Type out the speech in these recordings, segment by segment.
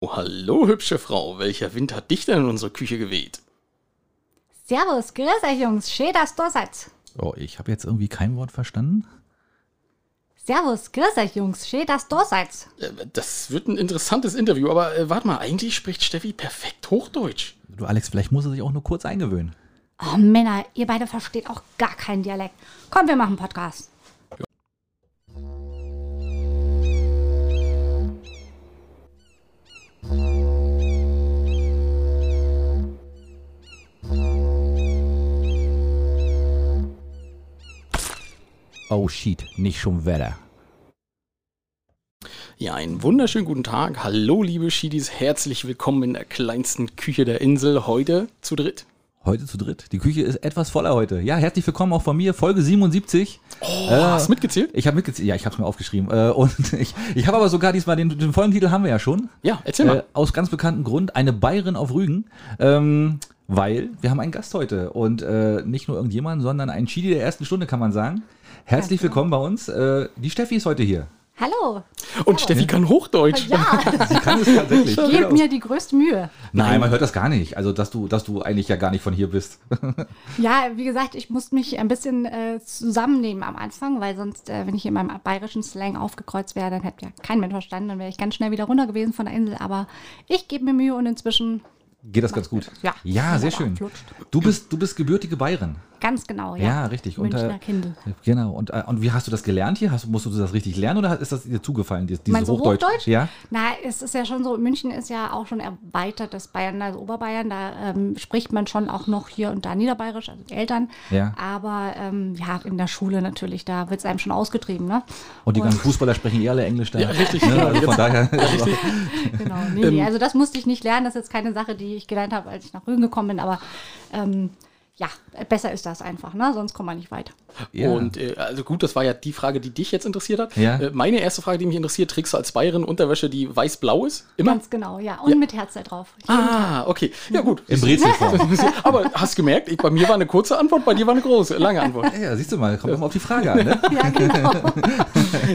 Oh, hallo, hübsche Frau. Welcher Wind hat dich denn in unsere Küche geweht? Servus, grüß euch Jungs, schön, dass da seid. Oh, ich habe jetzt irgendwie kein Wort verstanden. Servus, grüß euch Jungs, schön, dass da seid. Äh, Das wird ein interessantes Interview, aber äh, warte mal, eigentlich spricht Steffi perfekt Hochdeutsch. Du, Alex, vielleicht muss er sich auch nur kurz eingewöhnen. Oh Männer, ihr beide versteht auch gar keinen Dialekt. Komm, wir machen Podcast. Oh shit, nicht schon Wetter. Ja, einen wunderschönen guten Tag. Hallo, liebe Schiedis. Herzlich willkommen in der kleinsten Küche der Insel. Heute zu dritt. Heute zu dritt. Die Küche ist etwas voller heute. Ja, herzlich willkommen auch von mir, Folge 77. Oh, hast du mitgezählt? Ich habe mitgezählt, ja, ich habe es mir aufgeschrieben. Äh, und ich, ich habe aber sogar diesmal den, den Folgentitel haben wir ja schon. Ja, erzähl mal. Äh, aus ganz bekanntem Grund, eine Bayerin auf Rügen. Ähm, weil wir haben einen Gast heute. Und äh, nicht nur irgendjemand, sondern einen Chidi der ersten Stunde, kann man sagen. Herzlich willkommen bei uns. Äh, die Steffi ist heute hier. Hallo. Und Steffi kann Hochdeutsch. Ja, Sie kann es tatsächlich. gebt mir die größte Mühe. Nein, man hört das gar nicht. Also, dass du, dass du eigentlich ja gar nicht von hier bist. Ja, wie gesagt, ich musste mich ein bisschen äh, zusammennehmen am Anfang, weil sonst, äh, wenn ich in meinem bayerischen Slang aufgekreuzt wäre, dann hätte ja kein Mensch verstanden, dann wäre ich ganz schnell wieder runter gewesen von der Insel. Aber ich gebe mir Mühe und inzwischen Geht das ganz gut? Ja. Ja, sehr schön. Du bist, du bist gebürtige Bayerin. ganz genau, ja. Ja, richtig. Und, Münchner äh, Kindl. Genau. Und, äh, und wie hast du das gelernt hier? Hast, musst du das richtig lernen oder ist das dir zugefallen, dieses, Meinst du Hochdeutsch? Hochdeutsch? Ja. Na, es ist ja schon so, München ist ja auch schon erweitertes Bayern, also Oberbayern, da ähm, spricht man schon auch noch hier und da Niederbayerisch, also die Eltern. Ja. Aber ähm, ja, in der Schule natürlich, da wird es einem schon ausgetrieben, ne? Und die ganzen Fußballer sprechen eh alle Englisch da. Ja, richtig. Ne? Also von daher. Genau, nee, nee, also das musste ich nicht lernen, das ist jetzt keine Sache, die ich gelernt habe, als ich nach Rügen gekommen bin, aber ähm, ja, besser ist das einfach, ne? sonst kommt man nicht weiter. Ja. Und äh, also gut, das war ja die Frage, die dich jetzt interessiert hat. Ja. Äh, meine erste Frage, die mich interessiert, trägst du als Bayerin Unterwäsche, die weiß-blau ist? Immer? Ganz genau, ja. Und mit Herz da drauf. Ah, okay. Ja, gut. In Brezelform. Aber hast gemerkt, ich, bei mir war eine kurze Antwort, bei dir war eine große, lange Antwort. ja, siehst du mal, kommt immer auf die Frage an. Ne? Ja, genau.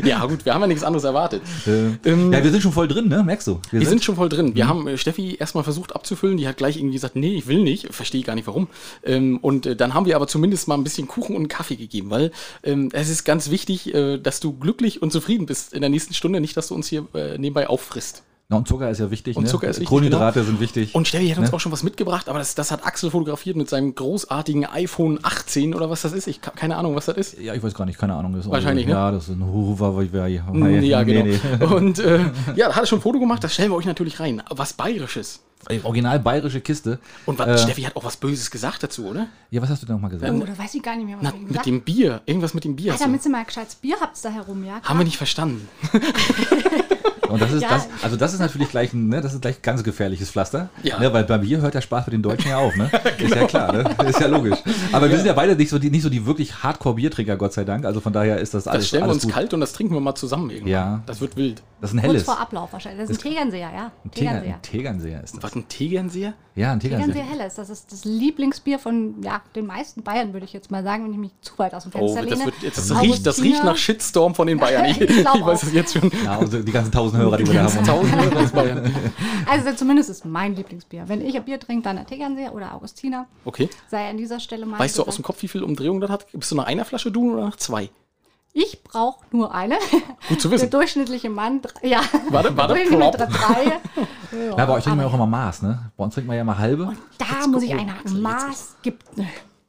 Ja, gut, wir haben ja nichts anderes erwartet. Äh, Ähm, ja, wir sind schon voll drin, ne? Merkst du? Wir sind schon voll drin. Wir haben äh, Steffi erstmal versucht abzufüllen. Die hat gleich irgendwie gesagt, nee, ich will nicht. Verstehe gar nicht warum. Ähm, und äh, dann haben wir aber zumindest mal ein bisschen Kuchen und Kaffee gegeben, weil ähm, es ist ganz wichtig, äh, dass du glücklich und zufrieden bist in der nächsten Stunde. Nicht, dass du uns hier äh, nebenbei auffrisst. Na, und Zucker ist ja wichtig. Und ne? Zucker ist wichtig, Kohlenhydrate genau. sind wichtig. Und Steffi hat uns Ne? auch schon was mitgebracht, aber das, das hat Axel fotografiert mit seinem großartigen iPhone 18 oder was das ist. Ich habe keine Ahnung, was das ist. ja, ich weiß gar nicht, keine Ahnung. Das ist Wahrscheinlich, ne? Ja, das ist ein Huawei. Ja, genau. Nee, nee. Und äh, ja, da hat er schon ein Foto gemacht, das stellen wir euch natürlich rein. Was Bayerisches. Original bayerische Kiste. Und was, Äh, Steffi hat auch was Böses gesagt dazu, oder? Ja, was hast du denn nochmal gesagt? Oh, da weiß ich gar nicht mehr, was Na, ich mit gesagt dem Bier. Irgendwas mit dem Bier. Ja, hast du- damit ihr mal gescheites Bier habt da herum, ja? Haben wir nicht verstanden. Und das ist Ja. das, also das ist natürlich gleich ein, ne, das ist gleich ganz gefährliches Pflaster. Ja. Ne, weil bei mir hört der Spaß mit den Deutschen ja auf, ne? Ist ja klar, ne? Ist ja logisch. Aber wir sind ja beide nicht so die, nicht so die wirklich Hardcore-Biertrinker, Gott sei Dank. Also von daher ist das alles, Das stellen wir alles uns gut. kalt und das trinken wir mal zusammen irgendwann. Ja. Das wird wild. Das ist ein Kurz helles. vor Ablauf wahrscheinlich. Das ist ein Tegernseher, ja. Ein Tegern- Tegernseher. ein Tegernseher ist das. Was, ein Tegernseher? Ja, ein Tegernseher. Tegernseher helles. Das ist das Lieblingsbier von ja, den meisten Bayern, würde ich jetzt mal sagen, wenn ich mich zu weit aus dem Oh, Fenster das, lehne. wird, das, riecht, das riecht nach Shitstorm von den Bayern. Ich, Ich ich weiß es jetzt schon. Ja, also die ganzen tausend Hörer, die wir da haben. Tausend Hörer aus Bayern. Also zumindest ist mein Lieblingsbier. Wenn ich ein Bier trinke, dann der Tegernseher oder Augustiner. Okay. Sei an dieser Stelle mal Weißt du aus dem Kopf, wie viel Umdrehungen das hat? Bist du nach einer Flasche du oder nach zwei? Ich brauche nur eine. Gut zu Der wissen. durchschnittliche Mann, ja. Warte, warte, drei. Ja, bei euch trinken wir aber auch immer Maß, ne? Bei uns trinken wir ja mal halbe. Da muss ich einhaken. Maß gibt.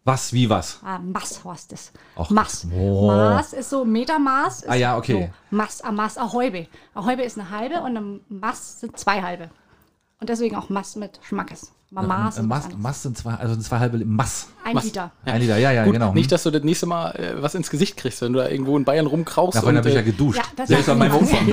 Was, wie was? Ah, Maß heißt das. Ach, Maß. oh. Maß ist so, Metermaß ist Ah, ja, okay. So, Maß, a Maß, a Häube. A Häube ist eine halbe und ein Maß sind zwei halbe. Und deswegen auch Maß mit Schmackes. Mal Maß Äh, und was Maß. Maß sind zwei, also sind zwei halbe Maß. Ein Maß. Liter. Ein Liter, ja, ja, Gut, genau. Nicht, dass du das nächste Mal äh, was ins Gesicht kriegst, wenn du da irgendwo in Bayern rumkrauchst. Davon habe ich ja äh, geduscht. Ja, das Selbst an meinem. Umfang.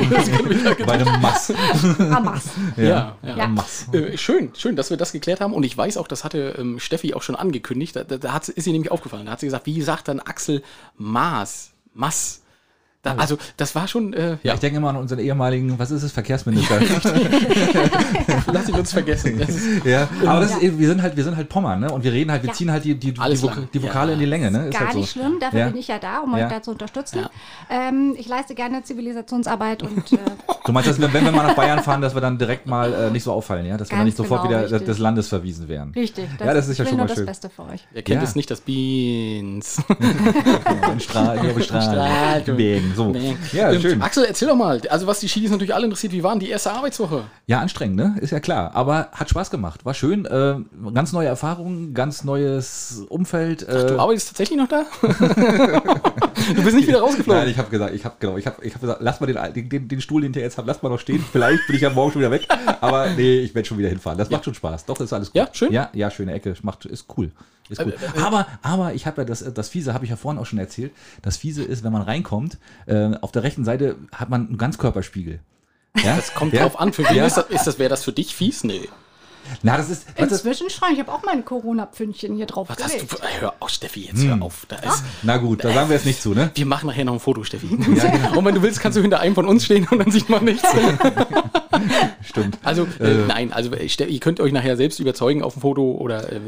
Bei einem Maß. A Maß. ja, ja. Ja. Maß. Äh, schön, schön, dass wir das geklärt haben. Und ich weiß auch, das hatte ähm, Steffi auch schon angekündigt. Da, da, da hat, ist sie nämlich aufgefallen. Da hat sie gesagt, wie sagt dann Axel Maß? Maß. Da, also, das war schon, äh, Ja, ja, ich denke immer an unseren ehemaligen, was ist es, Verkehrsminister. lass ihn uns vergessen. Das Ja, aber das ist, wir sind halt, wir sind halt Pommern, ne? Und wir reden halt, wir Ja. ziehen halt die, die, die, die Vokale Ja. in die Länge, ne? Ist Gar halt so. nicht schlimm, dafür Ja. bin ich ja da, um Ja. euch da zu unterstützen. Ja. Ähm, ich leiste gerne Zivilisationsarbeit und äh, Du meinst, dass wir, wenn wir mal nach Bayern fahren, dass wir dann direkt mal äh, nicht so auffallen, ja? Dass wir dann Ganz nicht sofort genau, wieder richtig. des Landes verwiesen werden. richtig. Ja, das ist ja schon mal schön. das Beste für euch. wer kennt Ja. es nicht, das Beans. In Strahl, ich glaube Strahl. Strahl. Wegen, so. Ja, Ähm, schön. Axel, erzähl doch mal, also was die Schiedis natürlich alle interessiert, wie war denn die erste Arbeitswoche? Ja, anstrengend, ne? Ist ja klar. Aber hat Spaß gemacht. War schön. Äh, ganz neue Erfahrungen, ganz neues Umfeld. Äh, Du arbeitest tatsächlich noch da? du bist nicht wieder rausgeflogen. Nein, ich habe gesagt, ich habe genau, ich habe ich hab gesagt, lass mal den, den, den Stuhl, den ich jetzt habe, lass mal noch stehen. Vielleicht bin ich ja morgen schon wieder weg. Aber nee, ich werde schon wieder hinfahren. Das macht schon Spaß. Doch, das ist alles gut. Ja, schön? Ja, ja, schöne Ecke. Macht, ist cool. Ist gut. Äh, aber, aber ich habe ja das, das Fiese, habe ich ja vorhin auch schon erzählt. Das Fiese ist, wenn man reinkommt, äh, auf der rechten Seite hat man einen Ganzkörperspiegel. Ja? Das kommt ja? drauf an, für wen Ja. ist das, ist das, wäre das für dich fies? Nee. Na, das ist, was ist, Inzwischen schon, ich habe auch mein Corona-Pfündchen hier drauf Was hast du, hör auf, Steffi, jetzt hör auf. Da ist, na gut, da sagen wir jetzt nicht zu, ne? wir machen nachher noch ein Foto, Steffi. Und wenn du willst, kannst du hinter einem von uns stehen und dann sieht man nichts. Stimmt. Also, äh, nein, also äh, Ste- ihr könnt euch nachher selbst überzeugen auf dem Foto oder äh,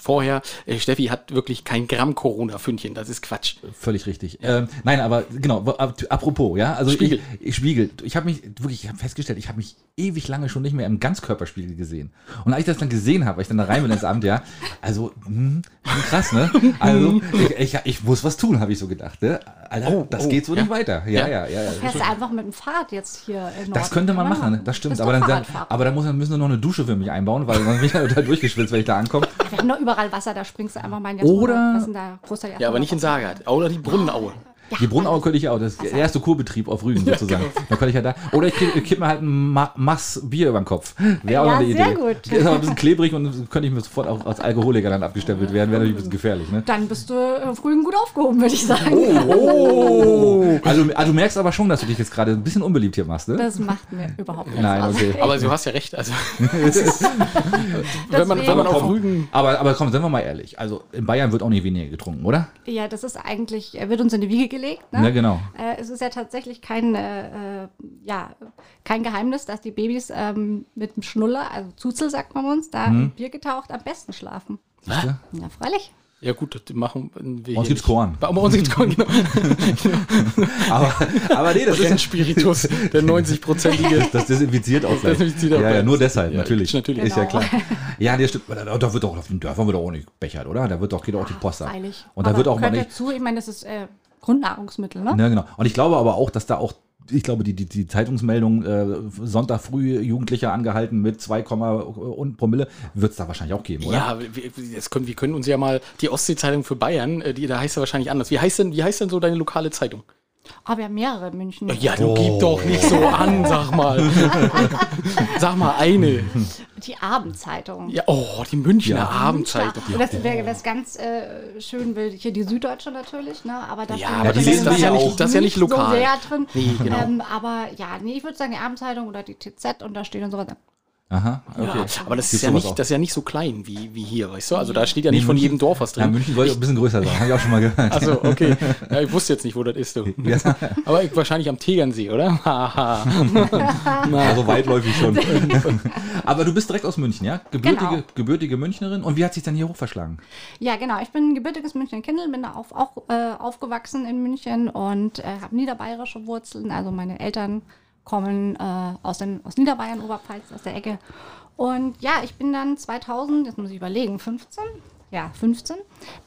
vorher. Äh, Steffi hat wirklich kein Gramm Corona-Fündchen, das ist Quatsch. Völlig richtig. Ähm, nein, aber genau, apropos, ja, also Spiegel. Ich, ich Spiegel. Ich habe mich wirklich, ich habe festgestellt, ich habe mich ewig lange schon nicht mehr im Ganzkörperspiegel gesehen. Und als ich das dann gesehen habe, weil ich dann da rein bin ins Amt, ja, also hm, schon krass, ne? Also ich, ich, ich muss was tun, habe ich so gedacht, ne? Alter, Oh, das oh, geht so ja. nicht weiter. Ja, Ja. ja, ja. ja. Du fährst einfach mit dem Fahrrad jetzt hier in Das könnte man machen, das stimmt. Aber dann, dann, aber dann muss, müssen wir noch eine Dusche für mich einbauen, weil sonst bin ich ja total durchgeschwitzt, wenn ich da ankomme. Wir haben doch überall Wasser, da springst du einfach mal in Oder- Was ist denn da? Großer Ja, aber nicht in Sagat. Oder die Brunnenaue. Die Brunnaue könnte ich auch, das ist der erste Kurbetrieb auf Rügen sozusagen. Da könnte ich ja da. Oder ich kipp, kipp mir halt ein Ma Mass Bier über den Kopf. Wäre auch Ja, noch eine sehr Idee. gut. Ist aber ein bisschen klebrig und könnte ich mir sofort auch als Alkoholiker dann abgestempelt werden. Wäre natürlich ein bisschen gefährlich, ne? Dann bist du äh, früh gut aufgehoben, würde ich sagen. Oh! Also, also du merkst aber schon, dass du dich jetzt gerade ein bisschen unbeliebt hier machst, ne? Das macht mir überhaupt nichts Nein, okay. Aber du hast ja recht. Also, wenn, man, wenn man auf Rügen. Aber, aber komm, seien wir mal ehrlich. Also in Bayern wird auch nicht weniger getrunken, oder? Ja, das ist eigentlich, er wird uns in die Wiege gelegt. Ne? Ja, genau. Äh, es ist ja tatsächlich kein, äh, äh, ja, kein Geheimnis, dass die Babys ähm, mit dem Schnuller, also Zuzel sagt man uns, da Mhm. im Bier getaucht am besten schlafen. Du? Ja, freilich. Ja, gut, das machen wir. Bei uns gibt's. Korn. Bei uns gibt's Korn, genau. Aber, aber nee, das ist ja, Spiritus, der 90-prozentige. das desinfiziert auch gleich. desinfiziert auch ja, ja, nur deshalb, Ja, natürlich. natürlich. Ist ja Genau. klar. Ja, nee, stimmt. Da, da wird doch auf den Dörfern wird auch nicht bechert, oder? Da wird doch, geht auch die Post ab. Freilich. Und da Aber wird auch mal nicht. dazu, ich meine, das ist äh, Grundnahrungsmittel, ne? Ja, genau. Und ich glaube aber auch, dass da auch, ich glaube, die, die, die Zeitungsmeldung äh, Sonntag früh Jugendlicher angehalten mit 2, und Promille wird es da wahrscheinlich auch geben, oder? Ja, wir, jetzt können, wir können uns ja mal die Ostsee-Zeitung für Bayern, äh, die, da heißt ja wahrscheinlich anders. Wie heißt denn, wie heißt denn so deine lokale Zeitung? Aber wir haben mehrere München. Ja, du Oh. gib doch nicht so an, sag mal. sag mal eine. Die Abendzeitung. Ja, oh, die Münchner Ja. Abendzeitung. Und das wäre das ganz äh, schön will, hier die Süddeutsche natürlich, ne? Aber da Ja, aber die lesen das ja nicht-. Das ist ja nicht lokal. So sehr drin. Nee, genau. ähm, aber ja, nee, ich würde sagen die Abendzeitung oder die TZ und da steht dann sowas. Aha, okay. Ja, aber das Gibt's ist, ja nicht, auch? das ist ja nicht so klein wie, wie hier, weißt du? Also da steht ja Nee, nicht von München- jedem Dorf was Ja, drin. München soll ein bisschen größer sein, habe ich auch schon mal gehört. Also okay. Ja, ich wusste jetzt nicht, wo das ist, du. Ja. Aber ich, wahrscheinlich am Tegernsee, oder? Haha. Also weitläufig schon. Aber du bist direkt aus München, ja? Gebürtige, Genau. gebürtige Münchnerin. Und wie hat sich dann hier hochverschlagen? Ja, genau. Ich bin gebürtiges München-Kindl, bin da auf, auch äh, aufgewachsen in München und äh, habe niederbayerische Wurzeln. Also meine Eltern kommen äh, aus, den, aus Niederbayern, Oberpfalz, aus der Ecke. Und ja, ich bin dann 2000, jetzt muss ich überlegen, 15? Ja, 15,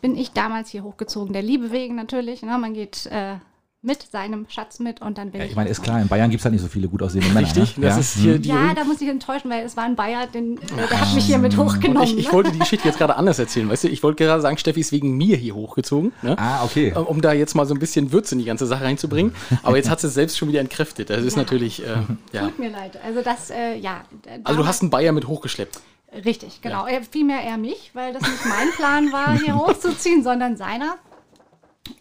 bin ich damals hier hochgezogen. Der Liebe wegen natürlich. Ne? Man geht äh, mit seinem Schatz mit und dann bin Ja, ich. ich meine, ist klar, in Bayern gibt es halt nicht so viele gut aussehende Männer. Richtig? Ne? Das ja? ist hier die. Ja, da muss ich enttäuschen, weil es war ein Bayer, den, äh, der hat mich hier mit hochgenommen. ich, ich ne? wollte die Geschichte jetzt gerade anders erzählen, weißt du? Ich wollte gerade sagen, Steffi ist wegen mir hier hochgezogen, ne? Ah, okay. Um- um da jetzt mal so ein bisschen Würze in die ganze Sache reinzubringen. Aber jetzt hat sie es selbst schon wieder entkräftet. Das ist Ja. natürlich, äh, ja. Tut mir leid. Also das, äh, ja. Also du hast einen Bayer mit hochgeschleppt. Richtig, genau. Er, vielmehr eher mich, weil das nicht mein Plan war, hier hochzuziehen, sondern seiner.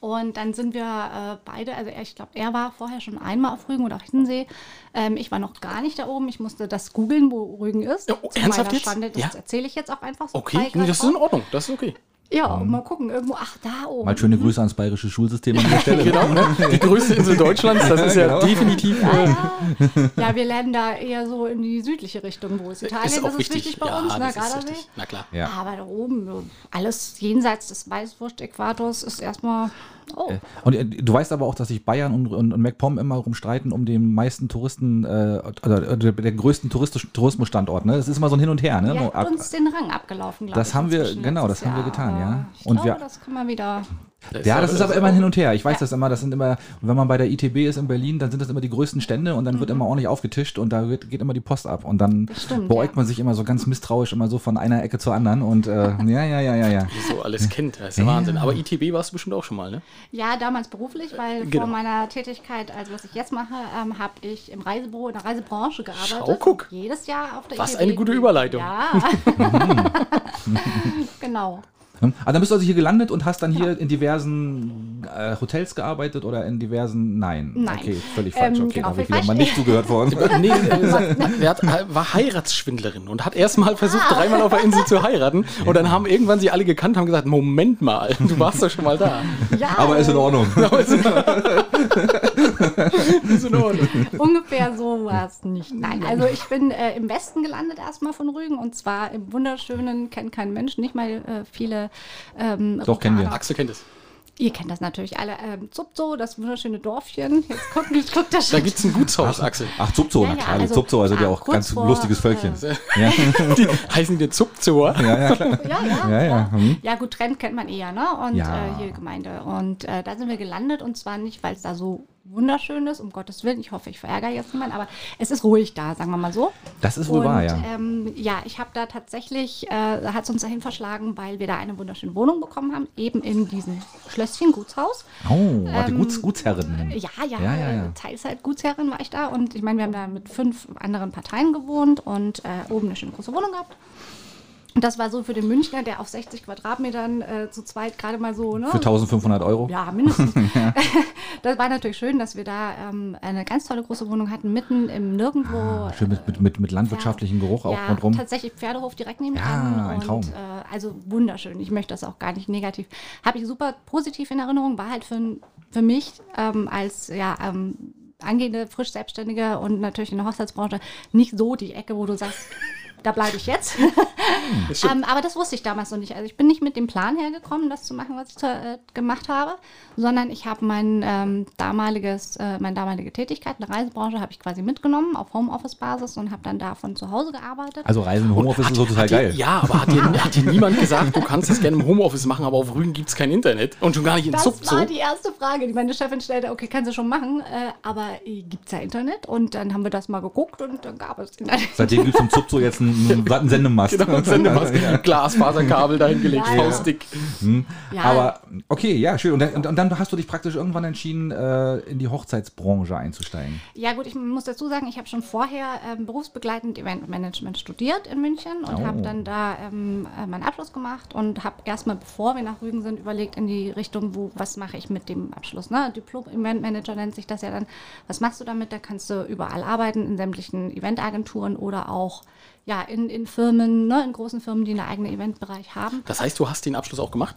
Und dann sind wir äh, beide, also ich glaube, er war vorher schon einmal auf Rügen oder auf Hiddensee. Ähm, ich war noch gar nicht da oben. Ich musste das googeln, wo Rügen ist. Oh, ernsthaft jetzt? Schande. Das Ja. erzähle ich jetzt auch einfach so. Okay, nee, das ist in Ordnung. Das ist okay. Ja, und mal gucken, irgendwo, ach, da oben. Mal schöne Grüße ans bayerische Schulsystem an dieser Stelle. Genau, ne? Die größte Insel Deutschlands, das ist ja Genau. definitiv. Ja, Äh, ja. ja, wir lernen da eher so in die südliche Richtung, wo ist Italien, ist das auch ist wichtig. wichtig bei ja, uns, ne, Gardasee. richtig. Na klar. Ja. Aber da oben, alles jenseits des Weißwurst-Äquators ist erstmal, oh, Und äh, du weißt aber auch, dass sich Bayern und, und, und MacPom immer rumstreiten um den meisten Touristen, äh, oder der, der größten touristischen Tourismusstandort. Ne? Es ist immer so ein Hin und Her. Ne? habt ab- uns den Rang abgelaufen, glaube Das ich. haben wir- genau, das haben wir Jahr. getan, ja. Ich Und glaube, wir- das kann man wieder, Ja, das ist aber immer ein Hin und Her. Ich weiß Ja. das immer, das sind immer, wenn man bei der ITB ist in Berlin, dann sind das immer die größten Stände und dann wird immer ordentlich aufgetischt und da wird, geht immer die Post ab. Und dann Mhm. Das stimmt, beäugt ja. man sich immer so ganz misstrauisch immer so von einer Ecke zur anderen und äh, ja, ja, ja, ja, ja. So alles kennt, das ist ja Wahnsinn. Aber ITB warst du bestimmt auch schon mal, ne? ja, damals beruflich, weil Genau. vor meiner Tätigkeit, also was ich jetzt mache, ähm, habe ich im Reisebüro, in der Reisebranche gearbeitet. Schau, guck. Jedes Jahr auf der Was ITB eine gute. Überleitung. Ja. genau. Hm? Aber dann bist du also hier gelandet und hast dann hier in diversen äh, Hotels gearbeitet oder in diversen. Nein. Nein. Okay, völlig falsch. Ähm, Okay, genau, habe ich wieder mal nicht zugehört vorhin. Nee, er hat, war Heiratsschwindlerin und hat erstmal versucht, Ah. dreimal auf der Insel zu heiraten. Und dann haben irgendwann sie alle gekannt und haben gesagt: Moment mal, du warst doch schon mal da. Ja, Aber ist in Ordnung. Ist in Ordnung. Ungefähr so war es nicht. Nein, also ich bin äh, im Westen gelandet erstmal von Rügen und zwar im wunderschönen, kennt kein Mensch, nicht mal äh, viele. Ähm, Doch, kennen wir. Axel kennt es. Ihr kennt das natürlich alle. Ähm, Zupzo, das wunderschöne Dorfchen. Jetzt guckt, guckt das Da gibt es ein Gutshaus, Axel. Ach, Zupzo, Ja, na ja, klar, die also, Zupzo, also die ah, auch kurz ganz vor, lustiges Völkchen. äh, Ja, Die heißen die Zupzoer. ja, ja, klar. Ja, ja. Ja, ja. Hm. Ja, gut, Trend kennt man eher, ne? Und Ja. äh, hier Gemeinde. Und äh, da sind wir gelandet und zwar nicht, weil es da so wunderschön ist, um Gottes Willen. Ich hoffe, ich verärgere jetzt niemanden, aber es ist ruhig da, sagen wir mal so. Das ist wohl und, wahr, ja. Ähm, ja, ich habe da tatsächlich, äh, hat es uns dahin verschlagen, weil wir da eine wunderschöne Wohnung bekommen haben, eben in diesem Schlösschen, Gutshaus. Oh, warte, ähm, Guts, Gutsherren. Ja, ja, Ja, ja, ja. äh, Teilzeit-Gutsherrin war ich da und ich meine, wir haben da mit fünf anderen Parteien gewohnt und äh, oben eine schöne große Wohnung gehabt. Und das war so für den Münchner, der auf 60 Quadratmetern äh, zu zweit gerade mal so, ne? Für 1500 Euro. Ja, mindestens. das war natürlich schön, dass wir da ähm, eine ganz tolle große Wohnung hatten, mitten im Nirgendwo. Ah, Schön mit, mit, mit, mit landwirtschaftlichem Geruch auch ja, rundherum. tatsächlich Pferdehof direkt nebenan. Ja, ein und, Traum. Äh, also wunderschön. Ich möchte das auch gar nicht negativ. Habe ich super positiv in Erinnerung. War halt für, für mich ähm, als ja, ähm, angehende frisch Selbstständige und natürlich in der Hochzeitsbranche nicht so die Ecke, wo du sagst, da bleibe ich jetzt. ähm, aber das wusste ich damals noch nicht. Also ich bin nicht mit dem Plan hergekommen, das zu machen, was ich äh, gemacht habe, sondern ich habe mein ähm, damaliges, äh, meine damalige Tätigkeit in der Reisebranche habe ich quasi mitgenommen auf Homeoffice-Basis und habe dann da von zu Hause gearbeitet. Also Reisen im Homeoffice ist so total Hat geil. Ja, aber hat dir, hat dir niemand gesagt, du kannst das gerne im Homeoffice machen, aber auf Rügen gibt es kein Internet und schon gar nicht in Das Zupzo. war die erste Frage, die meine Chefin stellte. Okay, kannst du schon machen, äh, aber äh, gibt es ja Internet? Und dann haben wir das mal geguckt und dann gab es Internet. Seitdem gibt es vom Zupzo jetzt einen, einen Sendemast. Genau, Sendemast, Glasfaserkabel dahin gelegt, Ja, ja. faustdick. Ja, Aber okay, ja, schön. Und dann, und, und dann hast du dich praktisch irgendwann entschieden, äh, in die Hochzeitsbranche einzusteigen. Ja gut, ich muss dazu sagen, ich habe schon vorher ähm, berufsbegleitend Eventmanagement studiert in München und Oh. habe dann da ähm, äh, meinen Abschluss gemacht und habe erstmal, bevor wir nach Rügen sind, überlegt in die Richtung, wo, was mache ich mit dem Abschluss. Ne? Diplom-Eventmanager nennt sich das ja dann. Was machst du damit? Da kannst du überall arbeiten, in sämtlichen Eventagenturen oder auch ja, in, in Firmen, ne? in großen Firmen, die einen eigenen Eventbereich haben. Das heißt, du hast den Abschluss auch gemacht?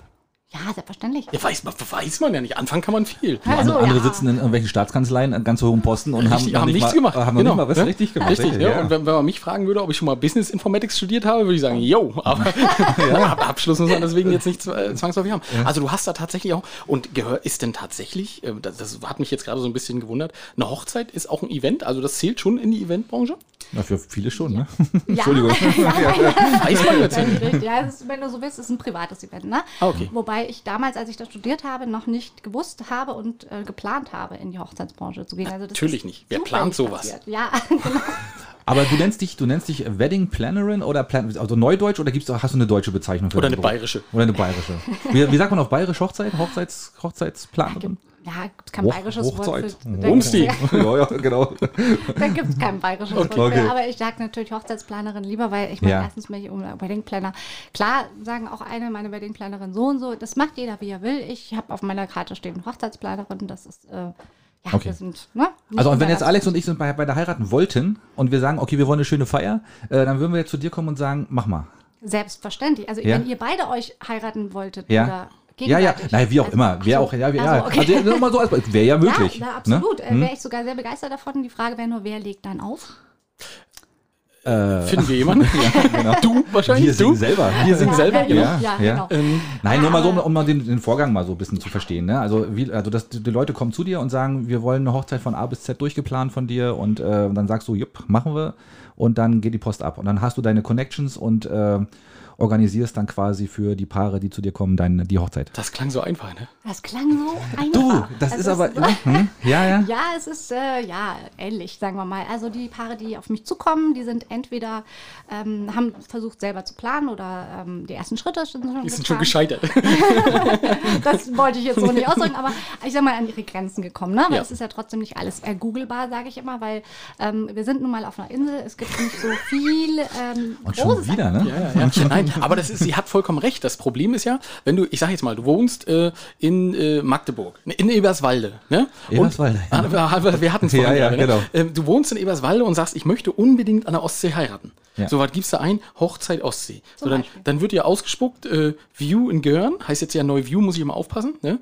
Ja, selbstverständlich. Ja, weiß, man- weiß man ja nicht. Anfangen kann man viel. Also, andere ja. sitzen in irgendwelchen Staatskanzleien an ganz hohen Posten und haben, Richtig, haben nicht nichts mal, gemacht. Haben noch Genau, nicht mal was ne? richtig gemacht. Richtig, ja. Und wenn, wenn man mich fragen würde, ob ich schon mal Business Informatics studiert habe, würde ich sagen, yo, aber aber Abschluss muss man deswegen jetzt nicht zw- zwangsläufig haben. Also du hast da tatsächlich auch, und gehör, ist denn tatsächlich, äh, das, das hat mich jetzt gerade so ein bisschen gewundert, eine Hochzeit ist auch ein Event, also das zählt schon in die Eventbranche? Na, für viele schon, ne? Ja, Entschuldigung. Weiß man jetzt nicht. Ja, es ist, wenn du so willst, ist ein privates Event. Ne? Ah, okay. Wobei ich damals, als ich das studiert habe, noch nicht gewusst habe und äh, geplant habe, in die Hochzeitsbranche zu gehen. Also das Natürlich nicht. Wer plant sowas? passiert. Ja, genau. Aber du nennst dich, du nennst dich Wedding Plannerin oder Plan, also Neudeutsch oder gibt's, hast du eine deutsche Bezeichnung für Oder eine Beruf? bayerische. Oder eine bayerische. Wie, wie sagt man auf bayerisch Hochzeit? Hochzeits, Hochzeitsplanerin? Ja, gibt es kein Hoch- bayerisches Wort Hochzeit. für. Bumsti. ja, ja, genau. Da gibt es kein bayerisches Wort Okay. für. Aber ich sage natürlich Hochzeitsplanerin lieber, weil ich meine, Ja. erstens mich um Weddingplaner. Klar sagen auch eine, meine Weddingplanerin so und so. Das macht jeder, wie er will. Ich habe auf meiner Karte stehen Hochzeitsplanerin. Das ist, äh, ja, Okay. wir sind, ne? Also und wenn jetzt. Alex und ich sind bei, bei der heiraten wollten und wir sagen, okay, wir wollen eine schöne Feier, äh, dann würden wir jetzt zu dir kommen und sagen, mach mal. Selbstverständlich. Also Ja. wenn ihr beide euch heiraten wolltet Ja. oder Ja, ja, nein, wie auch Also, immer. Wer ach auch, ja, ja. Also, okay. Also, mal so als wäre ja möglich. Ja, na, absolut. Ne? Äh, Wäre ich sogar sehr begeistert davon. Die Frage wäre nur, wer legt dann auf? Finden wir jemanden? Du wahrscheinlich? Wir singen du? selber. Wir singen Ja, selber, ja, genau. ja, Ja, genau. Ähm, Nein, nur mal so, um, aber- um mal den, den Vorgang mal so ein bisschen zu verstehen. Ne? Also, wie, also das, die Leute kommen zu dir und sagen, wir wollen eine Hochzeit von A bis Z durchgeplant von dir und, äh, und dann sagst du, jupp, machen wir und dann geht die Post ab und dann hast du deine Connections und äh, organisierst dann quasi für die Paare, die zu dir kommen, deine, die Hochzeit. Das klang so einfach, ne? Das klang so einfach. Du, das ist aber, hm, ja, ja. Ja, es ist äh, ja ähnlich, sagen wir mal. Also die Paare, die auf mich zukommen, die sind entweder ähm, haben versucht selber zu planen oder ähm, die ersten Schritte sind schon Die sind schon gescheitert. Das wollte ich jetzt so nicht ausdrücken, aber ich sag mal an ihre Grenzen gekommen. Ne? Weil Ja. es ist ja trotzdem nicht alles ergooglebar, sage ich immer, weil ähm, wir sind nun mal auf einer Insel. Es gibt nicht so viel ähm, Und schon wieder, ne? Ja, ja, ja. Nein, aber das ist, sie hat vollkommen recht. Das Problem ist ja, wenn du, ich sag jetzt mal, du wohnst äh, in äh, Magdeburg, in Eberswalde, ne? Eberswalde, Und, ah, wir- wir hatten es Ja, vorhin ja, gerade, ne? genau. Ähm, Du wohnst in Eberswalde und sagst, ich möchte unbedingt an der Ostsee heiraten. Ja. So, was gibst du ein? Hochzeit Ostsee. So, dann, dann wird dir ausgespuckt, äh, View in Görn, heißt jetzt ja neu View, muss ich immer aufpassen, ne?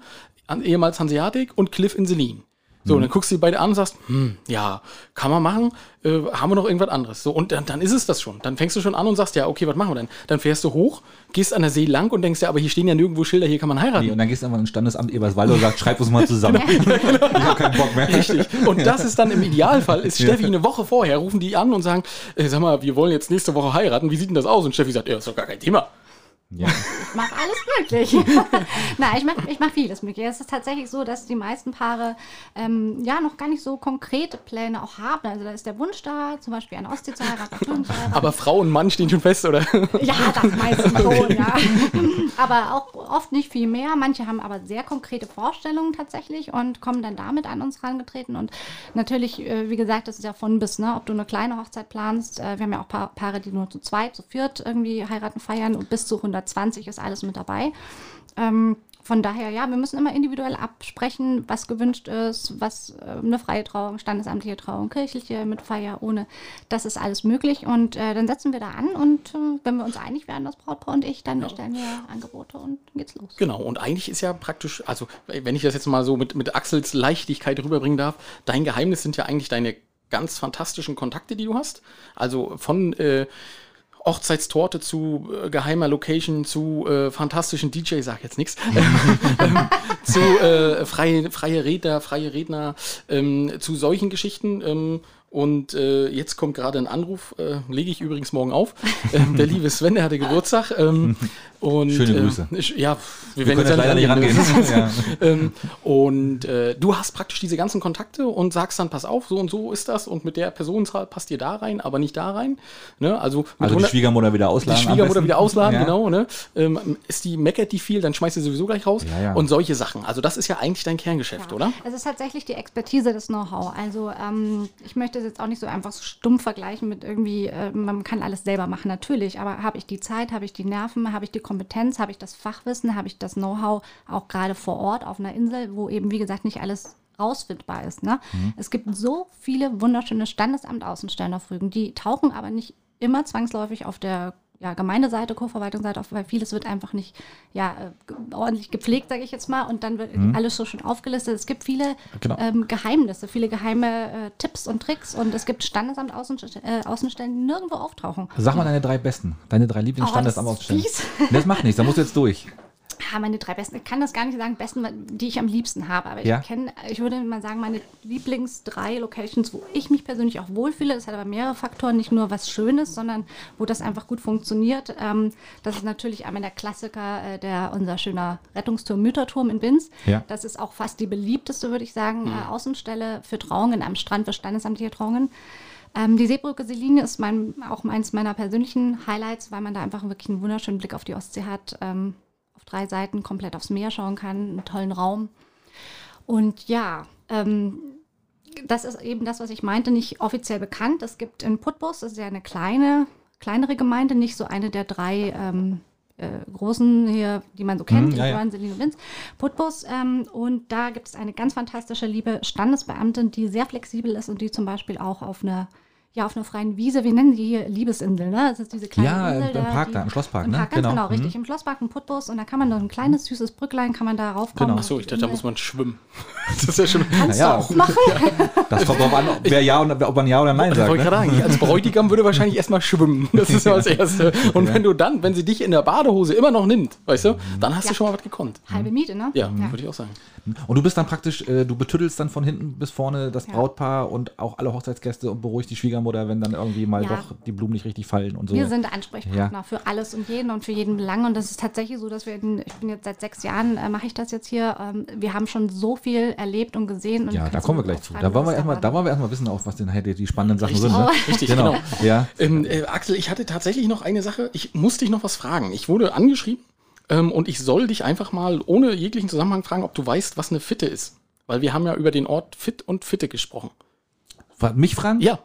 An, ehemals Hanseatic und Cliff in Selin. So, Mhm. und dann guckst du die beide an und sagst, hm, ja, kann man machen, äh, haben wir noch irgendwas anderes. So, und dann, dann ist es das schon. Dann fängst du schon an und sagst, ja, okay, was machen wir denn? Dann fährst du hoch, gehst an der See lang und denkst, ja, aber hier stehen ja nirgendwo Schilder, hier kann man heiraten. Nee, und dann gehst du einfach ins Standesamt Eberswalde und sagst, schreib uns mal zusammen. Ich hab keinen Bock mehr. Richtig. Und das ist dann im Idealfall, ist Steffi eine Woche vorher, rufen die an und sagen, äh, sag mal, wir wollen jetzt nächste Woche heiraten, wie sieht denn das aus? Und Steffi sagt, ja, ist doch gar kein Thema. Ja. Ich mache alles möglich. Nein, ich mache ich mach vieles möglich. Es ist tatsächlich so, dass die meisten Paare ähm, ja noch gar nicht so konkrete Pläne auch haben. Also da ist der Wunsch da, zum Beispiel der Ostsee zu heiraten. Aber Frau und Mann stehen schon fest, oder? Ja, das meistens schon, ja. Aber auch oft nicht viel mehr. Manche haben aber sehr konkrete Vorstellungen tatsächlich und kommen dann damit an uns herangetreten. Und natürlich, äh, wie gesagt, das ist ja von bis, ne? ob du eine kleine Hochzeit planst. Äh, wir haben ja auch Pa- Paare, die nur zu zweit, zu viert irgendwie heiraten, feiern und bis zu 120 ist alles mit dabei. Ähm, von daher, ja, wir müssen immer individuell absprechen, was gewünscht ist, was äh, eine freie Trauung, standesamtliche Trauung, kirchliche mit Feier, ohne. Das ist alles möglich. Und äh, dann setzen wir da an und äh, wenn wir uns einig werden, das Brautpaar und ich, dann erstellen wir Angebote und geht's los. Genau, und eigentlich ist ja praktisch, also wenn ich das jetzt mal so mit, mit Axels Leichtigkeit rüberbringen darf, dein Geheimnis sind ja eigentlich deine ganz fantastischen Kontakte, die du hast. Also von äh, Hochzeitstorte zu äh, geheimer Location zu äh, fantastischen DJ, sag jetzt nichts, ähm, zu äh, freie, freie Redner, freie Redner, ähm, zu solchen Geschichten. Ähm, und äh, jetzt kommt gerade ein Anruf, äh, lege ich übrigens morgen auf. Ähm, der liebe Sven, der hatte Geburtstag. Ähm, und, Schöne äh, Grüße. ich- ja, wir, Wir können jetzt leider nicht rangehen. Ja. ähm, und äh, du hast praktisch diese ganzen Kontakte und sagst dann, pass auf, so und so ist das und mit der Personenzahl passt ihr da rein, aber nicht da rein. Ne? Also, Also die 100 Schwiegermutter wieder die ausladen. am Schwiegermutter wieder ausladen, Ja. genau. Ne? Ähm, ist die meckert die viel, dann schmeißt sie sowieso gleich raus. Ja, ja. Und solche Sachen. Also das ist ja eigentlich dein Kerngeschäft, Ja. oder? Es ist tatsächlich die Expertise, das Know-how. Also ähm, ich möchte es jetzt auch nicht so einfach so stumpf vergleichen mit irgendwie, äh, man kann alles selber machen, natürlich. Aber habe ich die Zeit, habe ich die Nerven, habe ich die Kompetenz, habe ich das Fachwissen, habe ich das Know-how auch gerade vor Ort auf einer Insel, wo eben, wie gesagt, nicht alles rausfindbar ist. Ne? Es gibt so viele wunderschöne Standesamt-Außenstellen auf Rügen, die tauchen aber nicht immer zwangsläufig auf der ja, Gemeindeseite, Co-Verwaltungsseite, weil vieles wird einfach nicht ja, äh, ordentlich gepflegt, sage ich jetzt mal, und dann wird alles so schön aufgelistet. Es gibt viele Genau. ähm, Geheimnisse, viele geheime äh, Tipps und Tricks und es gibt Standesamt äh, Außenstellen, die nirgendwo auftauchen. Sag mal deine drei besten, deine drei Lieblingsstandes Oh, fies. Das macht nichts, da musst du jetzt durch. Ja, meine drei besten, ich kann das gar nicht sagen, besten, die ich am liebsten habe, aber Ja. ich kenne, ich würde mal sagen, meine Lieblings drei Locations, wo ich mich persönlich auch wohlfühle, das hat aber mehrere Faktoren, nicht nur was Schönes, sondern wo das einfach gut funktioniert. Ähm, das ist natürlich einmal der Klassiker, äh, der, unser schöner Rettungsturm, Mütterturm in Binz. Ja. Das ist auch fast die beliebteste, würde ich sagen, äh, Außenstelle für Trauungen am Strand, für standesamtliche Trauungen. Ähm, die Seebrücke Seline ist mein, auch eins meiner persönlichen Highlights, weil man da einfach wirklich einen wunderschönen Blick auf die Ostsee hat, ähm, drei Seiten komplett aufs Meer schauen kann, einen tollen Raum. Und ja, ähm, das ist eben das, was ich meinte, nicht offiziell bekannt. Es gibt in Putbus, das ist ja eine kleine, kleinere Gemeinde, nicht so eine der drei ähm, äh, großen hier, die man so kennt, Mhm, ja, ja. Linz, Putbus. Ähm, und da gibt es eine ganz fantastische, liebe Standesbeamtin, die sehr flexibel ist und die zum Beispiel auch auf eine ja auf einer freien Wiese, wir nennen die hier Liebesinsel, ne? Das ist diese kleine Ja, Insel. im- im Park da, im Schlosspark, im ne? Park, ganz Genau. genau, Mhm. richtig. Im Schlosspark, ein Putbus und da kann man noch ein kleines, süßes Brücklein, kann man da raufkommen. Genau. Achso, ich dachte, da muss man schwimmen. Das ist ja schon. Kannst Naja. du auch machen. Das kommt drauf an, ob, wer ja und, ob man ja oder nein Ich sagt. wollte Ne? gerade sagen, ich als Bräutigam würde wahrscheinlich erstmal schwimmen. Das ist ja das Erste. Und wenn du dann, wenn sie dich in der Badehose immer noch nimmt, weißt du, dann hast du Ja. schon mal was gekonnt. Halbe Miete, ne? Ja, würde ich auch sagen. Und du bist dann praktisch, äh, du betüttelst dann von hinten bis vorne das Ja. Brautpaar und auch alle Hochzeitsgäste und beruhigst die Schwiegermutter, wenn dann irgendwie mal Ja. doch die Blumen nicht richtig fallen und so. Wir sind Ansprechpartner für alles und jeden und für jeden Belang. Und das ist tatsächlich so, dass wir, in, ich bin jetzt seit sechs Jahren, äh, mache ich das jetzt hier. Ähm, wir haben schon so viel erlebt und gesehen. Und ja, da kommen wir gleich zu. Da wollen wir erstmal, war. da wollen wir erstmal wissen, auch was denn halt die spannenden Sachen Richtig. sind. Ne? Richtig, genau. Ja. Ähm, äh, Axel, ich hatte tatsächlich noch eine Sache. Ich musste dich noch was fragen. Ich wurde angeschrieben ähm, und ich soll dich einfach mal ohne jeglichen Zusammenhang fragen, ob du weißt, was eine Fitte ist. Weil wir haben ja über den Ort Fit und Fitte gesprochen. Mich fragen, Ja,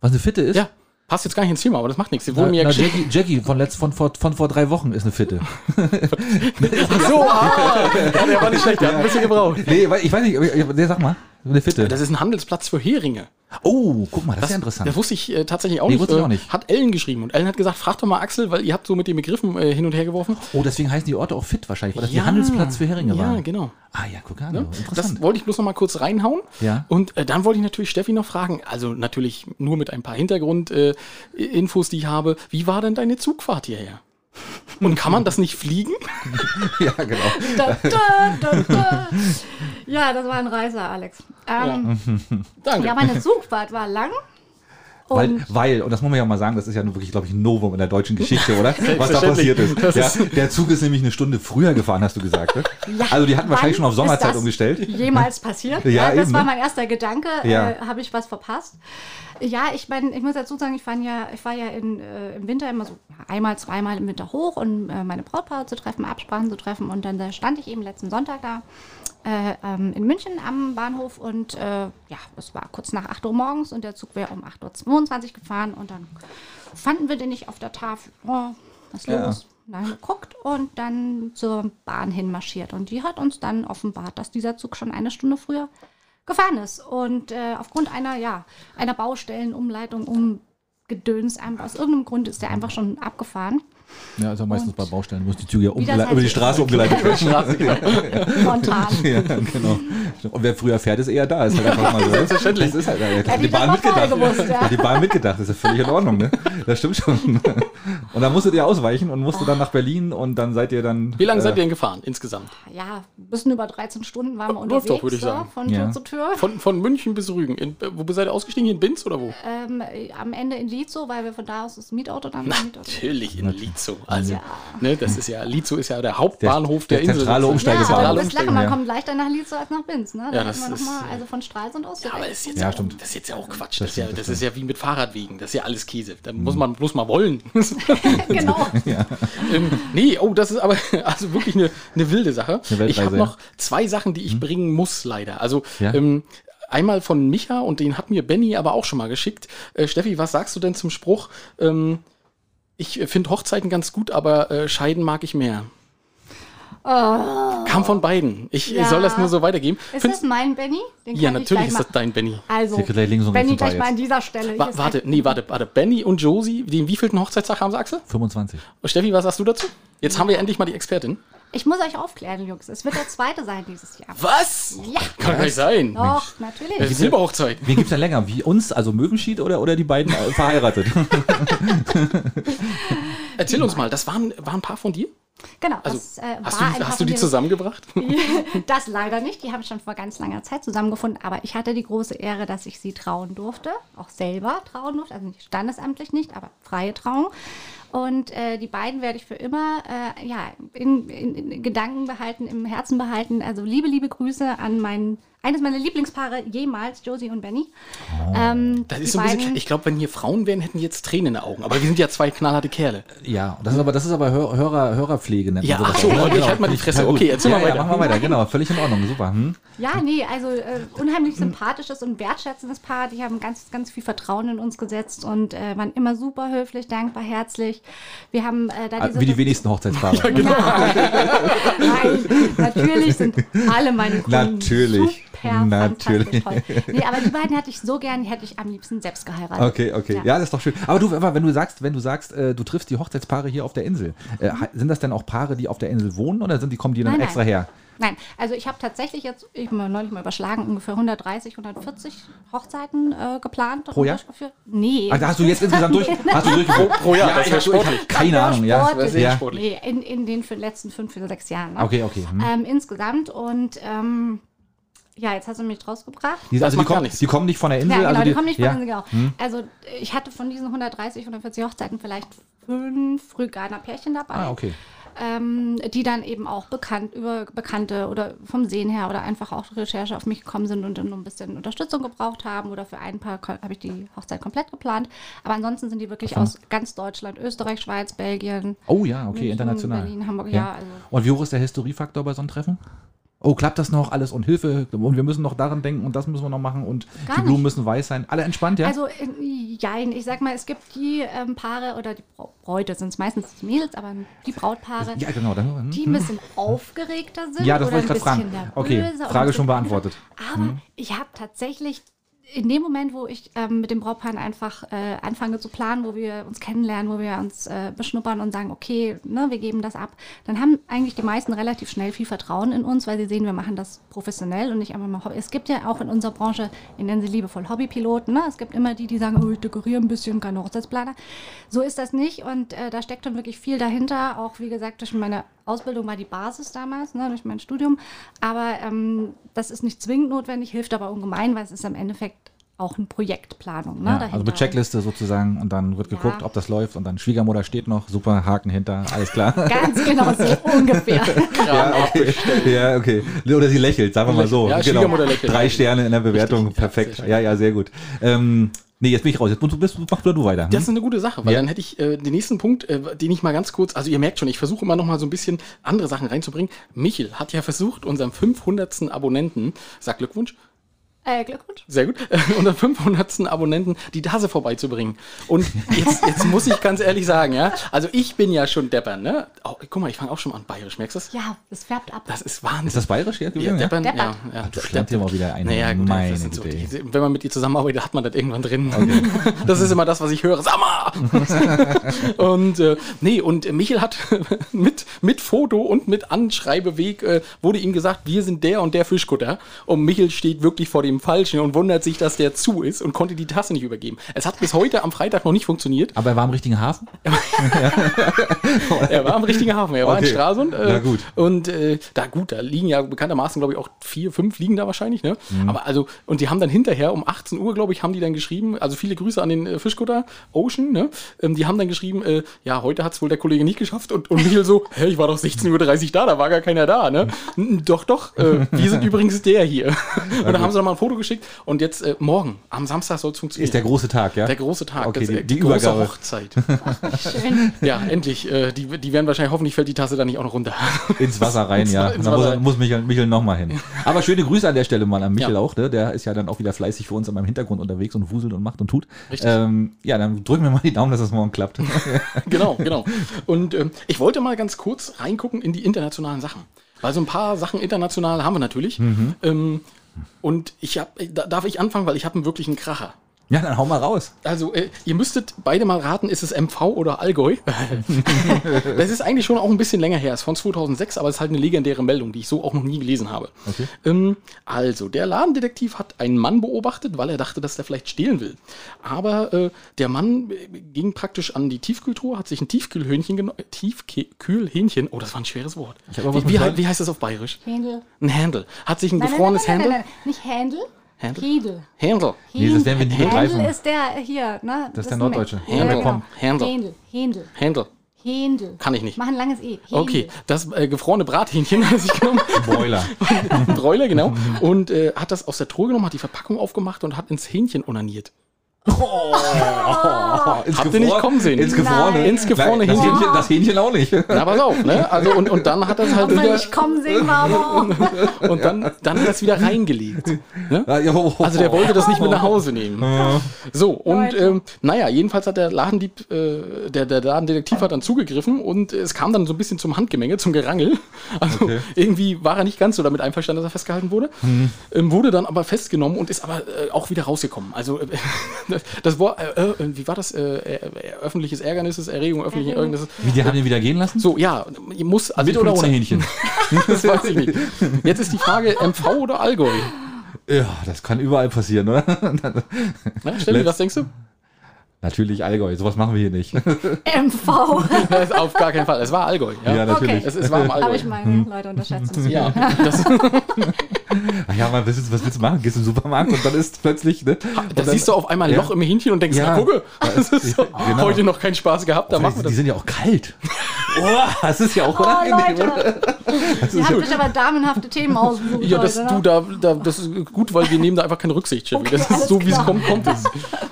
was eine Fitte ist? ja. Passt jetzt gar nicht ins Thema, aber das macht nichts. Sie wurden mir ja. Jackie, Jackie von, letzt, von, vor, von vor drei Wochen ist eine Fitte. Ach so, ah, der war nicht schlecht, der hat ein bisschen gebraucht. Nee, ich weiß nicht, ich- sag mal, eine Fitte. Das ist ein Handelsplatz für Heringe. oh, guck mal, das, ist ja interessant. Das wusste ich äh, tatsächlich auch Nee, nicht. wusste ich Äh, auch nicht. Hat Ellen geschrieben und Ellen hat gesagt, frag doch mal Axel, weil ihr habt so mit den Begriffen äh, hin und her geworfen. Oh, deswegen heißen die Orte auch fit wahrscheinlich, weil das Ja. die Handelsplatz für Heringe Ja, waren. genau. Ah ja, guck an, interessant. Das wollte ich bloß noch mal kurz reinhauen. Ja. Und äh, dann wollte ich natürlich Steffi noch fragen, also natürlich nur mit ein paar Hintergrundinfos, äh, die ich habe. Wie war denn deine Zugfahrt hierher? Und kann man das nicht fliegen? ja, genau. Da, da, da, da. Ja, das war ein Reißer, Alex. Ähm, Danke. ja. meine Zugfahrt war lang. Weil, Und weil, und das muss man ja mal sagen, das ist ja nun wirklich, glaube ich, ein Novum in der deutschen Geschichte, oder? Was da passiert ist. Ja, der Zug ist nämlich eine Stunde früher gefahren, hast du gesagt. Ne? Ja, also die hatten wahrscheinlich schon auf Sommerzeit umgestellt. Jemals passiert. Ja, das eben, war ne? mein erster Gedanke. Ja. Äh, Habe ich was verpasst? Ja, ich meine, ich muss dazu sagen, ich, war ja, ich war ja in, äh, im Winter immer so einmal, zweimal im Winter hoch, um äh, meine Brautpaare zu treffen, Absprachen zu treffen. Und dann da stand ich eben letzten Sonntag da äh, ähm, in München am Bahnhof und äh, ja, es war kurz nach 8 Uhr morgens und der Zug wäre um 8.22 Uhr gefahren und dann fanden wir den nicht auf der Tafel. Oh, was Ja. los? Dann geguckt und dann zur Bahn hin marschiert. Und die hat uns dann offenbart, dass dieser Zug schon eine Stunde früher gefahren ist. Und äh, aufgrund einer, ja, einer Baustellenumleitung um Gedöns, aus irgendeinem Grund ist der einfach schon abgefahren. Ja, also meistens Und bei Baustellen, wo die Züge ja umgele- über die Straße umgeleitet werden. Spontan. ja, genau. Und wer früher fährt, ist eher da. Ist halt einfach mal so. Selbstverständlich. Das ist halt, hat Hätte die das Bahn mitgedacht. gewusst, ja. Hat die Bahn mitgedacht. Das ist ja völlig in Ordnung, ne? Das stimmt schon. Und dann musstet ihr ausweichen und musstet dann nach Berlin und dann seid ihr dann. Wie lange seid äh, ihr denn gefahren insgesamt? Ja, ein bisschen über 13 Stunden waren wir Läuft unterwegs, doch, würde ich sagen. von Ja. Tür zu Tür. Von, von München bis Rügen. In, wo seid ihr ausgestiegen? In Binz oder wo? Ähm, äh, am Ende in Lietzow, weil wir von da aus das Mietauto dann. Natürlich in Lizo. Also, Ja. ne, das ist ja, Lizo ist ja der Hauptbahnhof Der- der, der Insel. zentrale sozusagen. Ja, Umsteigebahnhof. aber du bist lachen, man ja. kommt leichter nach Lietzow als nach Binz, ne? Da Ja, das noch ist, mal, also von Stralsund aus Ja, aber ist jetzt, Ja, auch, stimmt. das ist jetzt ja auch Quatsch. Das Das, ist ja, das ist ja wie mit Fahrradwegen. Das ist ja alles Käse. Da Mhm. muss man bloß mal wollen. genau. ähm, nee, oh, das ist aber also wirklich eine, eine wilde Sache. Eine ich habe noch zwei Sachen, die ich bringen muss, leider. Also Ja. ähm, einmal von Micha und den hat mir Benny aber auch schon mal geschickt. Äh, Steffi, was sagst du denn zum Spruch? Ähm, ich finde Hochzeiten ganz gut, aber äh, Scheiden mag ich mehr. Kam von beiden. Ich Ja. soll das nur so weitergeben. Ist Find's- das mein Benny? Den ja, natürlich ist das dein Benny. Also, Benny gleich mal an dieser Stelle. Wa warte, nee, warte, warte. Benny und Josie, den wievielten Hochzeitstag haben sie, Axel? 25. Und Steffi, was sagst du dazu? Jetzt haben wir endlich mal die Expertin. Ich muss euch aufklären, Jungs. Es wird der zweite sein dieses Jahr. Was? Ja, Kann gar nicht sein. doch, natürlich. Silberhochzeit. Wen gibt's denn länger? Wie uns, also Möwenschied oder, oder die beiden verheiratet? Erzähl uns mal, das waren, waren ein paar von dir? Genau. Also, das, äh, hast, war du, hast du die von mir- zusammengebracht? Das leider nicht. Die habe ich schon vor ganz langer Zeit zusammengefunden. Aber ich hatte die große Ehre, dass ich sie trauen durfte. Auch selber trauen durfte. Also nicht standesamtlich nicht, aber freie Trauung. Und äh, die beiden werde ich für immer äh, ja, in, in, in Gedanken behalten, im Herzen behalten. Also liebe, liebe Grüße an mein, eines meiner Lieblingspaare jemals, Josie und Benny. Ähm, Das ist so ein bisschen, ich glaube, wenn hier Frauen wären, hätten die jetzt Tränen in den Augen. Aber wir sind ja zwei knallharte Kerle. ja, das ist aber, das ist aber Hör, Hörer, Hörerpflege. Nennt man Ja, ach so, ne? okay, ich halt mal die Fresse. Okay, erzähl ja, mal ja, weiter. machen wir weiter, genau. Völlig in Ordnung, super. Hm? Ja, nee, also äh, unheimlich sympathisches und wertschätzendes Paar. Die haben ganz, ganz viel Vertrauen in uns gesetzt und äh, waren immer super höflich, dankbar, herzlich. Wir haben äh, da diese Ah, Wie die wenigsten Hochzeitspaare. Nein, natürlich sind alle meine Kunden Natürlich. Super Natürlich. toll. Nee, aber die beiden hätte ich so gern, hätte ich am liebsten selbst geheiratet. Okay, okay. Ja. Ja. das ist doch schön. Aber du, wenn du sagst, wenn du sagst, äh, du triffst die Hochzeitspaare hier auf der Insel, äh, sind das denn auch Paare, die auf der Insel wohnen oder sind die kommen die dann Nein, nein. extra her? Nein, also ich habe tatsächlich jetzt, ich habe neulich mal überschlagen, ungefähr 130, 140 Hochzeiten äh, geplant. Pro Jahr? Nee. Ah, da hast du jetzt insgesamt durch. Hast du durch pro, pro Jahr, das ich wär hab- ich hab sportlich. Keine Ahnung, ja. Sportlich. sehr ja. sportlich. Nee, in, in den letzten fünf oder sechs Jahren. Ne? Okay, okay. Hm. Ähm, insgesamt und ähm, ja, jetzt hast du mich rausgebracht. Die, also die kommen, die kommen nicht von der Insel. Ja, genau, also die, kommen nicht von ja. der Insel, genau. Also ich hatte von diesen 130, 140 Hochzeiten vielleicht fünf Frühgarner Pärchen dabei. Ah, okay. ähm, die dann eben auch bekannt über Bekannte oder vom Sehen her oder einfach auch Recherche auf mich gekommen sind und dann ein bisschen Unterstützung gebraucht haben oder für ein paar habe ich die Hochzeit komplett geplant. Aber ansonsten sind die wirklich aus ganz Deutschland, Österreich, Schweiz, Belgien. Oh ja, okay, München, international. Berlin, Hamburg, ja, also- Und wie hoch ist der Historiefaktor bei so einem Treffen? Oh, klappt das noch alles und Hilfe und wir müssen noch daran denken und das müssen wir noch machen und Gar die Blumen nicht. müssen weiß sein. Alle entspannt, ja? Also, äh, jein, ich sag mal, es gibt die ähm, Paare oder die Bräute, sind es meistens die Mädels, aber die Brautpaare, ja, genau. Dann, hm, die ein bisschen aufgeregter sind. ja, das wollte ich gerade fragen. Okay, Frage schon beantwortet. Aber ich habe tatsächlich in dem Moment, wo ich ähm, mit dem Brautpaar einfach äh, anfange zu planen, wo wir uns kennenlernen, wo wir uns äh, beschnuppern und sagen, okay, ne, wir geben das ab, dann haben eigentlich die meisten relativ schnell viel Vertrauen in uns, weil sie sehen, wir machen das professionell und nicht einfach mal Hobby. Es gibt ja auch in unserer Branche, wir nennen sie liebevoll Hobbypiloten, ne? es gibt immer die, die sagen, oh, ich dekoriere ein bisschen, keine Hochzeitsplaner. So ist das nicht und äh, da steckt schon wirklich viel dahinter. Auch wie gesagt, durch meine Ausbildung war die Basis damals, ne, durch mein Studium. Aber ähm, das ist nicht zwingend notwendig, hilft aber ungemein, weil es ist im Endeffekt auch eine Projektplanung. Ne, Ja, also mit Checkliste sozusagen und dann wird geguckt, ob das läuft und dann Schwiegermutter steht noch, super, Haken hinter, alles klar. Ganz genau so ungefähr. ja, okay. ja, okay. Oder sie lächelt, sagen wir mal so. Ja, genau. Schwiegermutter lächelt. Drei Sterne in der Bewertung, Richtig, ja, perfekt. Ja, ja, sehr gut. Ähm, nee, jetzt bin ich raus. Jetzt du bist, mach du weiter. Hm? Das ist eine gute Sache, weil Ja. dann hätte ich äh, den nächsten Punkt, äh, den ich mal ganz kurz, also ihr merkt schon, ich versuche immer noch mal so ein bisschen andere Sachen reinzubringen. Michel hat ja versucht, unserem 500. Abonnenten, sag Glückwunsch, äh, Glückwunsch. sehr gut, unserem 500. Abonnenten die Tasse vorbeizubringen. Und jetzt, jetzt muss ich ganz ehrlich sagen, ja, also ich bin ja schon deppern, ne? Oh, guck mal, ich fange auch schon an bayerisch, merkst du das? Ja, es färbt ab. Das ist Wahnsinn. Ist das bayerisch hier? Ja, ja? Deppern, ja, Deppert. ja. Du schlägst hier mal wieder ein. Naja, gut, Meine das sind so die, wenn man mit dir zusammenarbeitet, hat man das irgendwann drin. Das ist immer das, was ich höre. Sag mal! und äh, nee, und Michel hat mit, mit Foto und mit Anschreibeweg äh, wurde ihm gesagt, wir sind der und der Fischkutter. Und Michel steht wirklich vor dem Falschen und wundert sich, dass der zu ist und konnte die Tasse nicht übergeben. Es hat bis heute am Freitag noch nicht funktioniert. Aber er war im richtigen Hafen? Er war am richtigen Hafen, er war in Okay. Stralsund. Äh, Na gut. Und äh, da gut, da liegen ja bekanntermaßen, glaube ich, auch vier, fünf liegen da wahrscheinlich, ne? Mhm. Aber also, und die haben dann hinterher um 18 Uhr, glaube ich, haben die dann geschrieben, also viele Grüße an den äh, Fischkutter Ocean, ne? Ähm, die haben dann geschrieben, äh, ja, heute hat es wohl der Kollege nicht geschafft und, und Michael so, hä, ich war doch 16.30 Uhr da, da war gar keiner da, ne? Doch, doch, äh, wir sind übrigens der hier. und dann haben sie noch mal ein Foto geschickt und jetzt äh, morgen, am Samstag soll es funktionieren. Ist der große Tag, ja? Der große Tag, Okay, das, die- äh, die große Übergabe. Hochzeit. Schön. Ja, endlich. Äh, die, die werden wahrscheinlich, hoffentlich fällt die Tasse da nicht auch noch runter. Ins Wasser rein, ja. Ins Und dann muss, Wasser. muss Michael, Michael nochmal hin. Aber schöne Grüße an der Stelle mal an Michael Ja. auch, ne? Der ist ja dann auch wieder fleißig für uns in meinem Hintergrund unterwegs und wuselt und macht und tut. Richtig. Ähm, ja, dann drücken wir mal die Daumen, dass das morgen klappt. genau, genau. Und ähm, ich wollte mal ganz kurz reingucken in die internationalen Sachen. Weil so ein paar Sachen international haben wir natürlich. Mhm. Ähm, und ich habe, darf ich anfangen, weil ich habe einen wirklichen Kracher. Ja, dann hau mal raus. Also, äh, ihr müsstet beide mal raten, ist es MV oder Allgäu? das ist eigentlich schon auch ein bisschen länger her. Es ist von 2006, aber es ist halt eine legendäre Meldung, die ich so auch noch nie gelesen habe. Okay. Ähm, also, der Ladendetektiv hat einen Mann beobachtet, weil er dachte, dass der vielleicht stehlen will. Aber äh, der Mann äh, ging praktisch an die Tiefkühltruhe, hat sich ein Tiefkühlhähnchen genommen. Tiefkühlhähnchen, oh, das war ein schweres Wort. Wie, wie, wie heißt das auf Bayerisch? Händel. Ein Handel. Hat sich ein Nein, gefrorenes nein, nein, nein. Nicht Händel. Händel? Händel. Handel. Nee, das werden wir nie begreifen. Händel ist der hier, ne? Das ist der Norddeutsche. Ja, Händel. genau. Händel. Händel. Händel. Handel. Händel. Kann ich nicht. Mach ein langes E. Händel. Okay, das äh, gefrorene Brathähnchen hat sich genommen. Broiler. Bräuler, genau. Und äh, hat das aus der Truhe genommen, hat die Verpackung aufgemacht und hat ins Hähnchen onaniert. Ins Habt ihr nicht kommen sehen? Ins Gefrorene. Nein. Ins Gefrorene Nein, das, Hähnchen. Das Hähnchen auch nicht. Na, pass auf, ne? Also, und, und dann hat er es halt man wieder, nicht kommen sehen aber und dann, dann hat er es wieder reingelegt. Ne? Oh, Also der wollte das nicht mit nach Hause nehmen. So, und ähm, naja, jedenfalls hat der Ladendieb, äh, der, der Ladendetektiv hat dann zugegriffen und es kam dann so ein bisschen zum Handgemenge, zum Gerangel. Also Okay. irgendwie war er nicht ganz so damit einverstanden, dass er festgehalten wurde. Ähm, wurde dann aber festgenommen und ist aber äh, auch wieder rausgekommen. Also äh, das, Wort, äh, äh, wie war das? Äh, äh, öffentliches Ärgernisses, Erregung, öffentliche Ärgernisses. Wie, die haben ihn wieder gehen lassen? So, ja, muss also Mit oder ohne Hähnchen? Das weiß ich nicht. Jetzt ist die Frage, MV oder Allgäu? Ja, das kann überall passieren, oder? Na, Steffi, was denkst du? Natürlich Allgäu, sowas machen wir hier nicht. MV. Das ist auf gar keinen Fall. Es war Allgäu. Ja, Ja, natürlich. Okay. Es, es war im Allgäu. Habe ich meine Leute unterschätzt. Ja, das, ja, man, was, willst- was willst du machen? Gehst im Supermarkt und dann ist plötzlich, ne? da siehst du auf einmal ein Ja. Loch im Hähnchen und denkst, Ja. na gucke, das ist so, Genau. heute noch keinen Spaß gehabt, da machen wir die das. sind ja auch kalt. Oh, das ist ja auch Oh, unangenehm, oder? Leute. Ihr habt euch aber damenhafte Themen ausgesucht Ja, das, heute, du, ne? da, da, das ist gut, weil wir nehmen da einfach keine Rücksicht, Chevy. Okay, das ist so, wie es kommt, kommt es.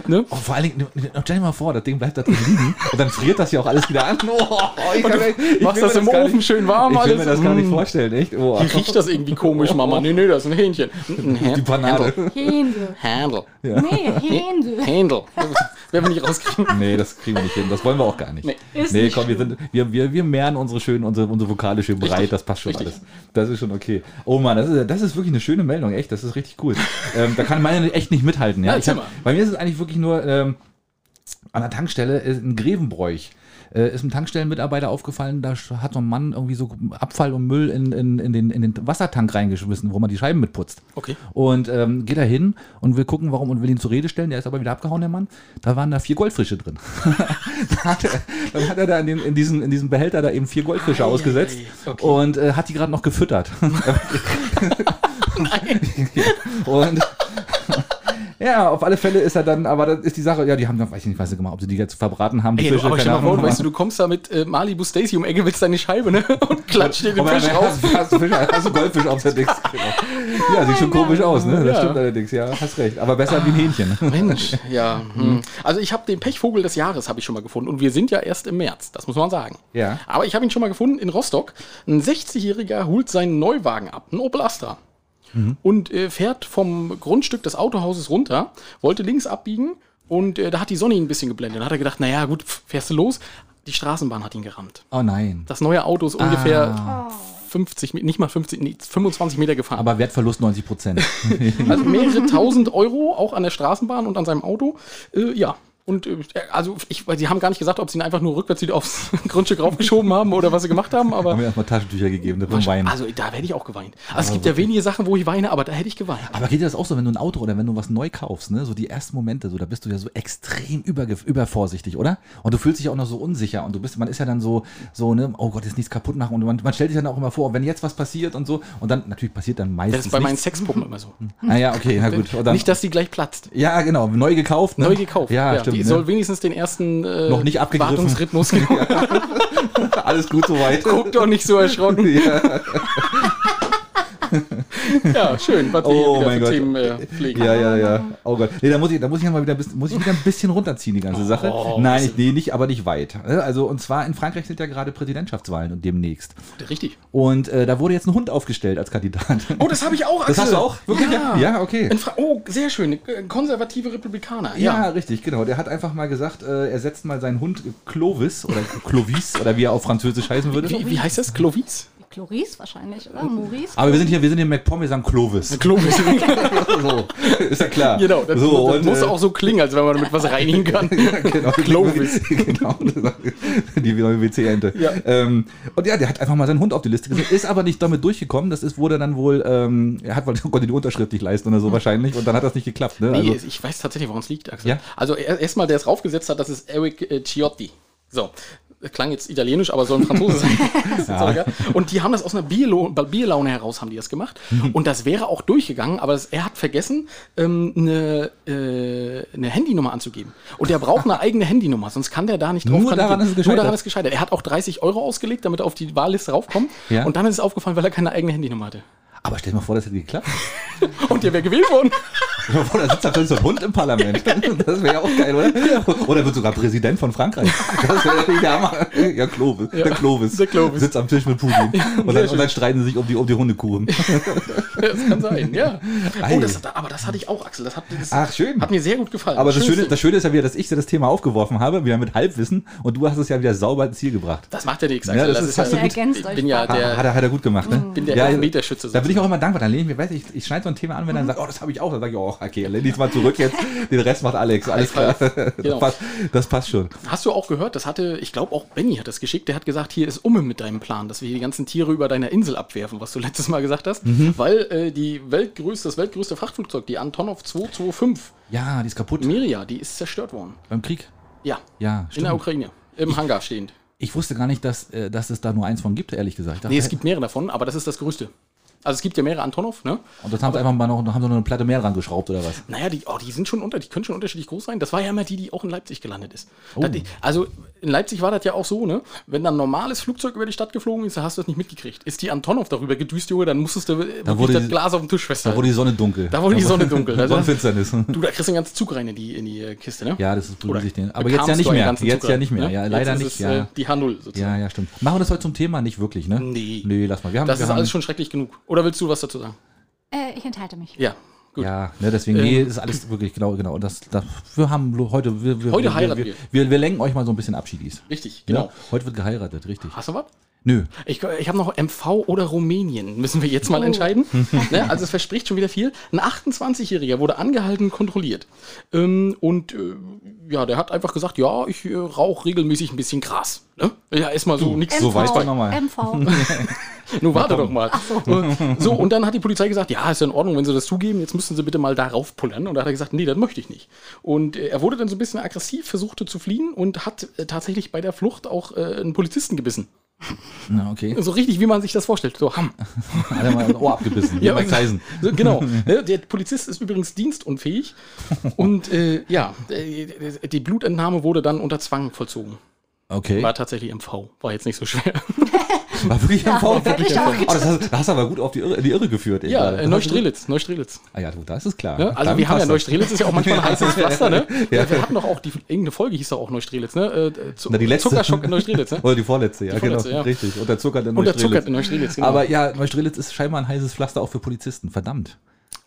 Ne? Oh, vor allen Dingen, stell dir mal vor, das Ding bleibt da drin liegen und dann friert das ja auch alles wieder an. Oh, ich kann, ich Machst das mir im Ofen nicht, schön warm, Ich alles. mir das gar nicht Mm. vorstellen, echt. Oh. Wie riecht das irgendwie komisch, Mama? Nee, nee, das ist ein Hähnchen. Ein Hä- Die Panade. Händel. Handle. Nee, Händel. Handle. Werden wir nicht rauskriegen. Nee, das kriegen wir nicht hin. Das wollen wir auch gar nicht. Nee. Ist Nee, komm, wir, sind, wir, wir, wir mehren unsere schönen, unsere, unsere Vokale schön breit, das passt schon Richtig. alles. Das ist schon okay. Oh Mann, das ist, das ist wirklich eine schöne Meldung, echt, das ist richtig cool. ähm, da kann meine echt nicht mithalten. Ja? Ja, hab, mal. bei mir ist es eigentlich wirklich nur ähm, an der Tankstelle äh, in Grevenbräuch. Äh, ist ein Tankstellenmitarbeiter aufgefallen, da hat so ein Mann irgendwie so Abfall und Müll in, in, in, den, in den Wassertank reingeschmissen, wo man die Scheiben mitputzt. Okay. Und ähm, geht da hin und will gucken, warum und will ihn zur Rede stellen. Der ist aber wieder abgehauen, der Mann. Da waren da vier Goldfische drin. da hat er, dann hat er da in, den, in, diesen, in diesem Behälter da eben vier Goldfische Ei, ausgesetzt ei, ei. Okay. und äh, hat die gerade noch gefüttert. und ja, auf alle Fälle ist er dann, aber das ist die Sache, ja, die haben, weiß ich nicht, weiß nicht genau, ob sie die jetzt verbraten haben, die Ey, Fische, aber stell mal vor, weißt du, du kommst da mit äh, Malibu Stacy um Ecke, willst deine Scheibe, ne? Und klatscht dir den Fisch raus. Hast, du Fisch, hast du Goldfisch auf der Dings. Genau. Ja, sieht schon komisch aus, ne? Das Ja. stimmt allerdings, ja, hast recht. Aber besser wie ein Hähnchen. Mensch, ja. Hm. Also ich habe den Pechvogel des Jahres habe ich schon mal gefunden und wir sind ja erst im März, das muss man sagen. Ja. Aber ich habe ihn schon mal gefunden in Rostock. Ein 60-Jähriger holt seinen Neuwagen ab, ein Opel Astra. Und äh, fährt vom Grundstück des Autohauses runter, wollte links abbiegen und äh, da hat die Sonne ihn ein bisschen geblendet. Dann hat er gedacht, naja gut, fährst du los? Die Straßenbahn hat ihn gerammt. Oh nein. Das neue Auto ist ungefähr 50, Me- nicht mal 50, nee, 25 Meter gefahren. Aber Wertverlust 90 Prozent. Also mehrere tausend Euro auch an der Straßenbahn und an seinem Auto. Äh, ja. Und äh, also ich, weil sie haben gar nicht gesagt, ob sie ihn einfach nur rückwärts wieder aufs Grundstück raufgeschoben haben oder was sie gemacht haben, aber haben mir erstmal Taschentücher gegeben, ne, vom Wein. also da hätte ich auch geweint. Also es gibt ja wenige Sachen, wo ich weine, aber da hätte ich geweint. Aber geht dir das auch so, wenn du ein Auto oder wenn du was neu kaufst, ne? So die ersten Momente, so da bist du ja so extrem über, übervorsichtig, oder? Und du fühlst dich auch noch so unsicher und du bist, man ist ja dann so, so, ne, oh Gott, jetzt nichts kaputt machen und man, man stellt sich dann auch immer vor, wenn jetzt was passiert und so und dann natürlich passiert dann meistens Das ist bei meinen nichts. Sexpuppen immer so. Ah ja, okay, na gut. Dann, Nicht, dass die gleich platzt. ja, genau, neu gekauft, ne? Neu gekauft. Ja, stimmt. Die ne? soll wenigstens den ersten äh, Noch nicht abgegriffen. Wartungsrhythmus genau. Alles gut soweit. Guck doch nicht so erschrocken. Ja, Ja, schön, was wir Oh hier wieder mein für Gott. Themen äh, pflegen. ja, ja, ja. Oh Gott. Nee, da muss ich, da muss ich mal wieder, ein bisschen- muss ich wieder ein bisschen runterziehen, die ganze Sache. Oh, Nein, ich, nee, nicht, aber nicht weit. Also, und zwar in Frankreich sind ja gerade Präsidentschaftswahlen und demnächst. Richtig. Und äh, da wurde jetzt ein Hund aufgestellt als Kandidat. Oh, das habe ich auch, Das Axel. hast du auch? Wirklich? Ja, Ja, okay. Oh, sehr schön. Konservative Republikaner. Ja, Ja. richtig, genau. Der hat einfach mal gesagt, äh, er setzt mal seinen Hund Clovis oder Clovis oder wie er auf Französisch heißen würde. Wie, wie heißt das? Clovis? Chloris wahrscheinlich, oder? Maurice? Aber wir sind hier, wir sind hier in MacPom, wir sagen Clovis. Clovis. so, ist ja klar. genau, das, so, das und, muss äh, auch so klingen, als wenn man damit was reinigen kann. genau, Clovis. genau, die neue WC-Ente. Ja. Ähm, und ja, der hat einfach mal seinen Hund auf die Liste gesetzt, ist aber nicht damit durchgekommen. Das ist, wurde dann wohl, ähm, er hat wohl, konnte die Unterschrift nicht leisten oder so wahrscheinlich und dann hat das nicht geklappt. Ne? Nee, Also, ich weiß tatsächlich, woran es liegt, Axel. Ja? Also er- erstmal, der es raufgesetzt hat, das ist Eric äh, Ciotti. So. Klang jetzt italienisch, aber soll ein Franzose sein. Egal. Und die haben das aus einer Bierlo Bierlaune heraus, haben die das gemacht. Mhm. Und das wäre auch durchgegangen, aber das, er hat vergessen, ähm, eine, äh, eine Handynummer anzugeben. Und der braucht eine eigene Handynummer, sonst kann der da nicht drauf Nur daran ist Nur gescheitert. daran ist es gescheitert. Er hat auch 30 Euro ausgelegt, damit er auf die Wahlliste raufkommt. Ja. Und dann ist es aufgefallen, weil er keine eigene Handynummer hatte. Aber stell dir mal vor, das hätte geklappt. Und der wäre gewählt worden. Sitzt da plötzlich so ein Hund im Parlament. Das wäre ja auch geil, oder? Oder wird sogar Präsident von Frankreich. Das wäre natürlich der Hammer. Ja, Clovis. Der Clovis. Der Clovis. Sitzt am Tisch mit Putin. Und dann, und dann streiten sie sich um die, um die Hundekuchen. Das kann sein, ja. Oh, das, aber das hatte ich auch, Axel. Das hat, das Ach, schön. hat mir sehr gut gefallen. Aber das Schöne, das Schöne ist ja wieder, dass ich dir das Thema aufgeworfen habe, wieder mit Halbwissen, und du hast es ja wieder sauber ins Ziel gebracht. das macht ja nichts, Ja, Axel. das ist- hast du Ihr gut- ergänzt ich euch bin ja der, hat, er, hat er gut gemacht, ne? bin der ja, Elfmeterschütze. Da bin ich auch immer dankbar. Dann lehne ich mir, weiß ich, ich schneide so ein Thema an, wenn dann sagt, oh, das habe ich auch. Dann sage ich, oh, okay, lehne ich mal zurück jetzt. Den Rest macht Alex. Alles klar. Genau. Das, passt, das passt schon. Hast du auch gehört, das hatte, ich glaube auch Benny hat das geschickt, der hat gesagt, hier ist Umme mit deinem Plan, dass wir hier die ganzen Tiere über deiner Insel abwerfen, was du letztes Mal gesagt hast, Mhm. weil äh, die weltgrößte, das weltgrößte Frachtflugzeug, die Antonov 225 Ja, die ist kaputt. Miria, die ist zerstört worden. Beim Krieg. Ja, Ja, in der stimmt. Ukraine, im Hangar stehend. Ich wusste gar nicht, dass, äh, dass es da nur eins von gibt, ehrlich gesagt. Ich Nee, es gibt mehrere davon, aber das ist das größte. Also es gibt ja mehrere Antonov, ne? Und das haben sie einfach mal noch, haben sie noch eine Platte mehr dran geschraubt oder was? Naja, die, oh, die sind schon unter, die können schon unterschiedlich groß sein. Das war ja immer die, die auch in Leipzig gelandet ist. Oh. Da die- also in Leipzig war das ja auch so, ne? Wenn dann ein normales Flugzeug über die Stadt geflogen ist, dann hast du das nicht mitgekriegt. Ist die Antonov darüber gedüst, Junge, dann musstest du wirklich wurde das die- Glas auf dem Tisch Da festhalten. wurde die Sonne dunkel. Da wurde die Sonne dunkel. Also, Sonnenfinsternis. du, da kriegst du einen ganzen Zug rein in die, in die äh, Kiste, ne? Ja, das ist Oder blutig. den. Aber jetzt ja nicht mehr. ganzen Jetzt ja nicht mehr. ne? Ja, leider nicht. Es, Ja. äh, die H0 sozusagen. ja, ja, stimmt. Machen wir das heute zum Thema nicht wirklich, ne? Nee. Nee, lass mal. Wir haben, Das wir ist haben, alles schon schrecklich genug. Oder willst du was dazu sagen? Äh, ich enthalte mich. Ja, gut. Ja, ne, deswegen, Ähm, nee, ist alles wirklich genau, genau. Und das, das, wir haben heute, wir, wir, Heute wir, heiraten wir, wir, wir lenken euch mal so ein bisschen Abschiedis. Richtig, Genau. genau. Heute wird geheiratet, richtig. Hast du was? Nö. Ich, ich habe noch MV oder Rumänien, müssen wir jetzt mal Oh. entscheiden. ne? Also es verspricht schon wieder viel. Ein 28-Jähriger wurde angehalten und kontrolliert. Ähm, und äh, ja, der hat einfach gesagt, ja, ich äh, rauche regelmäßig ein bisschen Gras. Ne? Ja, erstmal so nichts. So weit war nochmal. MV. Nun warte doch mal. So. und dann hat die Polizei gesagt, ja, ist ja in Ordnung, wenn Sie das zugeben, jetzt müssen Sie bitte mal darauf pullern. Und da hat er gesagt, nee, das möchte ich nicht. Und äh, er wurde dann so ein bisschen aggressiv, versuchte zu fliehen und hat äh, tatsächlich bei der Flucht auch äh, einen Polizisten gebissen. Na, okay. So richtig, wie man sich das vorstellt. So, ham. Hat er mal ein Ohr abgebissen. Wie Ja, Mike Tyson. So, genau. Ne, Der Polizist ist übrigens dienstunfähig. Und äh, ja, äh, die Blutentnahme wurde dann unter Zwang vollzogen. Okay. War tatsächlich MV. War jetzt nicht so schwer. War wirklich am hätte ich auch Oh, das hast, das hast du aber gut auf die Irre, in die Irre geführt. eben Ja, äh, Neustrelitz. Neustrelitz. Ah ja, du, das ist klar. Ne? Also Dann wir haben ja. Neustrelitz ist ja auch manchmal ein heißes Pflaster, ne? Ja. Wir hatten doch auch die irgendeine Folge hieß doch auch Neustrelitz, ne? Äh, Zu, Na, die letzte. Zuckerschock in Neustrelitz, ne? Oder die vorletzte, ja, vorletzte, genau. ja. Richtig. Und der Zucker in Und der Neustrelitz. Zucker in Neustrelitz, genau. Aber ja, Neustrelitz ist scheinbar ein heißes Pflaster auch für Polizisten. Verdammt.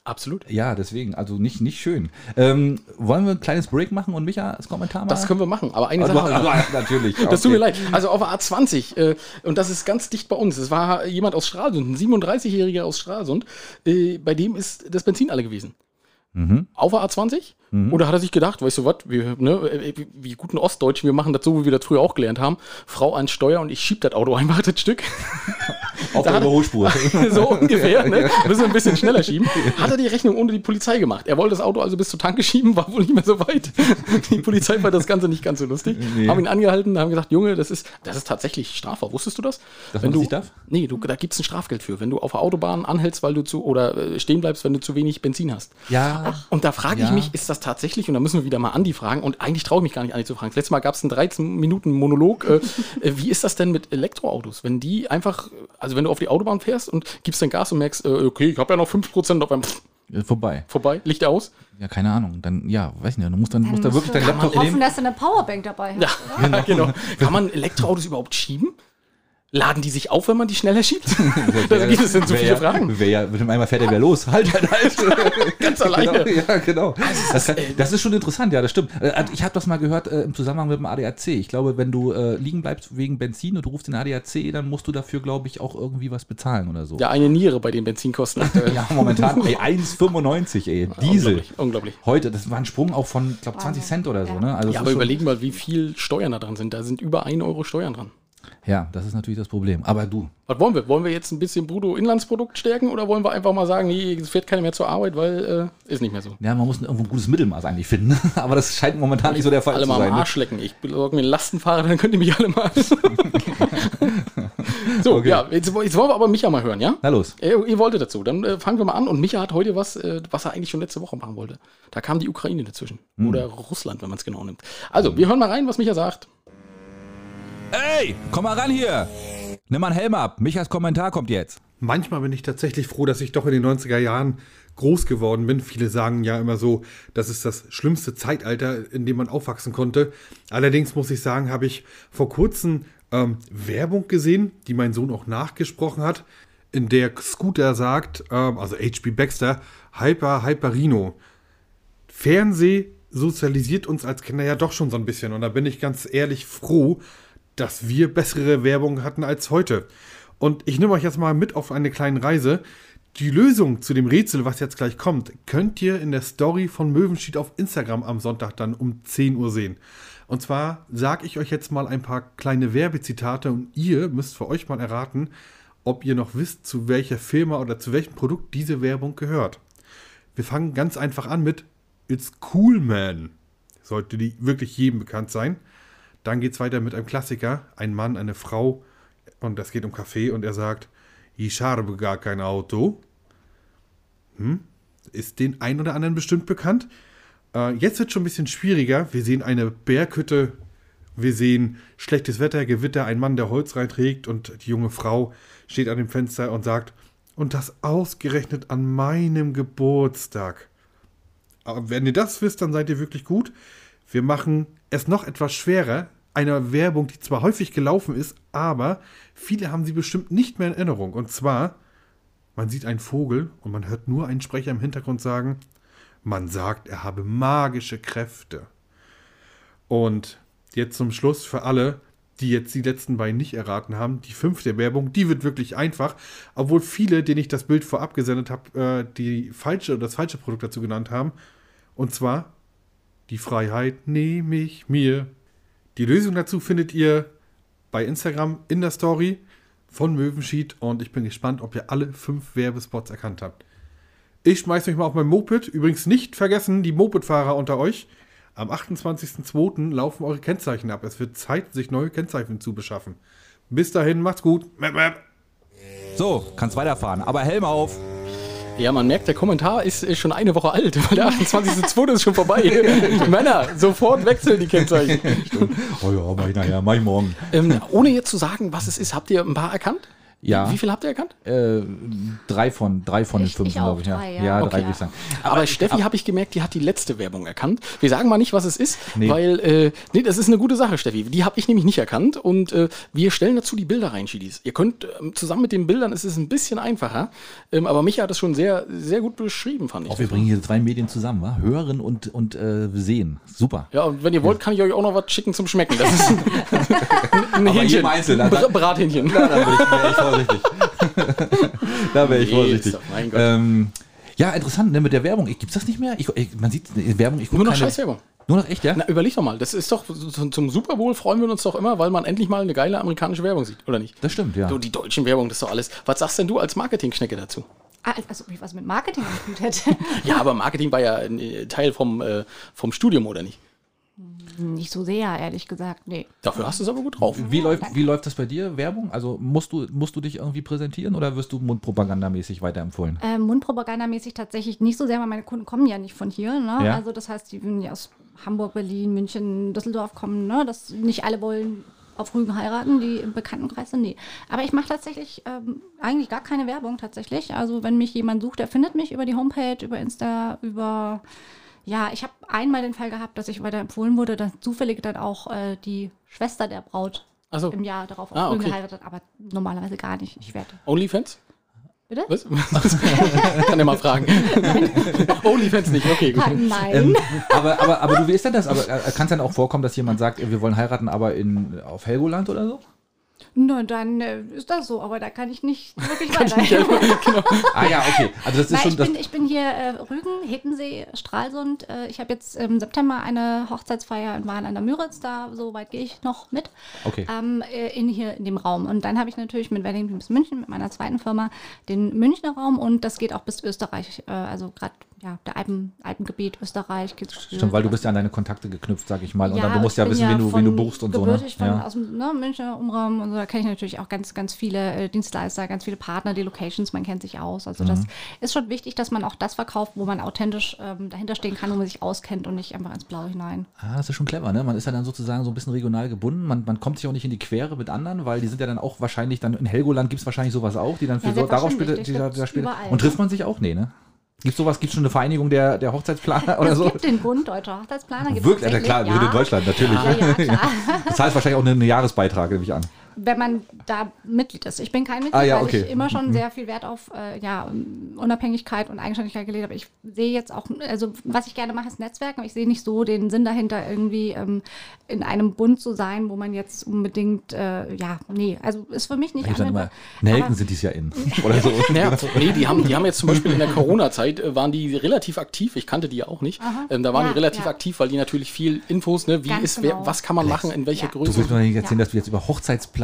Absolut. Ja, deswegen, also nicht, nicht schön. Ähm, wollen wir ein kleines Break machen und Micha als Kommentar machen? Das können wir machen. Aber eine also, Sache. also, natürlich. Das tut mir okay. leid. Also auf der A20, äh, und das ist ganz dicht bei uns. Es war jemand aus Stralsund, ein 37-Jähriger aus Stralsund, äh, bei dem ist das Benzin alle gewesen. Mhm. Auf der A20? Oder hat er sich gedacht, weißt du was, wir, ne, äh, wie, guten Ostdeutschen, wir machen das so, wie wir das früher auch gelernt haben. Frau an Steuer und ich schieb das Auto einfach das Stück. Auf der Überholspur. so ungefähr, ne? Müssen wir ein bisschen schneller schieben. Hat er die Rechnung ohne die Polizei gemacht. Er wollte das Auto also bis zur Tanke schieben, war wohl nicht mehr so weit. Die Polizei fand das Ganze nicht ganz so lustig. Nee. Haben ihn angehalten, haben gesagt, Junge, das ist, das ist tatsächlich strafbar. Wusstest du das? Dass wenn man du, darf? Nee, du, da gibt es ein Strafgeld für. Wenn du auf der Autobahn anhältst, weil du zu, oder äh, stehen bleibst, wenn du zu wenig Benzin hast. Ja. Und da frage ich Ja. mich, ist das tatsächlich, und da müssen wir wieder mal Andi fragen, und eigentlich traue ich mich gar nicht, Andi zu fragen. Das letzte Mal gab es einen 13-Minuten-Monolog. Äh, wie ist das denn mit Elektroautos? Wenn die einfach, also wenn du auf die Autobahn fährst und gibst dann Gas und merkst, äh, okay, ich habe ja noch 5% auf einem Äh, Vorbei. vorbei, Licht aus. Ja, keine Ahnung. Dann, ja, weiß nicht, du musst dann musst da wirklich du deinen Laptop hoffen, nehmen. dass du eine Powerbank dabei hast. Ja, genau. Kann man Elektroautos überhaupt schieben? Laden die sich auf, wenn man die schneller schiebt? da gibt es denn so Wer viele Fragen. Wer ja, mit dem einmal fährt er wieder los. Halt, halt, halt. Ganz alleine. Genau, ja, genau. Das, kann, äh, das ist schon interessant, ja, das stimmt. Äh, Ich habe das mal gehört äh, im Zusammenhang mit dem ADAC. Ich glaube, wenn du äh, liegen bleibst wegen Benzin und du rufst den ADAC, dann musst du dafür, glaube ich, auch irgendwie was bezahlen oder so. Ja, eine Niere bei den Benzinkosten. Ja, momentan, ey, 1,95, ey, Diesel. Unglaublich, unglaublich. Heute, das war ein Sprung auch von, glaube 20 Cent oder so, Ja. ne? Also Ja, aber überlegen mal, wie viel Steuern da dran sind. Da sind über 1 Euro Steuern dran. Ja, das ist natürlich das Problem. Aber du, Was wollen wir? Wollen wir jetzt ein bisschen Bruttoinlandsprodukt stärken oder wollen wir einfach mal sagen, nee, es fährt keiner mehr zur Arbeit, weil äh, ist nicht mehr so. ja, man muss irgendwo ein gutes Mittelmaß eigentlich finden. aber das scheint momentan nicht so der Fall Alle zu mal sein. am ne? Arsch lecken. Ich besorge mir einen Lastenfahrer, dann könnt ihr mich alle mal. so, Okay. ja, jetzt, jetzt wollen wir aber Micha mal hören, ja? Na los. Ihr, ihr wolltet dazu. Dann äh, fangen wir mal an. Und Micha hat heute was, äh, was er eigentlich schon letzte Woche machen wollte. Da kam die Ukraine dazwischen. Hm. Oder Russland, wenn man es genau nimmt. Also, wir hören mal rein, was Micha sagt. Ey, komm mal ran hier. Nimm mal einen Helm ab. Michas Kommentar kommt jetzt. manchmal bin ich tatsächlich froh, dass ich doch in den 90er Jahren groß geworden bin. Viele sagen ja immer so, das ist das schlimmste Zeitalter, in dem man aufwachsen konnte. Allerdings muss ich sagen, habe ich vor kurzem ähm, Werbung gesehen, die mein Sohn auch nachgesprochen hat, in der Scooter sagt, ähm, also HB Baxter, Hyper Hyperino. Fernseh sozialisiert uns als Kinder ja doch schon so ein bisschen. Und da bin ich ganz ehrlich froh, dass wir bessere Werbung hatten als heute. Und ich nehme euch jetzt mal mit auf eine kleine Reise. Die Lösung zu dem Rätsel, was jetzt gleich kommt, könnt ihr in der Story von Möwenschied auf Instagram am Sonntag dann um 10 Uhr sehen. Und zwar sage ich euch jetzt mal ein paar kleine Werbezitate und ihr müsst für euch mal erraten, ob ihr noch wisst, zu welcher Firma oder zu welchem Produkt diese Werbung gehört. Wir fangen ganz einfach an mit It's Cool Man. Sollte die wirklich jedem bekannt sein. Dann geht es weiter mit einem Klassiker. Ein Mann, eine Frau und es geht um Kaffee und er sagt, ich habe gar kein Auto. Hm? Ist den ein oder anderen bestimmt bekannt. Äh, jetzt wird schon ein bisschen schwieriger. Wir sehen eine Berghütte. Wir sehen schlechtes Wetter, Gewitter, ein Mann, der Holz reinträgt und die junge Frau steht an dem Fenster und sagt, und das ausgerechnet an meinem Geburtstag. Aber wenn ihr das wisst, dann seid ihr wirklich gut. Wir machen es noch etwas schwerer. Eine Werbung, die zwar häufig gelaufen ist, aber viele haben sie bestimmt nicht mehr in Erinnerung. Und zwar, man sieht einen Vogel und man hört nur einen Sprecher im Hintergrund sagen, man sagt, er habe magische Kräfte. Und jetzt zum Schluss für alle, die jetzt die letzten beiden nicht erraten haben, die fünfte Werbung, die wird wirklich einfach, obwohl viele, denen ich das Bild vorab gesendet habe, äh, die falsche das falsche Produkt dazu genannt haben. Und zwar die Freiheit nehme ich mir. Die Lösung dazu findet ihr bei Instagram in der Story von Möwenschied und ich bin gespannt, ob ihr alle fünf Werbespots erkannt habt. Ich schmeiß mich mal auf mein Moped. Übrigens nicht vergessen, die Mopedfahrer unter euch. Am 28.02. laufen eure Kennzeichen ab. Es wird Zeit, sich neue Kennzeichen zu beschaffen. Bis dahin, macht's gut. So, kannst weiterfahren. Aber Helm auf. Ja, man merkt, der Kommentar ist, schon eine Woche alt, weil der 28.02. ist schon vorbei. Männer, sofort wechseln die Kennzeichen. Oh ja, mach ich nachher, mach ich morgen. Ähm, ohne jetzt zu sagen, was es ist, habt ihr ein paar erkannt? Ja. Wie viel habt ihr erkannt? Äh, drei von, drei von den Ich- fünf, ich glaube ich. Ja, drei, ja. ja Okay. drei würde ich sagen. Aber, Steffi habe ich gemerkt, die hat die letzte Werbung erkannt. Wir sagen mal nicht, was es ist, Nee. weil, äh, nee, das ist eine gute Sache, Steffi. Die habe ich nämlich nicht erkannt und äh, wir stellen dazu die Bilder rein, Schiedis. Ihr könnt ähm, zusammen mit den Bildern, es ist ein bisschen einfacher, ähm, aber Micha hat das schon sehr, sehr gut beschrieben, fand ich. Auch wir bringen hier zwei Medien zusammen, wa? Hören und, und äh, sehen. Super. ja, und wenn ihr wollt, kann ich euch auch noch was schicken zum Schmecken. Das ist ein, ein Aber Hähnchen. einzeln, Ein also- Bra- Brathähnchen. Da wäre ich, wär ich vorsichtig. da wäre ich Nee, vorsichtig. doch- mein Gott. Ähm, ja, interessant, ne, mit der Werbung. Gibt es das nicht mehr? Ich, ich, man sieht äh, Werbung. Ich Nur noch keine- Scheißwerbung. Nur noch echt, ja? Na, überleg doch mal, das ist doch zum zum Super Bowl freuen wir uns doch immer, weil man endlich mal eine geile amerikanische Werbung sieht, oder nicht? Das stimmt, ja. Du, die deutschen Werbung, das ist doch alles. Was sagst denn du als Marketing-Schnecke dazu? Ah, Also, was mit Marketing am Hut hätte. Ja, aber Marketing war ja ein äh, Teil vom, äh, vom Studium, oder nicht? Nicht so sehr, ehrlich gesagt. Nee. Dafür hast du es aber gut drauf. Wie läuft, wie läuft das bei dir, Werbung? Also musst du, musst du dich irgendwie präsentieren oder wirst du mundpropagandamäßig weiterempfohlen? Ähm, Mundpropagandamäßig tatsächlich nicht so sehr, weil meine Kunden kommen ja nicht von hier. Ne? Ja. Also das heißt, die würden ja aus Hamburg, Berlin, München, Düsseldorf kommen. Ne? Das, nicht alle wollen auf Rügen heiraten, die im Bekanntenkreis sind. Nee. Aber ich mache tatsächlich ähm, eigentlich gar keine Werbung tatsächlich. Also wenn mich jemand sucht, der findet mich über die Homepage, über Insta, über... Ja, ich habe einmal den Fall gehabt, dass ich weiter empfohlen wurde, dass zufällig dann auch äh, die Schwester der Braut so. im Jahr darauf auf Ah, okay. geheiratet, aber normalerweise gar nicht. Ich werde. Onlyfans? Bitte? Was? Kann ja mal fragen. Onlyfans nicht, okay, gut. Nein. Ähm, aber, aber, aber du, wie ist denn das? Aber äh, kann es dann auch vorkommen, dass jemand sagt, wir wollen heiraten, aber in, auf Helgoland oder so? Na, dann äh, ist das so, aber da kann ich nicht wirklich weiterhelfen. Ah ja, okay. Also das ist Nein, schon ich, das. bin, ich bin hier äh, Rügen, Hittensee, Stralsund. Äh, ich habe jetzt im September eine Hochzeitsfeier in Wahn an der Müritz, da so weit gehe ich noch mit. Okay. Ähm, äh, in hier in dem Raum. Und dann habe ich natürlich mit Wedding Dreams München, mit meiner zweiten Firma, den Münchner Raum und das geht auch bis Österreich. Äh, also gerade, ja, der Alpen, Alpengebiet, Österreich. Stimmt, weil du bist ja an deine Kontakte geknüpft, sag ich mal. und Ja, dann, du musst ja wissen, wen du, wen du buchst und so. Ne? von Ja. aus dem ne, Münchner Umraum und so, da kenne ich natürlich auch ganz, ganz viele äh, Dienstleister, ganz viele Partner, die Locations, man kennt sich aus. Also Mhm. das ist schon wichtig, dass man auch das verkauft, wo man authentisch ähm, dahinter stehen kann, wo man sich auskennt und nicht einfach ins Blaue hinein. Ah, das ist schon clever, ne? Man ist ja dann sozusagen so ein bisschen regional gebunden. Man, man kommt sich auch nicht in die Quere mit anderen, weil die sind ja dann auch wahrscheinlich, dann in Helgoland gibt es wahrscheinlich sowas auch, die dann für Ja, so, darauf die, das da, da Und trifft man sich auch? Nee, ne? Gibt sowas, gibt schon eine Vereinigung der, der Hochzeitsplaner oder es so? gibt den Bund Deutscher Hochzeitsplaner. Wirklich, ja, klar, wir sind in Deutschland, natürlich. Ja, ja. Das heißt wahrscheinlich auch einen Jahresbeitrag, nehme ich an. Wenn man da Mitglied ist. Ich bin kein Mitglied, Ah, ja, weil okay. ich immer schon sehr viel Wert auf äh, ja, Unabhängigkeit und Eigenständigkeit gelegt habe. Ich sehe jetzt auch, also was ich gerne mache, ist Netzwerken, aber ich sehe nicht so den Sinn dahinter, irgendwie ähm, in einem Bund zu sein, wo man jetzt unbedingt, äh, ja, nee, also ist für mich nicht anwendbar. Nelken sind dies Jahr in. Oder so. Ja, nee, die haben, die haben jetzt zum Beispiel in der Corona-Zeit äh, waren die relativ aktiv. Ich kannte die ja auch nicht. Ähm, da waren Ja, die relativ ja. aktiv, weil die natürlich viel Infos, ne, wie Ganz ist, wer, genau. was kann man machen, in welcher Ja. Du Größe. willst mir nicht erzählen, Ja. dass du jetzt über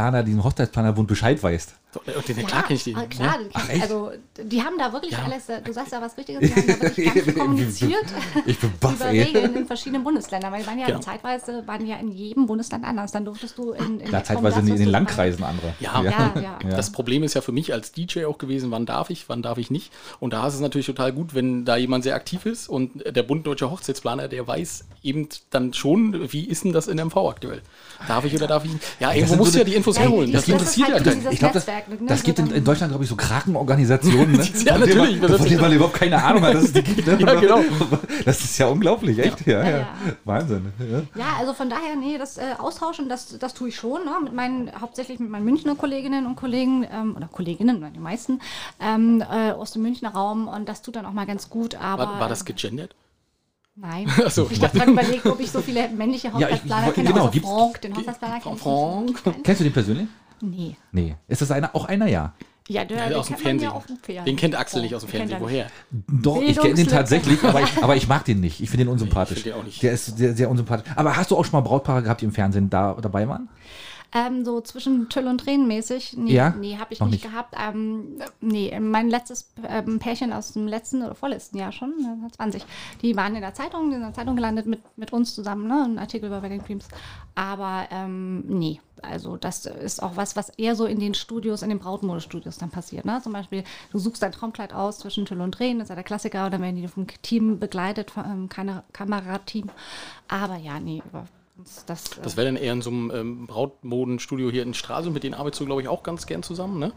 Hochzeitsplaner, diesen Hochzeitsplanerbund Bescheid weißt. So, äh, den, klar kenne ich den. klar, ne? den kenn ich. also die haben da wirklich Ja. alles, äh, du sagst ja was Richtiges, die haben da wirklich ganz kommuniziert Ich bin baff, über ey. Regeln in verschiedenen Bundesländern, weil die waren ja Genau. zeitweise, waren ja in jedem Bundesland anders, dann durftest du in, in Ja, zeitweise in, in den Landkreisen andere. Ja. Ja, ja. Ja. Das Problem ist ja für mich als DJ auch gewesen, wann darf ich, wann darf ich nicht. Und da ist es natürlich total gut, wenn da jemand sehr aktiv ist und der Bund Deutscher Hochzeitsplaner, der weiß eben dann schon, wie ist denn das in MV aktuell? Darf ich oder darf ich nicht? Ja, irgendwo musst du ja die Infos Ja, herholen. das Das, interessiert halt ja keinen. Ich glaube, das, Netzwerk, ne, das gibt in, in Deutschland, glaube ich, so Krakenorganisationen, ne? Ja, von natürlich, das Von ist- denen man überhaupt keine Ahnung hat, dass es die gibt. Ne? Ja, genau. Das ist ja unglaublich, echt. Ja, ja. Ja, ja. Wahnsinn. Ja. Ja, also von daher, nee, das äh, Austauschen, das, das tue ich schon, ne? mit meinen, hauptsächlich mit meinen Münchner Kolleginnen und Kollegen, ähm, oder Kolleginnen, nein, die meisten, ähm, äh, aus dem Münchner Raum und das tut dann auch mal ganz gut, aber... War, war das gegendert? Nein. So, ich habe gerade überlegt, ob ich so viele männliche ich- Hochzeitsplaner ich- kenne, genau, außer Frank, den Hochzeitsplaner kenne ich Frank? Kennst du den persönlich? Nee. Nee. Ist das einer, auch einer, ja? Ja, der, Ja, den aus dem ja Fernsehen. Fernsehen. Den kennt Axel nicht aus dem Fernsehen. er. Woher? Doch, ich kenne den tatsächlich, aber ich, aber ich mag den nicht. Ich finde den unsympathisch. ich find den auch nicht. Der ist sehr, sehr unsympathisch. Aber hast du auch schon mal Brautpaare gehabt, die im Fernsehen da dabei waren? Ähm, so zwischen Tüll und Tränen mäßig. Nee, Ja? nee habe ich nicht, nicht. gehabt. Ähm, nee, mein letztes ähm, Pärchen aus dem letzten oder vorletzten Jahr schon, ne, 20, die waren in der Zeitung, in der Zeitung gelandet mit, mit uns zusammen, ne, ein Artikel über Wedding Dreams. Aber ähm, nee, also das ist auch was, was eher so in den Studios, in den Brautmodestudios dann passiert. Ne? Zum Beispiel, du suchst dein Traumkleid aus zwischen Tüll und Tränen, das ist ja der Klassiker, oder werden die vom Team begleitet, vom ähm, Kamerateam. Aber ja, nee, über das. äh, Das wäre dann eher in so einem ähm, Brautmodenstudio hier in Stralsund, mit denen arbeitest du, glaube ich, auch ganz gern zusammen, ne?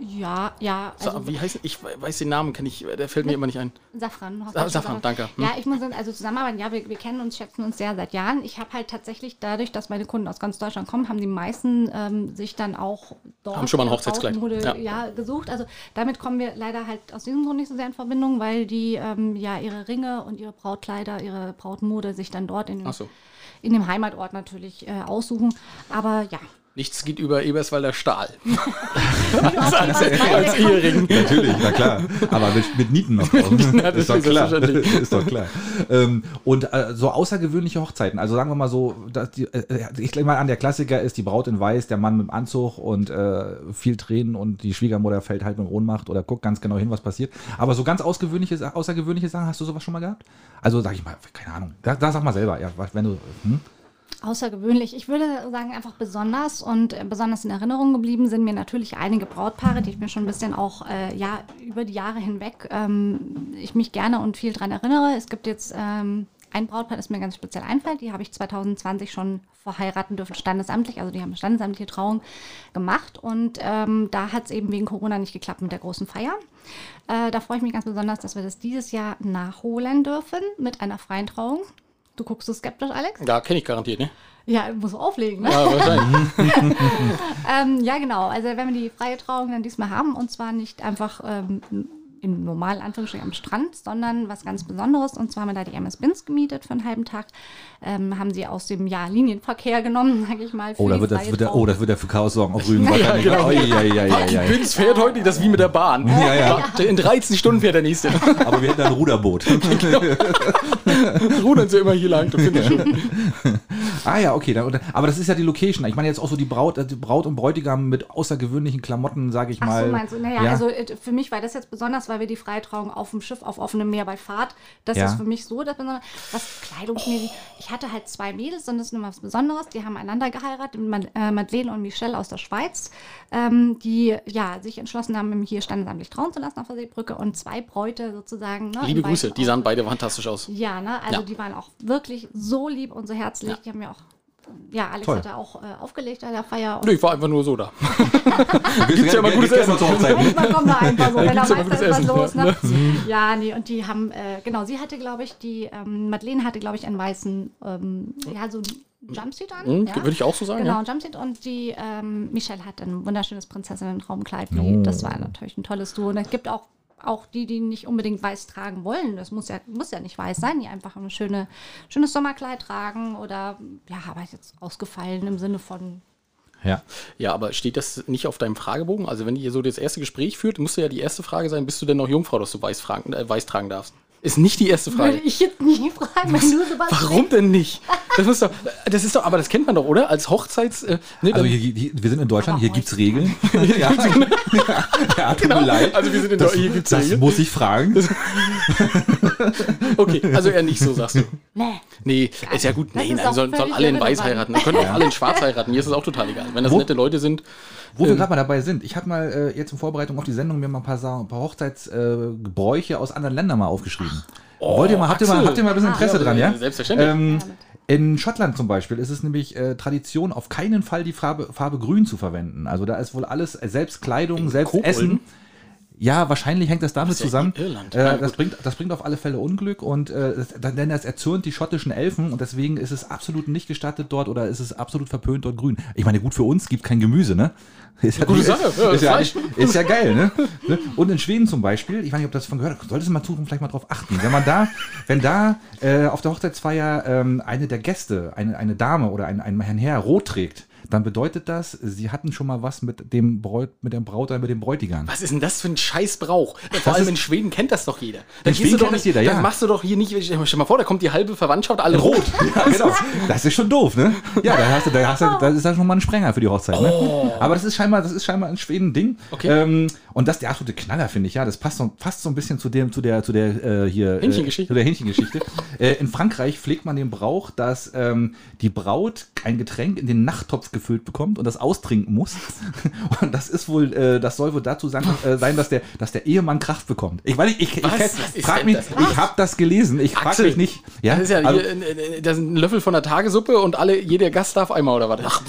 ja, ja. Also, Wie heißt Ich we- weiß den Namen, kenn ich, der fällt mir immer nicht ein. Safran. Sa- Safran, danke. Hm. Ja, ich muss sagen, also zusammenarbeiten, ja, wir, wir kennen uns, schätzen uns sehr seit Jahren. Ich habe halt tatsächlich dadurch, dass meine Kunden aus ganz Deutschland kommen, haben die meisten ähm, sich dann auch dort Haben schon mal ein Hochzeitskleid. Ja. ja. gesucht. Also damit kommen wir leider halt aus diesem Grund nicht so sehr in Verbindung, weil die ähm, ja ihre Ringe und ihre Brautkleider, ihre Brautmode sich dann dort in, Ach so. In dem Heimatort natürlich äh, aussuchen. Aber ja. Nichts geht über Eberswalder Stahl. als, Als Ehering. Natürlich, na klar. Aber mit, mit Nieten noch drauf. Das ist doch klar. ist doch klar. Ähm, und äh, so außergewöhnliche Hochzeiten. Also sagen wir mal so, dass die, äh, ich denke mal an, der Klassiker ist die Braut in Weiß, der Mann mit dem Anzug und äh, viel Tränen und die Schwiegermutter fällt halt mit Ohnmacht oder guckt ganz genau hin, was passiert. Aber so ganz außergewöhnliche Sachen, hast du sowas schon mal gehabt? Also sag ich mal, keine Ahnung. Da, da sag mal selber, ja, wenn du. Hm? Außergewöhnlich. Ich würde sagen, einfach besonders und äh, besonders in Erinnerung geblieben sind mir natürlich einige Brautpaare, die ich mir schon ein bisschen auch äh, ja, über die Jahre hinweg ähm, ich mich gerne und viel dran erinnere. Es gibt jetzt ähm, ein Brautpaar, das mir ganz speziell einfällt. Die habe ich 2020 schon verheiraten dürfen, standesamtlich. Also die haben eine standesamtliche Trauung gemacht und ähm, da hat es eben wegen Corona nicht geklappt mit der großen Feier. Äh, da freue ich mich ganz besonders, dass wir das dieses Jahr nachholen dürfen mit einer freien Trauung. Du guckst so skeptisch, Alex? Ja, kenne ich garantiert, ne? Ja, muss auflegen, ne? Ja, wahrscheinlich. Ähm, ja, genau. Also wenn wir die freie Trauung dann diesmal haben und zwar nicht einfach ähm, im normalen Anführungsstrichen am Strand, sondern was ganz Besonderes. Und zwar haben wir da die MS Bins gemietet für einen halben Tag. Ähm, haben sie aus dem ja, Linienverkehr genommen, sage ich mal. für Oh, da wird das, wird der, oh, das wird der für Chaos sorgen auf Rügen. wahrscheinlich. genau. Oi, oi, oi, oi, oi. Binz fährt heute, das ist wie mit der Bahn. Ja, ja. In 13 Stunden fährt der nächste. Aber wir hätten ein Ruderboot. Rudern sie immer hier lang. Das finde ich schön. Ah ja, okay. Dann, aber das ist ja die Location. Ich meine jetzt auch so die Braut, äh, die Braut und Bräutigam mit außergewöhnlichen Klamotten, sage ich Ach mal. so, meinst du? Naja, Ja. also äh, für mich war das jetzt besonders, weil wir die Freitrauung auf dem Schiff auf offenem Meer bei Fahrt. Das Ja. ist für mich so das Besondere. Was kleidungsmäßig. Ich hatte halt zwei Mädels und das ist nur was Besonderes. Die haben einander geheiratet, Mad- äh, Madeleine und Michelle aus der Schweiz, ähm, die ja sich entschlossen haben, mich hier standesamtlich trauen zu lassen auf der Seebrücke und zwei Bräute sozusagen. Ne, Liebe Grüße, die sahen beide fantastisch aus. ja, ne? Also Ja. die waren auch wirklich so lieb und so herzlich. Die haben mir ja, Alex Toll. hat da auch äh, aufgelegt an der Feier. Und Nö, ich war einfach nur so da. Gibt's ja immer gutes Essen. zur Hochzeit. Manchmal kommt da einfach so, wenn er immer weiß, da gutes ist was los. ja. Ne? Ja, nee, und die haben, äh, genau, sie hatte, glaube ich, die, ähm, Madeleine hatte, glaube ich, einen weißen, ähm, ja, so einen Jumpsuit an. Hm, ja. Würde ich auch so sagen, Genau, ja. ein Jumpsuit und die ähm, Michelle hat ein wunderschönes Prinzessinnen-Traumkleid. Oh. Das war natürlich ein tolles Duo. Und es gibt auch, auch die, die nicht unbedingt weiß tragen wollen. Das muss ja, muss ja nicht weiß sein, die einfach ein schöne, schönes Sommerkleid tragen oder, ja, aber jetzt ausgefallen im Sinne von Ja. Ja, aber steht das nicht auf deinem Fragebogen? Also wenn ihr so das erste Gespräch führt, musste ja die erste Frage sein, bist du denn noch Jungfrau, dass du weiß, fragen, äh, weiß tragen darfst? Ist nicht die erste Würde Frage. ich jetzt nie fragen, wenn du sowas Warum denn nicht? Das muss doch, das ist doch, aber das kennt man doch, oder? Als Hochzeits, äh, ne, Also hier, hier, wir sind in Deutschland, hier heute- gibt's Regeln. ja, ja, tut mir leid. Also wir sind in das, Deutschland, hier gibt's das Regeln. muss ich fragen. okay, also eher nicht so, sagst du. Nee. Nee, ist ja gut. Das Nee, ist nein, auch sollen, sollen alle in weiß heiraten. Dann können auch alle in schwarz heiraten. Mir ist es auch total egal. Wenn das Wo- nette Leute sind. Wo wir gerade mal dabei sind, ich habe mal äh, jetzt in Vorbereitung auf die Sendung mir mal ein paar, ein paar Hochzeitsgebräuche äh, aus anderen Ländern mal aufgeschrieben. Wollt ihr mal, habt ihr mal, habt ihr mal ein bisschen Interesse Ja, dran, ja? selbstverständlich. Ähm, in Schottland zum Beispiel ist es nämlich äh, Tradition, auf keinen Fall die Farbe, Farbe grün zu verwenden. Also da ist wohl alles, selbst Kleidung, selbst Kobolden? Essen. Ja, wahrscheinlich hängt das damit Das ist zusammen. Irland. Äh, das, bringt, das bringt auf alle Fälle Unglück und äh, das, denn das erzürnt die schottischen Elfen und deswegen ist es absolut nicht gestattet dort oder ist es absolut verpönt dort grün. Ich meine, gut für uns gibt kein Gemüse, ne? Ist ja, Gute Sache, ja, ist, ja, ist ja geil, ne? Ne? Und in Schweden zum Beispiel, ich weiß nicht, ob das von gehört solltest du mal suchen, vielleicht mal drauf achten. Wenn man da, wenn da äh, auf der Hochzeitsfeier ähm, eine der Gäste, eine, eine Dame oder ein, ein Herr rot trägt, dann bedeutet das, sie hatten schon mal was mit dem Bräut, mit dem Braut oder mit dem Bräutigam. Was ist denn das für ein Scheißbrauch? Vor allem ist- in Schweden kennt das doch jeder. In Dann gehst Schweden du doch kennt das nicht- jeder, ja. Dann machst du doch hier nicht, stell dir mal vor, da kommt die halbe Verwandtschaft, alle rot. Ja, genau. Das ist schon doof, ne? Ja, da hast du, da hast du, das ist ja schon mal ein Sprenger für die Hochzeit, ne? Aber das ist scheinbar, das ist scheinbar in Schweden ein Ding. Oh. Okay. Ähm, und das ist der absolute Knaller, finde ich, ja. Das passt so, passt so ein bisschen zu dem, zu der, zu der äh, hier. Hähnchengeschichte. Äh, zu der Hähnchengeschichte. äh, in Frankreich pflegt man den Brauch, dass ähm, die Braut ein Getränk in den Nachttopf gefüllt bekommt und das austrinken muss. Und das ist wohl, äh, das soll wohl dazu sein, äh, sein dass, der, dass der Ehemann Kraft bekommt. Ich weiß nicht, ich, ich, Was? ich, Was frag mich, das? ich habe das gelesen. Ich frage mich nicht. Ja, Das ist ja also- hier, das ist ein Löffel von der Tagesuppe und alle, jeder Gast darf einmal oder was? Ach,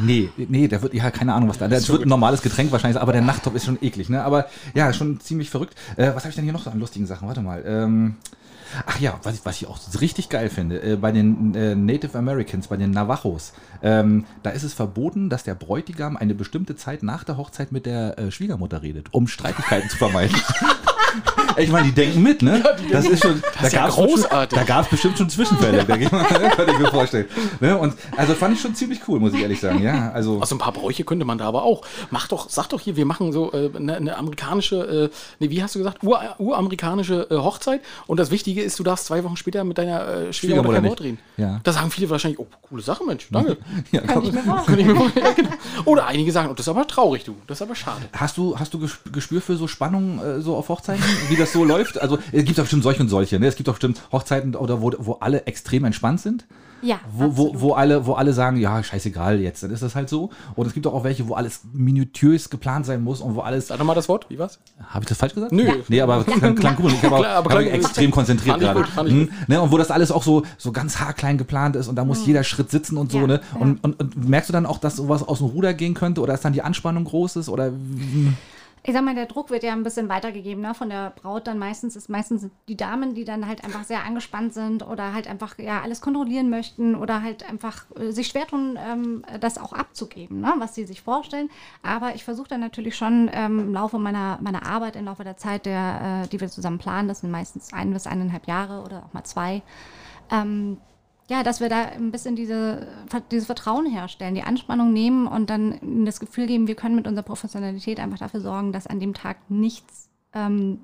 Nee, nee, der wird, ja, keine Ahnung, was da. Das wird ein normales Getränk wahrscheinlich, aber der Nachttopf ist schon eklig, ne? Aber ja, schon ziemlich verrückt. Äh, was habe ich denn hier noch so an lustigen Sachen? Warte mal. Ähm, ach ja, was ich, was ich auch richtig geil finde, äh, bei den äh, Native Americans, bei den Navajos, ähm, da ist es verboten, dass der Bräutigam eine bestimmte Zeit nach der Hochzeit mit der äh, Schwiegermutter redet, um Streitigkeiten zu vermeiden. Ich meine, die denken mit, ne? das ist schon, da ist ja gab's großartig. Schon, da gab es bestimmt schon Zwischenfälle, denke ich mal, könnte ich mir vorstellen. Ne? Und also fand ich schon ziemlich cool, muss ich ehrlich sagen. Ja, also Also ein paar Bräuche könnte man da aber auch. Mach doch, sag doch hier, wir machen so äh, eine, eine amerikanische, äh, nee, wie hast du gesagt, Ur, uramerikanische äh, Hochzeit. Und das Wichtige ist, du darfst zwei Wochen später mit deiner äh, Schwiegermutter kein. Wort reden. Ja. Da sagen viele wahrscheinlich, oh, coole Sache, Mensch, danke. ja, Kann ich mir vorstellen, ja, genau. Oder einige sagen, oh, das ist aber traurig, du. Das ist aber schade. Hast du, hast du Ges- Gespür für so Spannung äh, so auf Hochzeiten, wie das so läuft? Also es gibt doch bestimmt solche und solche. Ne? Es gibt doch bestimmt Hochzeiten, oder wo, wo alle extrem entspannt sind. Ja, Wo, wo, wo, alle, wo alle sagen, ja, scheißegal jetzt, dann ist das halt so. Und es gibt doch auch welche, wo alles minutiös geplant sein muss und wo alles. Sag doch mal das Wort, wie war's? Habe ich das falsch gesagt? Nö. Nee, aber klang, klang gut. Ich habe extrem konzentriert gerade. Hm, ne? Und wo das alles auch so, so ganz haarklein geplant ist und da muss jeder Schritt sitzen und so. Ja, ne? ja. Und, und, und merkst du dann auch, dass sowas aus dem Ruder gehen könnte oder dass dann die Anspannung groß ist? Oder Ich sag mal, der Druck wird ja ein bisschen weitergegeben ne? von der Braut. Dann meistens ist meistens die Damen, die dann halt einfach sehr angespannt sind oder halt einfach ja alles kontrollieren möchten oder halt einfach äh, sich schwer tun, ähm, das auch abzugeben, ne? was sie sich vorstellen. Aber ich versuche dann natürlich schon ähm, im Laufe meiner, meiner Arbeit, im Laufe der Zeit, der, äh, die wir zusammen planen, das sind meistens ein bis eineinhalb Jahre oder auch mal zwei, ähm, ja, dass wir da ein bisschen diese, dieses Vertrauen herstellen, die Anspannung nehmen und dann das Gefühl geben, wir können mit unserer Professionalität einfach dafür sorgen, dass an dem Tag nichts ähm,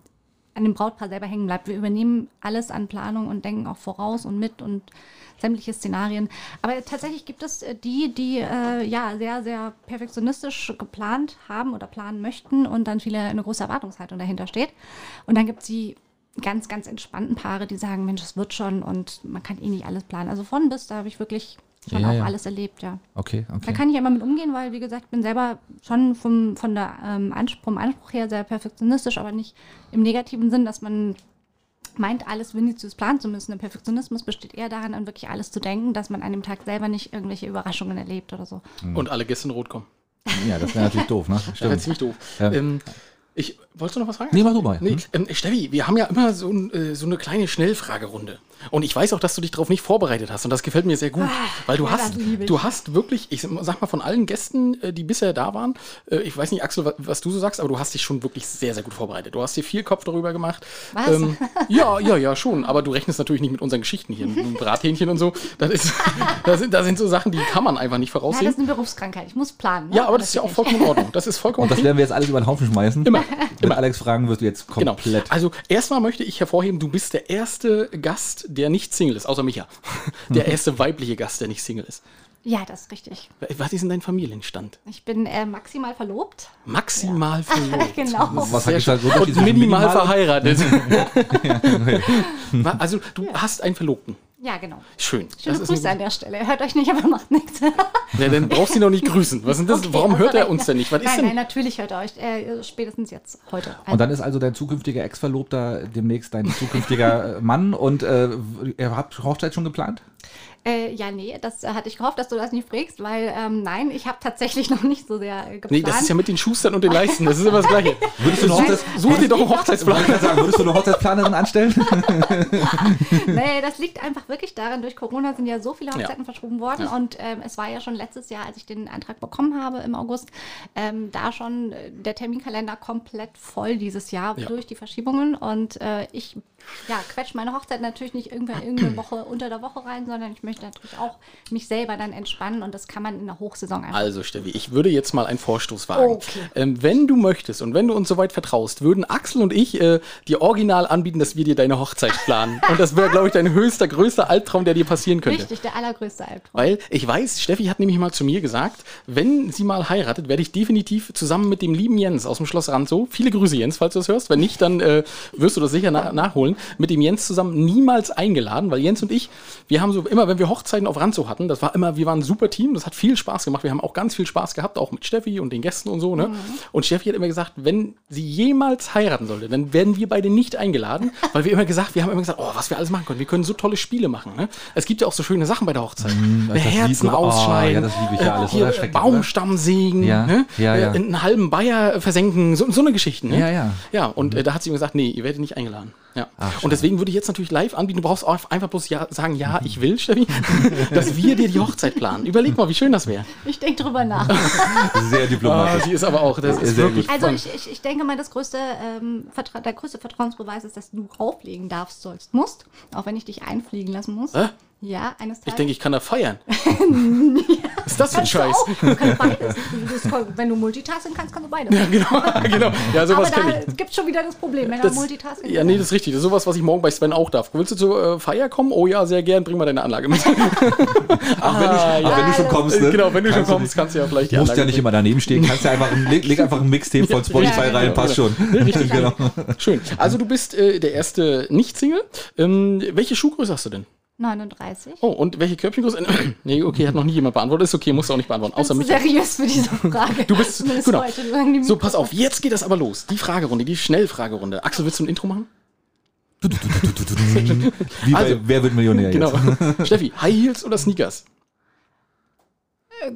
an dem Brautpaar selber hängen bleibt. Wir übernehmen alles an Planung und denken auch voraus und mit und sämtliche Szenarien. Aber tatsächlich gibt es äh, die, die äh, ja sehr, sehr perfektionistisch geplant haben oder planen möchten und dann viele eine große Erwartungshaltung dahinter steht. Und dann gibt es die ganz, ganz entspannten Paare, die sagen, Mensch, es wird schon und man kann eh nicht alles planen. Also von bis, da habe ich wirklich schon Ja, auch ja. alles erlebt, ja. Okay, Da okay. kann ich immer mit umgehen, weil, wie gesagt, ich bin selber schon vom, von der, ähm, Anspruch, vom Anspruch her sehr perfektionistisch, aber nicht im negativen Sinn, dass man meint, alles minutiös planen zu müssen. Der Perfektionismus besteht eher daran, an wirklich alles zu denken, dass man an dem Tag selber nicht irgendwelche Überraschungen erlebt oder so. Und alle Gäste in Rot kommen. Ja, das wäre natürlich doof, ne? Das wäre Stimmt. ziemlich doof. Ja. Ähm, ich, wolltest du noch was fragen? Nee, mach du mal. Nee, Hm? ähm, Steffi, wir haben ja immer so, ein, äh, so eine kleine Schnellfragerunde. Und ich weiß auch, dass du dich darauf nicht vorbereitet hast. Und das gefällt mir sehr gut. weil du ja, hast, das du hast wirklich, ich sag mal, von allen Gästen, äh, die bisher da waren, äh, ich weiß nicht, Axel, wa- was du so sagst, aber du hast dich schon wirklich sehr, sehr gut vorbereitet. Du hast dir viel Kopf darüber gemacht. Ähm, Was? ja, ja, ja, schon. Aber du rechnest natürlich nicht mit unseren Geschichten hier, mit Brathähnchen und so. Das, ist, das, sind, das sind so Sachen, die kann man einfach nicht Ja, das voraussehen. ist eine Berufskrankheit. Ich muss planen. ne? Ja, aber das ist ja auch vollkommen in Ordnung. Das ist vollkommen Und das werden wir jetzt alles über den Haufen schmeißen. Immer, Wenn immer. Alex fragen wirst du jetzt Genau. komplett. Also erstmal möchte ich hervorheben, du bist der erste Gast, der nicht Single ist, außer Micha. Der erste weibliche Gast, der nicht Single ist. Ja, das ist richtig. Was ist denn dein Familienstand? Ich bin äh, maximal verlobt. Maximal verlobt. genau. Was Sehr schön. Und minimal verheiratet. Wa- also du hast einen Verlobten. Ja, genau. Schön. Schöne Das ist Grüße an der Stelle. Hört euch nicht, aber macht nichts. ja, dann brauchst du ihn doch nicht grüßen. Was ist denn das? Okay, Warum hört er uns denn nicht? Was ist nein, denn? nein, natürlich hört er euch. Äh, spätestens jetzt, heute. Und dann ist also dein zukünftiger Ex-Verlobter demnächst dein zukünftiger äh, Mann und äh, ihr habt Hochzeit schon geplant? Äh, ja, nee, das äh, hatte ich gehofft, dass du das nicht fragst, weil ähm, nein, ich habe tatsächlich noch nicht so sehr äh, geplant. Nee, das ist ja mit den Schustern und den Leisten. Das ist immer das Gleiche. Würdest du eine Hochzeits Such dir doch einen Hochzeitsplan. Wollte ich gerade sagen, würdest du eine Hochzeitsplanerin anstellen? nee, das liegt einfach wirklich daran, durch Corona sind ja so viele Hochzeiten Ja. verschoben worden Ja. und ähm, es war ja schon letztes Jahr, als ich den Antrag bekommen habe im August, ähm, da schon äh, der Terminkalender komplett voll dieses Jahr Ja. durch die Verschiebungen und äh, ich ja, quetsche meine Hochzeit natürlich nicht irgendwann irgendeine Woche unter der Woche rein, sondern ich möchte natürlich auch mich selber dann entspannen und das kann man in der Hochsaison einfach. Also, Steffi, ich würde jetzt mal einen Vorstoß wagen. Okay. Ähm, wenn du möchtest und wenn du uns soweit vertraust, würden Axel und ich äh, dir original anbieten, dass wir dir deine Hochzeit planen. Und das wäre, glaube ich, dein höchster, größter Albtraum, der dir passieren könnte. Richtig, der allergrößte Albtraum. Weil ich weiß, Steffi hat nämlich mal zu mir gesagt, wenn sie mal heiratet, werde ich definitiv zusammen mit dem lieben Jens aus dem Schloss Ranzow, viele Grüße Jens, falls du das hörst, wenn nicht, dann äh, wirst du das sicher na nachholen, mit dem Jens zusammen niemals eingeladen, weil Jens und ich, wir haben so immer, wenn wir Hochzeiten auf Ranzow hatten, das war immer, wir waren ein super Team, das hat viel Spaß gemacht, wir haben auch ganz viel Spaß gehabt, auch mit Steffi und den Gästen und so, ne? Und Steffi hat immer gesagt, wenn sie jemals heiraten sollte, dann werden wir beide nicht eingeladen, weil wir immer gesagt, wir haben immer gesagt, oh, was wir alles machen können, wir können so tolle Spiele machen, ne? Es gibt ja auch so schöne Sachen bei der Hochzeit. das lieb- Herzen oh, ausschneiden, ja, das liebe ich ja alles, hier? Schrecklich, Baumstamm sägen, Ja, ne? ja, ja. Äh, einen halben Bayer versenken, so, so eine Geschichte. Ne? Ja, ja. Ja, und äh, da hat sie mir gesagt, nee, ihr werdet nicht eingeladen. Ja. Ach, und deswegen würde ich jetzt natürlich live anbieten, du brauchst auch einfach bloß ja, sagen, ja, ich will, Steffi, dass wir dir die Hochzeit planen. Überleg mal, wie schön das wäre. Ich denke drüber nach. Sehr Ah, diplomatisch. sie ist aber auch, das ist Sehr wirklich Also von- ich, ich, ich denke mal, das größte, ähm, der größte Vertrauensbeweis ist, dass du rauflegen darfst, sollst, musst. Auch wenn ich dich einfliegen lassen muss. Hä? Ja, eines Tages. Ich denke, ich kann da feiern. Was ist das für ein Kannst du Scheiß? auch. Du kannst beides. Wenn du Multitasking kannst, kannst du beides. genau, genau. Ja, Aber sowas da kenne ich. gibt es schon wieder das Problem, wenn Das, du Multitasking ja, nee, das ist richtig. Das ist sowas, was ich morgen bei Sven auch darf. Willst du zur äh, Feier kommen? Oh ja, sehr gern. Bring mal deine Anlage mit. Ach, wenn du, ach, wenn du schon kommst, ne? genau, wenn du schon Kannst kommst, kannst du ja vielleicht die musst ja Anlage nicht immer daneben stehen, kannst ja einfach, ein- leg, leg einfach ein Mixtape von Spotify Ja, rein, genau, passt schon. Richtig. genau. Schön. Also du bist äh, der erste Nicht-Single. Ähm, welche Schuhgröße hast du denn? 39. Oh, und welche Körbchengröße? nee, okay, hat noch nie jemand beantwortet. Ist okay, musst du auch nicht beantworten. Außer mich. seriös für diese Frage. Du bist, genau. So, pass auf, jetzt geht das aber los. Die Fragerunde, die Schnellfragerunde. Axel, willst du ein Intro machen? Wie bei Also, Wer wird Millionär Genau. jetzt? Steffi, High Heels oder Sneakers?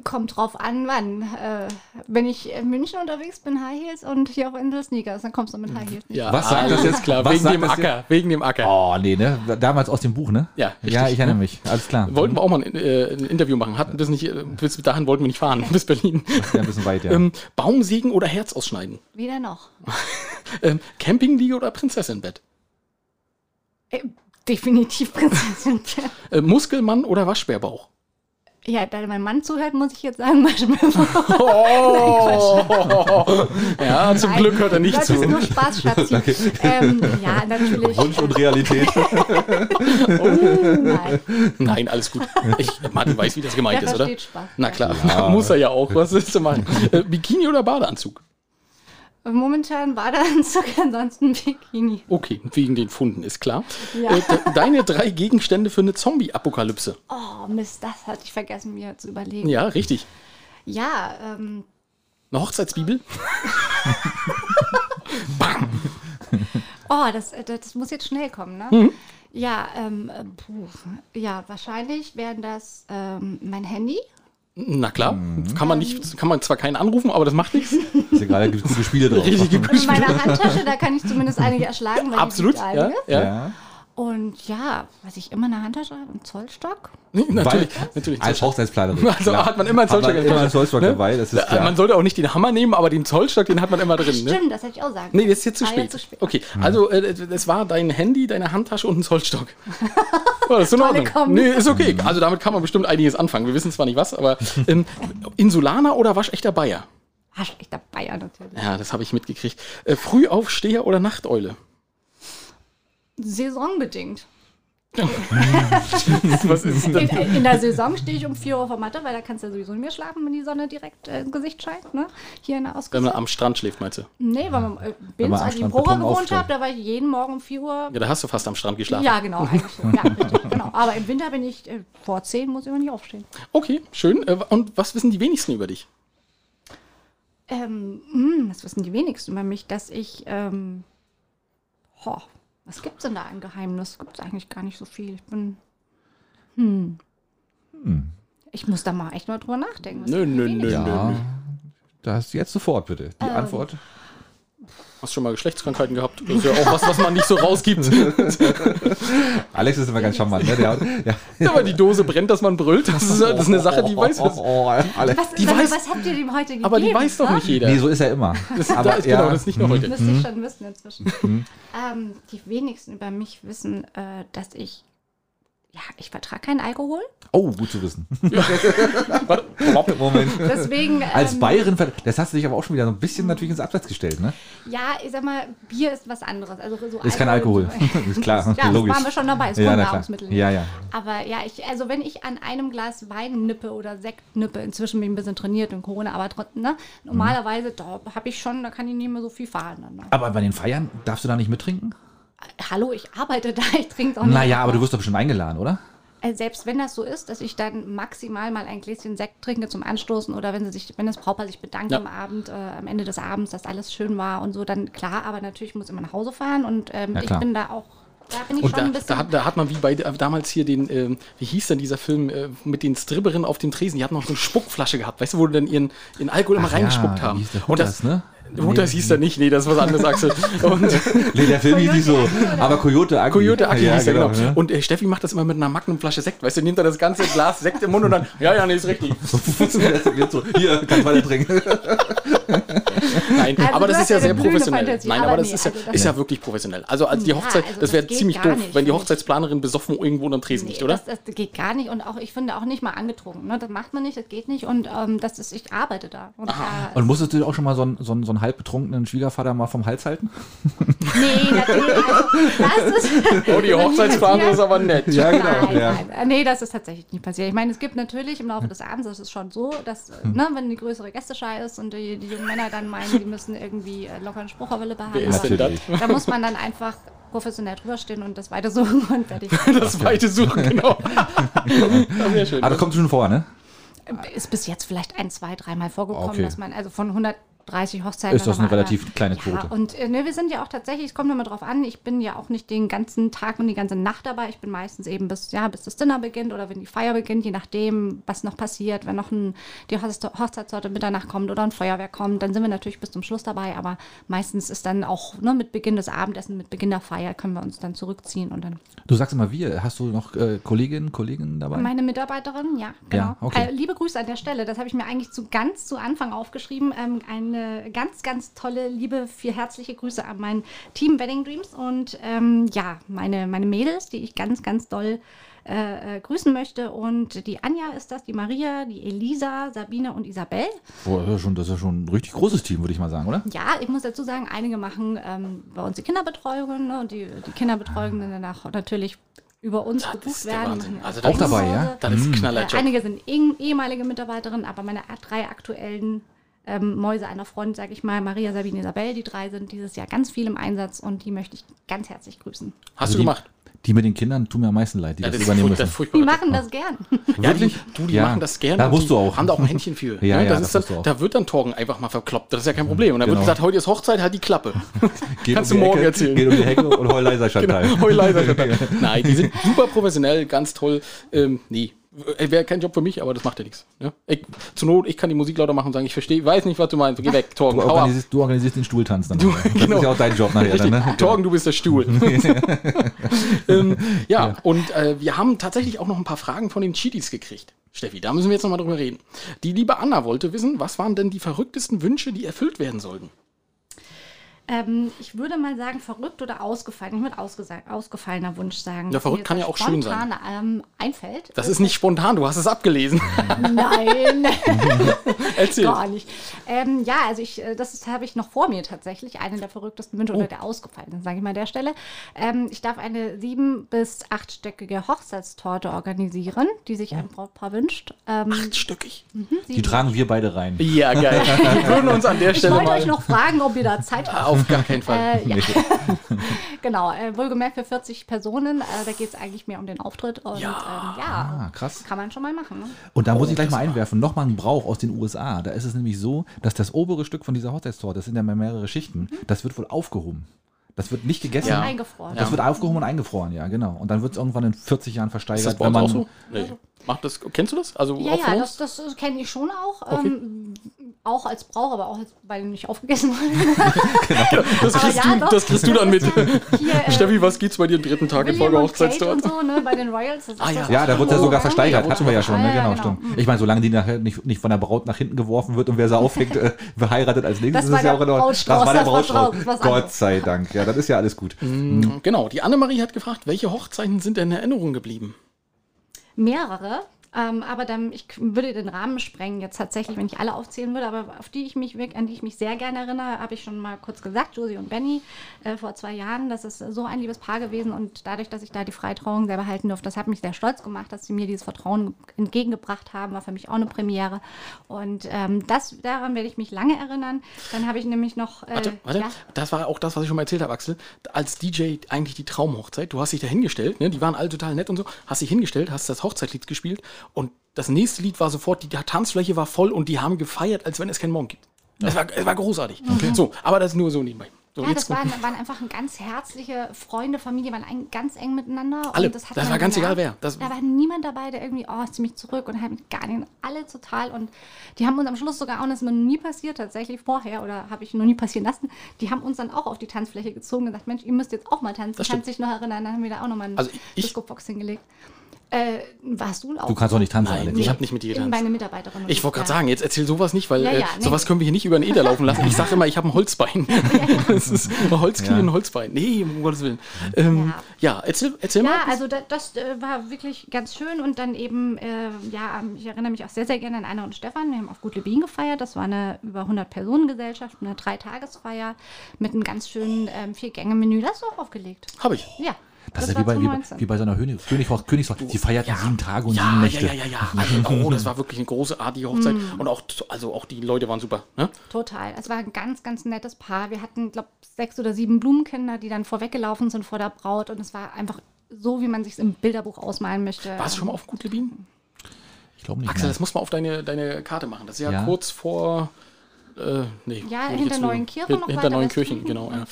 Kommt drauf an, wann. Äh, wenn ich in München unterwegs bin, High Heels und hier auf Insel Sneakers, dann kommst du mit High Heels nicht. Ja, Was sagt alles das jetzt? klar, Was wegen dem Acker, wegen dem Acker. Oh, nee, ne? Damals aus dem Buch, ne? Ja, richtig. Ja, ich erinnere mich. Alles klar. Wollten wir auch mal ein, äh, ein Interview machen, hatten das nicht, äh, bis dahin wollten wir nicht fahren, bis Berlin. Ja, ein bisschen weit, ja. Ähm, Baumsägen oder Herz ausschneiden? Weder noch. Ähm, Campingliege oder Prinzessinbett? Äh, definitiv Prinzessin. Äh, Muskelmann oder Waschbärbauch? Ja, da mein Mann zuhört, muss ich jetzt sagen, Marshmallow. Oh. ja, zum Nein, Glück hört er nicht das zu. ist nur Spaß, Schatzi. ähm, ja, natürlich. Wunsch und Realität. Nein, Nein, alles gut. Ich, Martin weiß, wie das gemeint der ist, oder? Spaß. Na klar, muss er ja auch. Was ist zu machen? Äh, Bikini oder Badeanzug? Momentan Badeanzug, ansonsten Bikini. Okay, wegen den Funden, ist klar. Ja. Äh, de- deine drei Gegenstände für eine Zombie-Apokalypse. Oh, Mist, das hatte ich vergessen, mir zu überlegen. Ja, richtig. Ja, ähm, Eine Hochzeitsbibel? oh, das, äh, das muss jetzt schnell kommen, ne? Mhm. Ja, ähm, äh, puh, ja, wahrscheinlich wären das ähm, mein Handy. Na klar, kann man nicht, kann man zwar keinen anrufen, aber das macht nichts. Ist egal, da gibt es gute Spiele drauf. Richtig Und in meiner Handtasche, da kann ich zumindest einige erschlagen, weil Absolut, die ja, ja. Ja. Und ja, was ich immer in der Handtasche habe, ein Zollstock. Nee, natürlich, Weil- natürlich. Als Hochzeitsplanerin. Also klar. hat man immer einen Zollstock. Hat man immer einen Zollstock Ne? dabei, das ist klar. Man sollte auch nicht den Hammer nehmen, aber den Zollstock, den hat man immer drin. Ne? Stimmt, das hätte ich auch sagen Nee, das ist jetzt zu Ah, spät. zu spät. Okay, also äh, es war dein Handy, deine Handtasche und ein Zollstock. Ja, das ist in Ordnung. Kombi. Nee, ist okay. Also damit kann man bestimmt einiges anfangen. Wir wissen zwar nicht was, aber ähm, Insulaner oder waschechter Bayer? Dabei, ja, natürlich. Ja, das habe ich mitgekriegt. Äh, Frühaufsteher oder Nachteule? Saisonbedingt. Was ist In, in der Saison stehe ich um 4 Uhr auf der Matte, weil da kannst du ja sowieso nicht mehr schlafen, wenn die Sonne direkt äh, ins Gesicht scheint. Ne? Hier in der Wenn Ausgesicht. man am Strand schläft, meinst du? Nee, weil man, äh, Wenn man Binz, als ich in Prora gewohnt habe, da war ich jeden Morgen um 4 Uhr. Ja, da hast du fast am Strand geschlafen. Ja, genau, eigentlich so. Ja, richtig, genau. Aber im Winter bin ich, äh, vor 10 muss ich immer nicht aufstehen. Okay, schön. Äh, Und was wissen die wenigsten über dich? Ähm, hm, das wissen die wenigsten über mich, dass ich, ähm, ho, was gibt's denn da ein Geheimnis? Gibt's eigentlich gar nicht so viel. Ich bin, hm. Ich muss da mal echt mal drüber nachdenken. Nö, nö, nö, Ja, nö. das jetzt sofort bitte. Die Ähm. Antwort. Hast du schon mal Geschlechtskrankheiten gehabt? Das ist ja auch was, was man nicht so rausgibt. Alex ist immer ganz charmant, ne? Der, ja. Ja, aber die Dose brennt, dass man brüllt. Das ist, das ist eine Sache, die weiß oh, was. oh, oh, Alex. Was, Die weiß- was habt ihr dem heute gegeben? Aber die weiß doch nicht jeder. Nee, so ist er immer. das, aber da ist, ja. Genau, das ist nicht nur heute. Müsste ich schon wissen inzwischen. ähm, die wenigsten über mich wissen, äh, dass ich, ja, ich vertrage keinen Alkohol. Oh, gut zu wissen. Plopp. Moment. Deswegen. Als ähm, Bayerin, ver- das hast du dich aber auch schon wieder so ein bisschen natürlich ins Abseits gestellt, ne? Ja, ich sag mal, Bier ist was anderes. Also so Ist kein Alkohol. ist klar, ja, logisch. das waren wir schon dabei. Ist Ja. Nahrungsmitteln. Ja, ja. Aber ja, ich, also wenn ich an einem Glas Wein nippe oder Sekt nippe, inzwischen bin ich ein bisschen trainiert in Corona, aber trotzdem, ne? Normalerweise, da habe ich schon, da kann ich nicht mehr so viel fahren. Dann, ne? Aber bei den Feiern darfst du da nicht mittrinken? Hallo, ich arbeite da, ich trinke auch nicht. Naja, aber du wirst doch bestimmt eingeladen, oder? Äh, Selbst wenn das so ist, dass ich dann maximal mal ein Gläschen Sekt trinke zum Anstoßen oder wenn sie sich, wenn das Brautpaar sich bedankt Ja. am Abend, äh, am Ende des Abends, dass alles schön war und so, dann klar, aber natürlich muss ich immer nach Hause fahren und ähm, Ja, ich bin da auch, da bin ich Und schon da, ein bisschen. da, hat, da hat man wie bei äh, damals hier den, ähm, wie hieß denn dieser Film äh, mit den Stribberinnen auf dem Tresen? Die hatten noch so eine Spuckflasche gehabt, weißt du, wo die dann ihren, ihren Alkohol immer Ach reingespuckt ja, haben. wie hieß der? Und das, Hutters, ne? Hutters hieß er nicht, nee, das ist was anderes, Axel. Und Nee, der Film hieß nicht so. Aber Coyote Agni. Coyote Aki ja, hieß er, genau. ne? Und äh, Steffi macht das immer mit einer Magnumflasche Sekt, weißt du, nimmt er das ganze Glas Sekt im Mund und dann, ja, ja, nee, ist richtig. Das hier, kannst weiter trinken. Nein, Also aber das ist ja ja sehr professionell. Fantasie, Nein, aber aber das nee, ist ja, also das- ist ja wirklich professionell. Also, also die Ja, Hochzeit, also das das wäre ziemlich doof, nicht, wenn die. Hochzeitsplanerin besoffen irgendwo unterm Tresen Nee, liegt, oder? Das, das geht gar nicht und auch ich finde auch nicht mal angetrunken. Ne? Das macht man nicht, das geht nicht und ähm, das ist, ich arbeite da. Und, da Und musstest du auch schon mal so einen, so einen, so einen halb betrunkenen Schwiegervater mal vom Hals halten? nee, natürlich. Also, das ist, Oh, die Hochzeitsplanerin ist aber nett. Ja, genau. Nein, ja. nein. Nee, das ist tatsächlich nicht passiert. Ich meine, es gibt natürlich im Laufe des Abends, das ist schon so, dass, Hm. ne, wenn eine größere Gästeschar ist und die, die jungen Männer dann meinen, sie müssen irgendwie äh, locker einen Spruch auf denn das? Natürlich. da muss man dann einfach professionell drüberstehen und das weiter suchen und fertig. Das weite Suchen, genau. Ja, sehr schön. Aber das kommt schon vor, ne? Ist bis jetzt vielleicht ein, zwei, dreimal vorgekommen, Okay. dass man, also von 130 Hochzeiten. Ist das da eine relativ einer- kleine Ja, Quote. und äh, ne, wir sind ja auch tatsächlich, es kommt immer drauf an, ich bin ja auch nicht den ganzen Tag und die ganze Nacht dabei. Ich bin meistens eben bis, ja, bis das Dinner beginnt oder wenn die Feier beginnt, je nachdem, was noch passiert. Wenn noch ein, die Hochze- Hochzeitssorte Mitternacht kommt oder ein Feuerwerk kommt, dann sind wir natürlich bis zum Schluss dabei. Aber meistens ist dann auch ne, mit Beginn des Abendessens, mit Beginn der Feier, können wir uns dann zurückziehen und dann Du sagst immer wir. Hast du noch äh, Kolleginnen, Kollegen dabei? Meine Mitarbeiterin, ja, genau. Ja, okay. äh, liebe Grüße an der Stelle. Das habe ich mir eigentlich zu ganz zu Anfang aufgeschrieben. Ähm, eine ganz, ganz tolle, liebe, viel herzliche Grüße an mein Team Wedding Dreams und ähm, ja, meine, meine Mädels, die ich ganz, ganz doll äh, äh, grüßen möchte. Und die Anja ist das, die Maria, die Elisa, Sabine und Isabel. Boah, das, ist ja schon, das ist ja schon ein richtig großes Team, würde ich mal sagen, oder? Ja, ich muss dazu sagen, einige machen ähm, bei uns die Kinderbetreuung ne? und die, die Kinderbetreuung dann danach natürlich über uns Das gebucht werden. Also Auch dabei, ja? Das ist ein Äh, Knallerjob. einige sind eh- ehemalige Mitarbeiterinnen, aber meine drei aktuellen ähm, Mäuse einer Front, sage ich mal, Maria, Sabine, Isabel, die drei sind dieses Jahr ganz viel im Einsatz und die möchte ich ganz herzlich grüßen. Hast Also du die, gemacht? Die mit den Kindern tun mir am meisten leid, die Ja, das, ist übernehmen das müssen. Die machen das gern. Ja, die, Wirklich? du, die Ja. machen das gerne. Da musst die du auch. Haben da auch ein Händchen für. Ja, Ne? ja, das das ist dann, da wird dann Torgen einfach mal verkloppt. Das ist ja kein Problem. Und dann Genau. wird gesagt, heute ist Hochzeit, halt die Klappe. Geht Kannst um du die morgen Ecke, erzählen. Geht um die Hecke und heul leiser Chantal. Genau, heu leiser. Chantal. Nein, die sind super professionell, ganz toll. Ähm, nee, wäre kein Job für mich, aber das macht ja nichts. Ja? Ich, zur Not, ich kann die Musik lauter machen und sagen, ich verstehe, weiß nicht, was du meinst. Geh weg, Torgen, Du organisierst, du organisierst den Stuhltanz dann. Du, das genau. ist ja auch dein Job nachher dann, ne? Torgen, du bist der Stuhl. ähm, ja, und äh, wir haben tatsächlich auch noch ein paar Fragen von den Cheaties gekriegt. Steffi, da müssen wir jetzt nochmal drüber reden. Die liebe Anna wollte wissen, was waren denn die verrücktesten Wünsche, die erfüllt werden sollten? Ähm, ich würde mal sagen, verrückt oder ausgefallen. Ich würde ausgefallener Wunsch sagen. Ja, verrückt kann ja auch schön sein. spontan, Ähm, einfällt. Das ist nicht spontan, du hast es abgelesen. Nein. Erzähl. Gar nicht. Ähm, ja, also ich, äh, das habe ich noch vor mir tatsächlich, eine der verrücktesten Wünsche Oh. oder der ausgefallenen, sage ich mal an der Stelle. Ähm, ich darf eine sieben- bis achtstöckige Hochzeitstorte organisieren, die sich ein Brautpaar wünscht. Ähm, Achtstöckig. Die tragen wir beide rein. Ja, geil. Wir würden uns an der ich Stelle wollte mal... euch noch fragen, ob ihr da Zeit habt. Auf gar keinen Fall. Äh, ja. genau, äh, wohlgemerkt für 40 Personen. Äh, da geht es eigentlich mehr um den Auftritt. Und Ja. ähm, ja, Ah, krass. kann man schon mal machen. Ne? Und da muss Oh, ich gleich mal einwerfen, nochmal ein Brauch aus den USA. Da ist es nämlich so, dass das obere Stück von dieser Hochzeitstorte, das sind ja mehrere Schichten, das wird wohl aufgehoben. Das wird nicht gegessen. Ja. Eingefroren. Das wird aufgehoben und eingefroren, ja, genau. Und dann wird es irgendwann in 40 Jahren versteigert. Ist das wenn man, auch so? Nee. Macht das, kennst du das? Also Ja, ja, das, das kenne ich schon auch. Okay. Ähm, auch als Brauch, aber auch als, weil nicht aufgegessen wurde. Das Aber kriegst, ja, du, das kriegst du dann mit. Hier, äh, Steffi, was geht's bei dir im dritten Tag in Folge und so, ne, bei den Royals. Das ist Ah, ja. das Ja, da wird ja sogar ja. versteigert, hatten wir ja schon, ne? Ah, ja, genau, genau. stimmt. Ich meine, solange die nachher nicht, nicht von der Braut nach hinten geworfen wird und wer sie aufhängt, äh, verheiratet als nächstes, Das ist ja auch in Ordnung. Das war der das Brautstrauß. Gott sei Dank. Ja, das ist ja alles gut. Genau, die Annemarie hat gefragt, welche Hochzeiten sind denn in Erinnerung geblieben? Mehrere. Ähm, aber dann, ich würde den Rahmen sprengen, jetzt tatsächlich, wenn ich alle aufzählen würde, aber auf die ich mich wirklich, an die ich mich sehr gerne erinnere, habe ich schon mal kurz gesagt, Josie und Benny äh, vor zwei Jahren. Das ist so ein liebes Paar gewesen und dadurch, dass ich da die Freitrauung selber halten durfte, das hat mich sehr stolz gemacht, dass sie mir dieses Vertrauen entgegengebracht haben, war für mich auch eine Premiere. Und ähm, das, daran werde ich mich lange erinnern. Dann habe ich nämlich noch. Äh, Warte, warte. ja, Das war auch das, was ich schon mal erzählt habe, Axel. Als DJ eigentlich die Traumhochzeit. Du hast dich da hingestellt, ne? die waren alle total nett und so. Hast dich hingestellt, hast das Hochzeitlied gespielt und das nächste Lied war sofort, die Tanzfläche war voll und die haben gefeiert, als wenn es keinen Morgen gibt. Es war, es war großartig. So, aber das nur so nebenbei. So, Ja, jetzt- das waren, waren einfach ein ganz herzliche Freunde, Familie, waren ein, ganz eng miteinander. Alle. Und das hat Das war ganz egal wer. Das- da war niemand dabei, der irgendwie, oh, zieh mich zurück und halt gar nicht. Alle total. Und die haben uns am Schluss sogar auch, das ist mir noch nie passiert, tatsächlich vorher, oder habe ich noch nie passieren lassen, die haben uns dann auch auf die Tanzfläche gezogen und gesagt, Mensch, ihr müsst jetzt auch mal tanzen. Das Kannst dich noch erinnern, dann haben wir da auch nochmal einen Also ich- Disco-Box hingelegt. Äh, warst du auch? Du kannst auch nicht tanzen, Nein, ich habe nicht mit dir getanzt. Meine Mitarbeiterin. Ich wollte gerade ja. sagen, jetzt erzähl sowas nicht, weil Ja, äh, ja, nee. sowas können wir hier nicht über den Eder laufen lassen. Ich sage immer, ich habe ein Holzbein. das ist ein Holzknie Ja. und ein Holzbein. Nee, um Gottes Willen. Ähm, ja. erzähl, erzähl mal. Ja, also da, das äh, war wirklich ganz schön und dann eben, äh, ja, ähm, ich erinnere mich auch sehr, sehr gerne an Anna und Stefan. Wir haben auf Gut Lebin gefeiert. Das war eine über 100 Personen Gesellschaft, eine Dreitagesfeier mit einem ganz schönen ähm, Vier-Gänge-Menü. Das ist auch aufgelegt. Habe ich. Ja. Das, ist ja wie bei, wie, wie bei so einer König, Königshoch, Königshoch. Sie feierten sieben Tage und sieben Ja, ja, Nächte. ja, ja, ja. Also, oh, das war wirklich eine großartige Hochzeit. Und auch, also auch die Leute waren super. Ne? Total. Es war ein ganz, ganz nettes Paar. Wir hatten, glaube sechs oder sieben Blumenkinder, die dann vorweggelaufen sind vor der Braut. Und es war einfach so, wie man sich im Bilderbuch ausmalen möchte. Warst du schon mal auf Gut Lebin? Ich glaube nicht. Axel, mehr. das muss man auf deine, deine Karte machen. Das ist ja, Ja. kurz vor. Äh, nee, Ja, hinter Neuenkirchen hin- noch Hinter weiter Neuenkirchen, Westen. genau. Ja.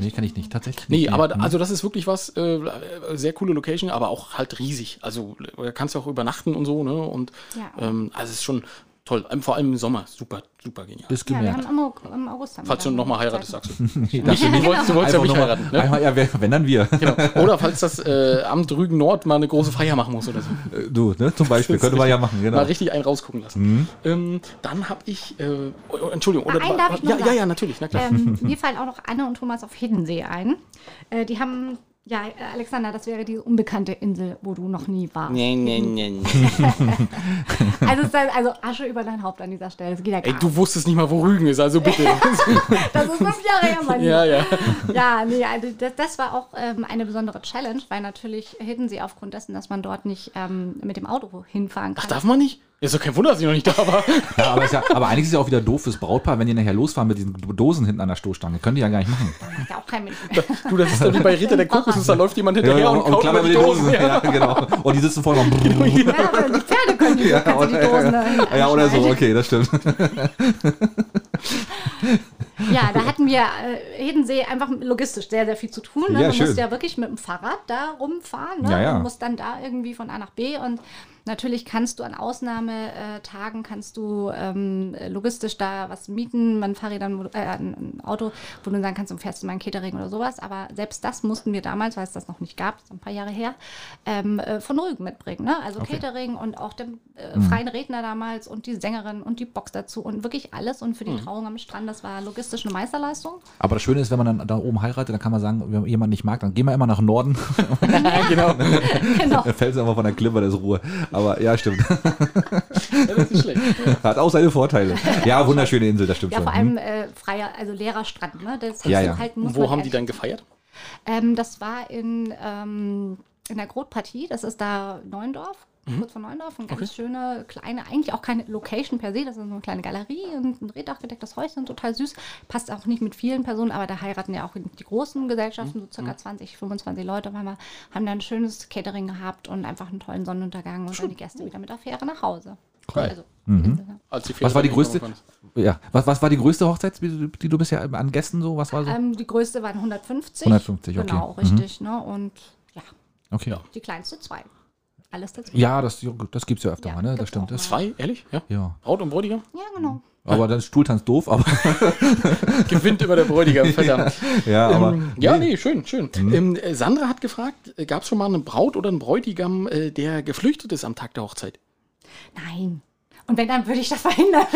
Nee, kann ich nicht. Tatsächlich Nee, nicht. aber mehr. also das ist wirklich was, äh, sehr coole Location, aber auch halt riesig. Also da kannst du auch übernachten und so, ne? Und Ja. ähm, also es ist schon toll. Ähm, Vor allem im Sommer. Super, super genial. Ist Ja, wir gemerkt. haben im, Au- im August. haben Falls du nochmal heiratest, sagst du. Nee, das Nicht, du wolltest, du wolltest ja mich mal- heiraten. Ne? Einmal, ja, wer- wenn dann wir. Genau. Oder falls das äh, Amt Rügen Nord mal eine große Feier machen muss oder so. Äh, Du, ne, zum Beispiel. Könnte man ja machen, genau. Mal richtig einen rausgucken lassen. Ähm, dann habe ich, äh, oh, Entschuldigung, oder einen darf ich noch ja, ja, ja, natürlich, na klar. Ähm, mir fallen auch noch Anne und Thomas auf Hiddensee ein. Äh, die haben Ja, äh, Alexander, das wäre die unbekannte Insel, wo du noch nie warst. Nee, nee, nee, nee. Also, also Asche über dein Haupt an dieser Stelle. Das geht ja gar Ey, du wusstest nicht mal, wo Rügen ist, also bitte. Das ist fünf Jahre her, mein ja, ja. Ja, nee, also das, das war auch ähm, eine besondere Challenge, weil natürlich Hiddensee aufgrund dessen, dass man dort nicht ähm, mit dem Auto hinfahren kann. Ach, darf man nicht? Ist doch kein Wunder, dass ich noch nicht da war. Ja, aber, ist ja, aber eigentlich ist es ja auch wieder doof fürs Brautpaar, wenn die nachher losfahren mit diesen Dosen hinten an der Stoßstange. Können die ja gar nicht machen. Macht ja auch kein Mensch mehr. Du, das ist doch wie bei Ritter der Kokosnuss, da läuft jemand hinterher und, kaut klappern über die Dosen. Ja. Ja, genau. Und die sitzen vorne noch. Ja, aber die Pferde können die, Ja, du die oder- Dosen da Ja, oder so, okay, das stimmt. Ja, da hatten wir äh, Hiddensee einfach logistisch sehr, sehr viel zu tun. Ne? Ja, Man schön. musste ja wirklich mit dem Fahrrad da rumfahren. Ne? Ja, ja. Und muss dann da irgendwie von A nach B. Und natürlich kannst du an Ausnahmetagen, kannst du ähm, logistisch da was mieten, man du- äh, ein Auto, wo du sagen kannst, du fährst du mal ein Catering oder sowas. Aber selbst das mussten wir damals, weil es das noch nicht gab, ein paar Jahre her, ähm, äh, von Rügen mitbringen. Ne? Also Catering und auch dem äh, Mhm. freien Redner damals und die Sängerin und die Box dazu und wirklich alles. Und für die Trauung am Strand, das war logistisch eine Meisterleistung. Aber das Schöne ist, wenn man dann da oben heiratet, dann kann man sagen, wenn man jemanden nicht mag, dann gehen wir immer nach Norden. genau. genau. Dann fällt es einfach von der Klippe, das ist Ruhe. Aber ja, stimmt. Das ist nicht schlecht. Hat auch seine Vorteile. Ja, wunderschöne Insel, das stimmt Ja, schon. vor allem äh, freier, also leerer Strand, ne? Das Ja, ja. Halt, wo haben die dann gefeiert? Ähm, das war in, ähm, in der Grotpartie, das ist da Neuendorf, Mhm. Kurz vor Neuendorf, eine ganz schöne, kleine, eigentlich auch keine Location per se, das ist so eine kleine Galerie und ein reddachgedecktes Häuschen, total süß. Passt auch nicht mit vielen Personen, aber da heiraten ja auch die großen Gesellschaften, so circa 20, 25 Leute, weil wir haben da ein schönes Catering gehabt und einfach einen tollen Sonnenuntergang und dann die Gäste wieder mit der Fähre nach Hause. Cool. Also, die Was war die größte? Ja, was, was war die größte Hochzeit, die du- die du bisher an Gästen so? Was war so? Ähm, die größte waren 150. 150, okay. Genau, Mhm. richtig. Ne? Und ja, Okay. die kleinste zwei. Alles dazu. Ja, das, das gibt es ja öfter Ja, mal, ne? Das stimmt. Das, Zwei, ehrlich? Ja. ja. Braut und Bräutigam? Ja, genau. Aber dann ist Stuhltanz doof, aber Gewinnt über der Bräutigam, verdammt. ja, aber. Ähm, ja, nee, schön, schön. Ähm, äh, Sandra hat gefragt, gab es schon mal eine Braut oder einen Bräutigam, äh, der geflüchtet ist am Tag der Hochzeit? Nein. Und wenn, dann würde ich das verhindern.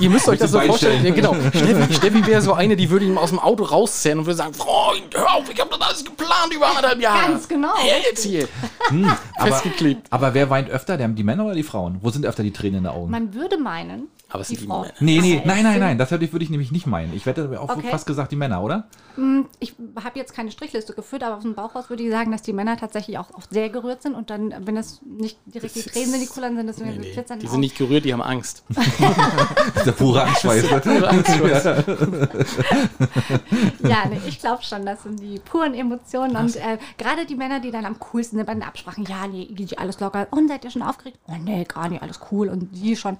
Ihr müsst euch das so vorstellen. Ja, genau. Steffi, Steffi wäre so eine, die würde ihn aus dem Auto rauszerren und würde sagen, Freund, hör auf, ich habe das alles geplant über anderthalb Jahre. Ganz genau. Her jetzt hier. aber, Festgeklebt. aber wer weint öfter, der, die Männer oder die Frauen? Wo sind öfter die Tränen in den Augen? Man würde meinen, Aber es die sind die Frau. Männer. nee, nee, nein, nein, nein, das würde ich, würde ich nämlich nicht meinen. Ich wette auch Okay. fast gesagt die Männer, oder? Ich habe jetzt keine Strichliste geführt, aber aus dem Bauch raus würde ich sagen, dass die Männer tatsächlich auch oft sehr gerührt sind und dann, wenn es nicht direkt die Das Tränen sind, die ist- kullern sind, deswegen Nee, nee. Die sind nicht gerührt, die haben Angst. Der pure Angstschweiß. Pure Angst. Ja, nee, ich glaube schon, das sind die puren Emotionen. Und äh, gerade die Männer, die dann am coolsten sind bei den Absprachen, ja, nee, geht alles locker. Und seid ihr schon aufgeregt? Oh nee, gar nicht, alles cool. Und die schon.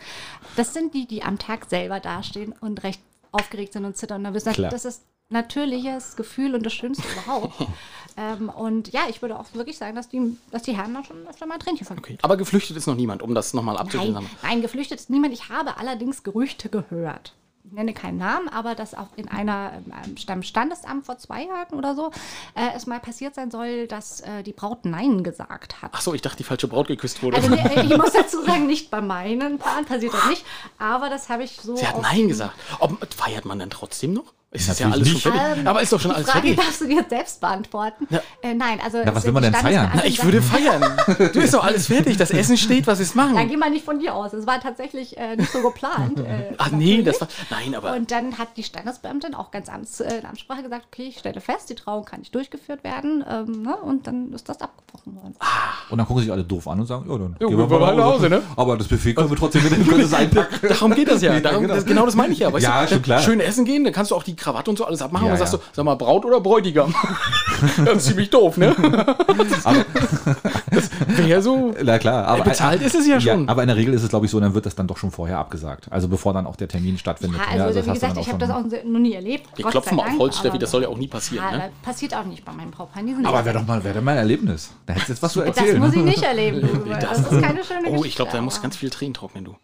Das sind die, die am Tag selber dastehen und recht aufgeregt sind und zittern und nervös sind. Klar. Das ist natürliches Gefühl und das Schönste überhaupt. ähm, und ja, ich würde auch wirklich sagen, dass die, dass die Herren da schon öfter mal Tränchen verlieren. Okay. Aber geflüchtet ist noch niemand, um das nochmal abzuschließen. Nein, nein, geflüchtet ist niemand. Ich habe allerdings Gerüchte gehört. Ich nenne keinen Namen, aber dass auch in einer, ähm, Standesamt vor zwei Jahren oder so äh, es mal passiert sein soll, dass äh, die Braut Nein gesagt hat. Ach so, ich dachte, die falsche Braut geküsst wurde. Also nee, ich muss dazu sagen, nicht bei meinen Paaren passiert das nicht, aber das habe ich so. Sie hat Nein gesagt. Ob, feiert man dann trotzdem noch? Ist das ja alles Natürlich schon nicht. fertig? Ähm, Aber ist doch schon die alles Frage fertig. darfst du dir jetzt selbst beantworten. Äh, nein, also. Na, was es- will man denn feiern? Na, ich würde feiern. Du ist doch alles fertig. Das Essen steht, was ist Dann machen? geh mal nicht von dir aus. Es war tatsächlich äh, nicht so geplant. Äh, Ach nee, das war. Nein, aber. Und dann hat die Standesbeamtin auch ganz amts, äh, in Amtssprache gesagt, okay, ich stelle fest, die Trauung kann nicht durchgeführt werden. Ähm, ne? Und dann ist das abgebrochen worden. Und dann gucken sich alle doof an und sagen, ja, dann Jo, gehen wir mal nach Hause, ne? Aber das Buffet können wir trotzdem mit können es einpacken. Darum geht das ja. Darum, genau. das, genau das meine ich ja. Weißt Ja, du, schon klar. Schön essen gehen, dann kannst du auch die Krawatte und so alles abmachen Ja, und sagst ja. du, sag mal, Braut oder Bräutigam? das ist ziemlich doof, ne? das wäre so. Na klar, aber bezahlt ist es ja schon. aber in der Regel ist es, glaube ich, so, dann wird das dann doch schon vorher abgesagt. Also bevor dann auch der Termin stattfindet. Ja, also, das wie gesagt, ich habe das auch noch nie erlebt. Wir Gott klopfen sei mal auf Holz, Steffi, aber- das soll ja auch nie passieren, Ja, ne? das passiert auch nicht bei meinen Brautpaaren. Aber wäre doch mal, wäre doch mal ein Erlebnis. Da hättest du jetzt was zu das erzählen. muss ich nicht erleben. Du. Das, Das- ist keine schöne Geschichte. Oh, ich glaube, da muss aber- ganz viel Tränen trocknen, du.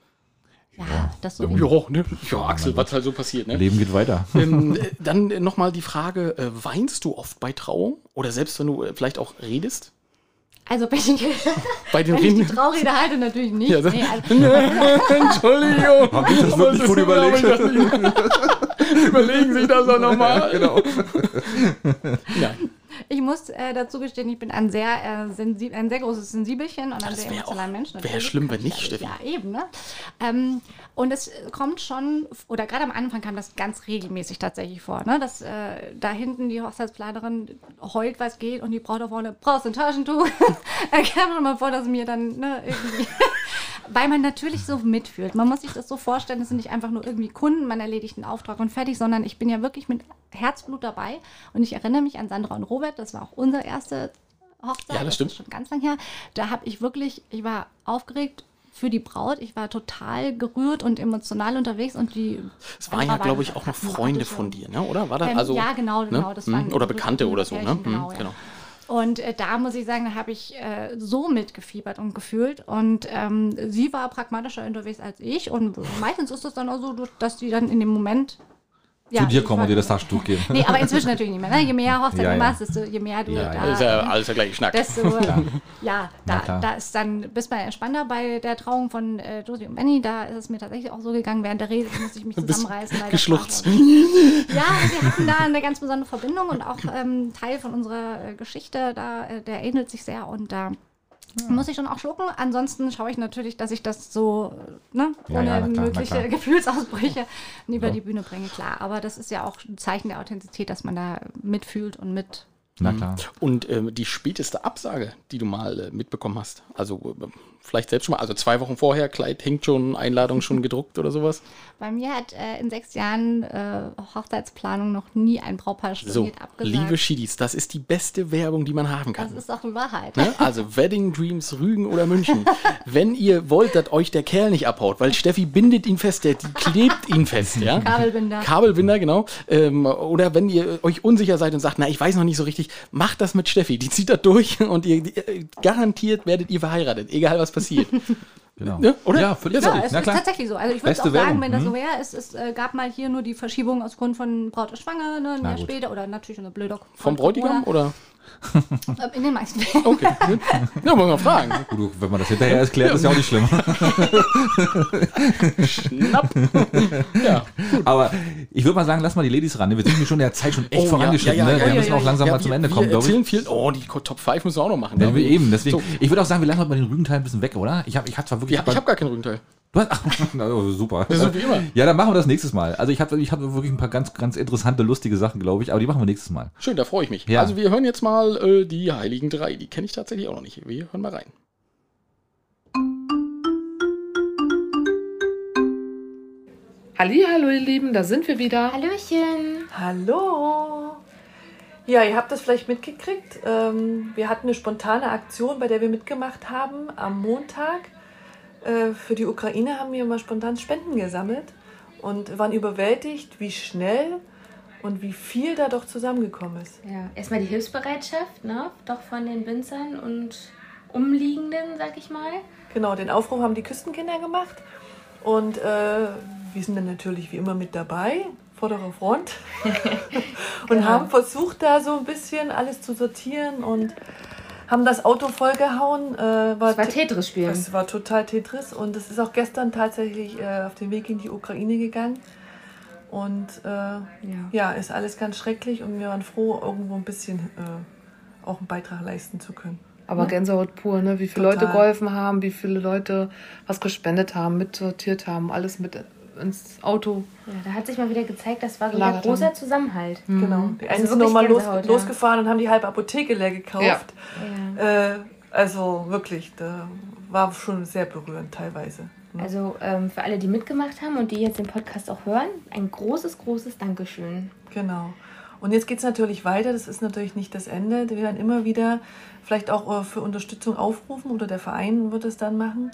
Ja, das so. Ja, ne? Ja, Axel, was halt so passiert, ne? Leben geht weiter. ähm, äh, dann nochmal die Frage, äh, weinst du oft bei Trauung? Oder selbst wenn du äh, vielleicht auch redest? Also, wenn ich, Bei den wenn ich die? Traurede halte, natürlich nicht. Ja, nee, also, Entschuldigung. Hab ich das wirklich gut überlegt? Überlegen Sie das doch nochmal. Genau. Nein. Ich muss äh, dazu gestehen, ich bin ein sehr, äh, sensib ein sehr großes Sensibelchen und ein Das sehr emotionaler Mensch. wär natürlich. schlimm, wenn ich nicht, Steffi. Ja, eben, ne? Ähm, und es kommt schon, oder gerade am Anfang kam das ganz regelmäßig tatsächlich vor, ne? dass äh, da hinten die Hochzeitsplanerin heult, was geht und die Braut da vorne, brauchst du ein Taschentuch? da kam schon mal vor, dass mir dann ne, irgendwie... Weil man natürlich so mitfühlt. Man muss sich das so vorstellen, es sind nicht einfach nur irgendwie Kunden, man erledigt einen Auftrag und fertig, sondern ich bin ja wirklich mit Herzblut dabei. Und ich erinnere mich an Sandra und Robert, das war auch unsere erste Hochzeit. Ja, das stimmt. ist schon ganz lang her. Da habe ich wirklich, ich war aufgeregt für die Braut. Ich war total gerührt und emotional unterwegs und die. Es waren ja, glaube ich, auch noch Freunde von dir, ne? oder? War das Ähm, also, ja, genau, genau. Ne? Das Hm, waren oder Bekannte oder so, ne? Pärchen, Hm, Genau, ja. Und äh, da muss ich sagen, da habe ich äh, so mitgefiebert und gefühlt. Und ähm, sie war pragmatischer unterwegs als ich. Und meistens ist es dann auch so, dass die dann in dem Moment. Zu dir kommen und dir das Taschentuch geben. Nee, aber inzwischen natürlich nicht mehr. Ne? Je mehr Hochzeit Ja, du ja. machst, desto je mehr du Ja, da. ja. Ist ja alles der gleiche Schnack. Desto, ja, da, da ist dann, bist du entspannter bei der Trauung von äh, Josie und Benny, da ist es mir tatsächlich auch so gegangen, während der Rede musste ich mich zusammenreißen. geschluchzt. Ja, wir hatten da eine ganz besondere Verbindung und auch ähm, Teil von unserer äh, Geschichte, da, äh, der ähnelt sich sehr und da muss ich schon auch schlucken. Ansonsten schaue ich natürlich, dass ich das so äh, ne, Ja, ohne ja, na klar, mögliche. Gefühlsausbrüche über Ja. die Bühne bringe. Klar, aber das ist ja auch ein Zeichen der Authentizität, dass man da mitfühlt und mit Na klar. Und ähm, die späteste Absage, die du mal äh, mitbekommen hast, also äh, vielleicht selbst schon mal, also zwei Wochen vorher, Kleid hängt schon, Einladung schon gedruckt oder sowas. Bei mir hat äh, in sechs Jahren äh, Hochzeitsplanung noch nie ein Brautpaar So, storniert abgesagt. liebe Schiedis, das ist die beste Werbung, die man haben kann. das ist auch die Wahrheit. Ne? Also Wedding Dreams Rügen oder München. Wenn ihr wollt, dass euch der Kerl nicht abhaut, weil Steffi bindet ihn fest, der, die klebt ihn fest, ja? Kabelbinder. Kabelbinder, genau. Ähm, oder wenn ihr euch unsicher seid und sagt, na, ich weiß noch nicht so richtig, macht das mit Steffi. Die zieht das durch und ihr äh, garantiert werdet ihr verheiratet, egal was passiert. Genau. Ja, oder? Ja, völlig Ja, es Na ist klar. tatsächlich so. Also ich würde auch sagen, Werbung, wenn das hm? so wäre, es, es äh, gab mal hier nur die Verschiebung aus Grund von Braut ist schwanger, ne, ein Na Jahr gut. später oder natürlich eine blöde Vom Bräutigam oder? Äh, In den meisten Fällen. Okay. ja, wollen wir mal fragen. Gut, wenn man das hinterher erklärt, ist ja auch nicht schlimm. Schnapp. ja. Aber ich würde mal sagen, lass mal die Ladies ran. Wir sind hier schon in der Zeit schon echt vorangeschritten. ne? Wir müssen auch langsam Ja, mal zum wir- Ende wir kommen, glaube ich. viel. Oh, die Top 5 müssen wir auch noch machen. Ja, wir eben, deswegen. So, Ich würde auch sagen, wir lassen heute mal den Rügenteil ein bisschen weg, oder? Ich habe ich hab zwar wirklich. ja, ich habe gar keinen Rückenteil. Du hast, ach, na, oh, super. Ist wie immer. Ja, dann machen wir das nächstes Mal. Also ich habe ich hab wirklich ein paar ganz, ganz interessante, lustige Sachen, glaube ich, aber die machen wir nächstes Mal. Schön, da freue ich mich. Ja. Also wir hören jetzt mal äh, die Heiligen Drei. Die kenne ich tatsächlich auch noch nicht. Wir hören mal rein. Hallo, ihr Lieben, da sind wir wieder. Hallöchen. Hallo. Ja, ihr habt das vielleicht mitgekriegt. Ähm, wir hatten eine spontane Aktion, bei der wir mitgemacht haben am Montag. Äh, für die Ukraine haben wir mal spontan Spenden gesammelt und waren überwältigt, wie schnell und wie viel da doch zusammengekommen ist. Ja, erstmal die Hilfsbereitschaft, ne? Doch von den Winzern und Umliegenden, sag ich mal. Genau, den Aufruf haben die Küstenkinder gemacht und äh, wir sind dann natürlich wie immer mit dabei, vorderer Front und haben versucht, da so ein bisschen alles zu sortieren und haben das Auto vollgehauen. Äh, war Te- Tetris spielen. Es war total Tetris und es ist auch gestern tatsächlich äh, auf den Weg in die Ukraine gegangen. Und äh, ja. ist alles ganz schrecklich und wir waren froh, irgendwo ein bisschen äh, auch einen Beitrag leisten zu können. Aber Gänsehaut pur, ne? Wie viele Total. Leute geholfen haben, wie viele Leute was gespendet haben, mitsortiert haben, alles mit ins Auto. Ja, da hat sich mal wieder gezeigt, das war so ein großer haben. Zusammenhalt. Genau. Die einen sind nochmal los, ja. losgefahren und haben die halbe Apotheke leer gekauft. Ja. Äh, also wirklich, da war schon sehr berührend teilweise. Ne? Also ähm, für alle, die mitgemacht haben und die jetzt den Podcast auch hören, ein großes, großes Dankeschön. Genau. Und jetzt geht es natürlich weiter. Das ist natürlich nicht das Ende. Wir werden immer wieder vielleicht auch äh, für Unterstützung aufrufen oder der Verein wird es dann machen.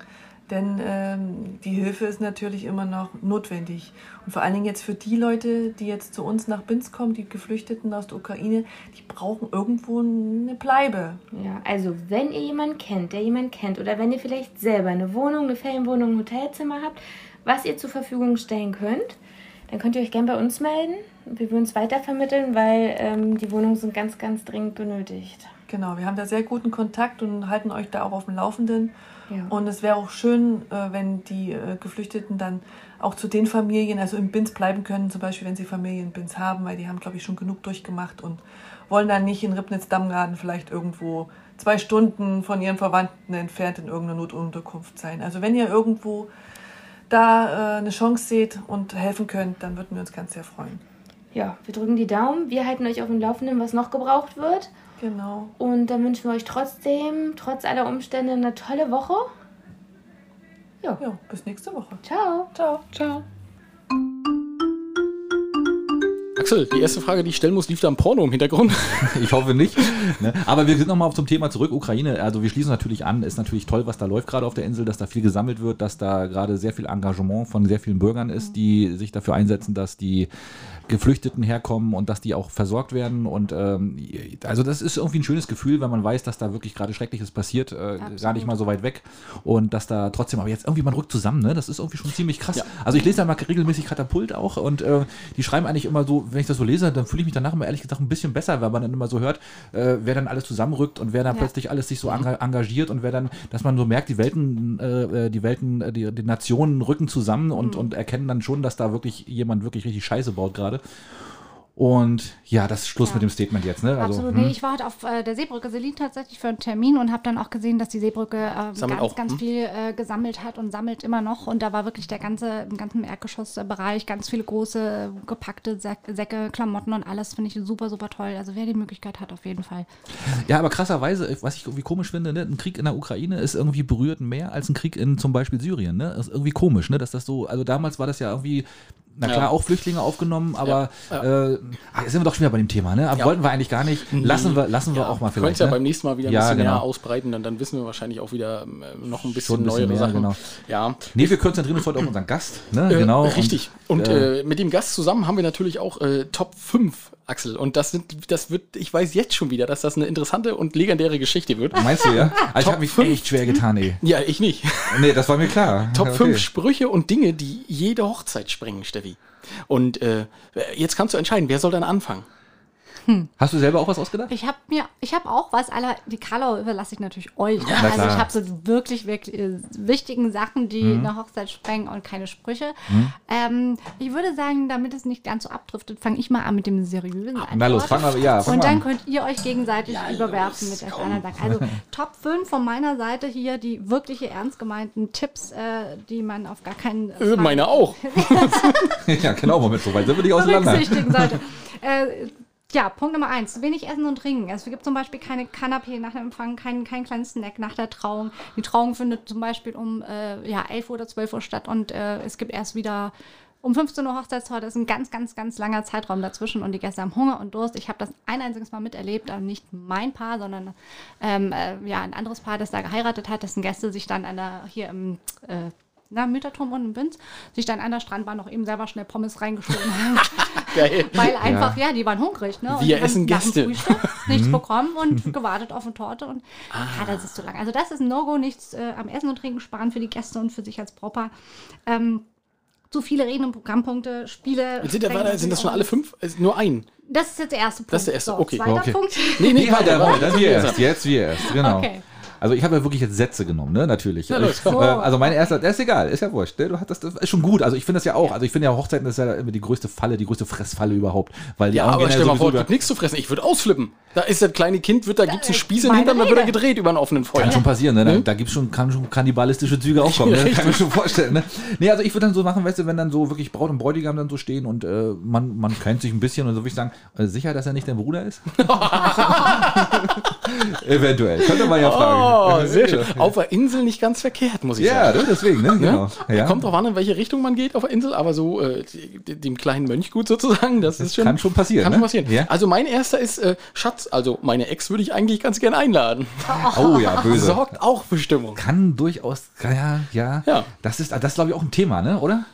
Denn ähm, die Hilfe ist natürlich immer noch notwendig. Und vor allen Dingen jetzt für die Leute, die jetzt zu uns nach Binz kommen, die Geflüchteten aus der Ukraine, die brauchen irgendwo eine Bleibe. Ja, also wenn ihr jemanden kennt, der jemanden kennt, oder wenn ihr vielleicht selber eine Wohnung, eine Ferienwohnung, ein Hotelzimmer habt, was ihr zur Verfügung stellen könnt, dann könnt ihr euch gerne bei uns melden. Wir würden es weitervermitteln, weil ähm, die Wohnungen sind ganz, ganz dringend benötigt. Genau, wir haben da sehr guten Kontakt und halten euch da auch auf dem Laufenden. Ja. Und es wäre auch schön, äh, wenn die äh, Geflüchteten dann auch zu den Familien, also im Bins bleiben können, zum Beispiel, wenn sie Familienbins haben, weil die haben, glaube ich, schon genug durchgemacht und wollen dann nicht in Ribnitz-Dammgarten vielleicht irgendwo zwei Stunden von ihren Verwandten entfernt in irgendeiner Notunterkunft sein. Also wenn ihr irgendwo da äh, eine Chance seht und helfen könnt, dann würden wir uns ganz sehr freuen. Ja, wir drücken die Daumen. Wir halten euch auf dem Laufenden, was noch gebraucht wird. Genau. Und dann wünschen wir euch trotzdem, trotz aller Umstände, eine tolle Woche. Ja. Ja, bis nächste Woche. Ciao. Ciao. Ciao. Axel, die erste Frage, die ich stellen muss, lief da ein Porno im Hintergrund? Ich hoffe nicht. Ne? Aber wir sind nochmal zum Thema zurück. Ukraine, also wir schließen natürlich an. Ist natürlich toll, was da läuft gerade auf der Insel, dass da viel gesammelt wird, dass da gerade sehr viel Engagement von sehr vielen Bürgern ist, die sich dafür einsetzen, dass die Geflüchteten herkommen und dass die auch versorgt werden. Und ähm, also das ist irgendwie ein schönes Gefühl, wenn man weiß, dass da wirklich gerade Schreckliches passiert, äh, gar nicht mal so weit weg. Und dass da trotzdem, aber jetzt irgendwie man rückt zusammen, ne? Das ist irgendwie schon ziemlich krass. Ja. Also ich lese da mal regelmäßig Katapult auch und äh, die schreiben eigentlich immer so, wenn ich das so lese, dann fühle ich mich danach immer ehrlich gesagt ein bisschen besser, weil man dann immer so hört, äh, wer dann alles zusammenrückt und wer dann Ja. plötzlich alles sich so enga- engagiert und wer dann, dass man so merkt, die Welten, äh, äh, die Welten, äh, die, die Nationen rücken zusammen und, und erkennen dann schon, dass da wirklich jemand wirklich richtig Scheiße baut gerade. Und ja, das ist Schluss Ja. mit dem Statement jetzt, ne? Also, Absolut. hm. Nee, ich war heute auf äh, der Seebrücke Selin tatsächlich für einen Termin und habe dann auch gesehen, dass die Seebrücke äh, ganz, auch, ganz hm? viel äh, gesammelt hat und sammelt immer noch. Und da war wirklich der ganze, im ganzen Erdgeschossbereich ganz viele große äh, gepackte Säck, Säcke, Klamotten und alles finde ich super, super toll. Also wer die Möglichkeit hat, auf jeden Fall. Ja, aber krasserweise, was ich irgendwie komisch finde, ne, ein Krieg in der Ukraine ist irgendwie berührt mehr als ein Krieg in zum Beispiel Syrien. Ne? Das ist irgendwie komisch, ne? Dass das so, also damals war das ja irgendwie, na klar, Ja. auch Flüchtlinge aufgenommen, aber Ja, Äh, ach, jetzt sind wir doch schon wieder bei dem Thema, ne? Aber Ja. wollten wir eigentlich gar nicht. Lassen wir, lassen wir auch mal vielleicht. es ja ne? beim nächsten Mal wieder ein bisschen genau. näher ausbreiten, dann, dann wissen wir wahrscheinlich auch wieder ähm, noch ein bisschen, ein bisschen neuere mehr, Sachen. genau. Ja, Nee, wir konzentrieren uns heute auf unseren Gast, ne? Äh, genau. Richtig. Und, äh, äh, mit dem Gast zusammen haben wir natürlich auch äh, Top 5, Axel. Und das sind, das wird, ich weiß jetzt schon wieder, dass das eine interessante und legendäre Geschichte wird. Meinst du, ja? Also ich habe mich fünf. echt schwer getan, ey. Ja, ich nicht. Nee, das war mir klar. Top Okay. 5 Sprüche und Dinge, die jede Hochzeit sprengen, Steffi. Und äh, jetzt kannst du entscheiden, wer soll dann anfangen? Hast du selber auch was ausgedacht? Ich habe mir, ich habe auch was, aller, die Karlau überlasse ich natürlich euch. na also klar. ich habe so wirklich, wirklich äh, wichtigen Sachen, die Mhm. eine Hochzeit sprengen und keine Sprüche. Ähm, ich würde sagen, damit es nicht ganz so abdriftet, fange ich mal an mit dem seriösen Na los, fang mal, ja, fang Und dann an. könnt ihr euch gegenseitig überwerfen mit der anderen Sachen. Also Top 5 von meiner Seite hier, die wirkliche ernst gemeinten Tipps, äh, die man auf gar keinen Äh, meine auch. ja, genau, Moment, so weit sind wir nicht auseinander. berücksichtigen sollte. äh, ja, Punkt Nummer eins. Wenig essen und trinken. Es gibt zum Beispiel keine Kanapé nach dem Empfang, keinen kein kleinen Snack nach der Trauung. Die Trauung findet zum Beispiel um äh, ja, 11 Uhr oder 12 Uhr statt und äh, es gibt erst wieder um 15 Uhr Hochzeitstorte. Das ist ein ganz, ganz, ganz langer Zeitraum dazwischen und die Gäste haben Hunger und Durst. Ich habe das ein einziges Mal miterlebt, aber nicht mein Paar, sondern ähm, äh, ja, ein anderes Paar, das da geheiratet hat, dessen Gäste sich dann an der, hier im äh, na, Mütterturm und im Binz, sich dann an der Strandbahn noch eben selber schnell Pommes reingeschoben haben. Geil. Weil einfach, ja. die waren hungrig, ne? Und Wir essen Gäste. Frühstück nichts bekommen und gewartet auf eine Torte und ja, das ist zu lang. Also das ist ein No-Go, nichts äh, am Essen und Trinken sparen für die Gäste und für sich als Brautpaar. Ähm, zu viele Reden und Programmpunkte, Spiele. Sind, da, sprengen sind das schon alle fünf? Nur ein. Das ist jetzt der erste Punkt. Das ist der erste, so, okay. Zweiter Okay. Punkt. Nee, Nee, warte, warte, warte, warte. dann wir erst. Jetzt wir erst, genau. Okay. Also ich habe ja wirklich jetzt Sätze genommen, ne? Natürlich. Ja, Ich- äh, also mein erster, das ist egal, ist ja wurscht. Ne? Du hattest, das ist schon gut. Also ich finde das ja auch. Also ich finde ja Hochzeiten ist ja immer die größte Falle, die größte Fressfalle überhaupt. Weil die Ja, aber stell mal vor, über- gibt nichts zu fressen. Ich würde ausflippen. Da ist das kleine Kind, wird, da gibt es einen Spieß in Hintern, dann wird er gedreht über einen offenen Feuer. Kann schon passieren, ne? Da, Ne? da gibt es schon, kann schon kannibalistische Züge auch kommen, ne? Kann ich mir schon vorstellen, ne? Nee, also ich würde dann so machen, weißt du, wenn dann so wirklich Braut und Bräutigam dann so stehen und äh, man, man kennt sich ein bisschen und so würde ich sagen, äh, sicher, dass er nicht dein Bruder ist? Eventuell. Könnte man ja fragen. Oh, sehr schön. Auf der Insel nicht ganz verkehrt, muss ich Ja, sagen. ne? deswegen, ne? Genau. Ja? Ja. Kommt drauf an, in welche Richtung man geht auf der Insel, aber so äh, dem kleinen Mönchgut sozusagen, das, ist schon. kann schon passieren, Kann ne? schon passieren. Ja. Also mein erster ist äh, Schatz, also meine Ex würde ich eigentlich ganz gern einladen. Oh ja, böse. Sorgt auch für Stimmung. Kann durchaus, ja, ja. Ja. Das ist, das ist glaube ich auch ein Thema, ne? Oder?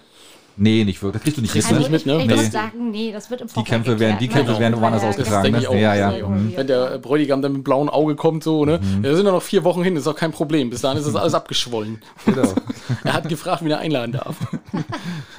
Nee, nicht wirklich. Das kriegst du nicht mit, du ne? nicht mit, ne? Ich Nee. sagen, nee, das wird im Die Vorfeld Kämpfe werden, die geklärt, Kämpfe ne? werden woanders Ja, ausgetragen. Ne? auch. Ja, ja. Mhm. Wenn der Bräutigam dann mit dem blauen Auge kommt, so, ne? Da sind ja noch vier Wochen hin, ist auch kein Problem. Bis dahin ist das alles abgeschwollen. Genau. Er hat gefragt, wie er einladen darf.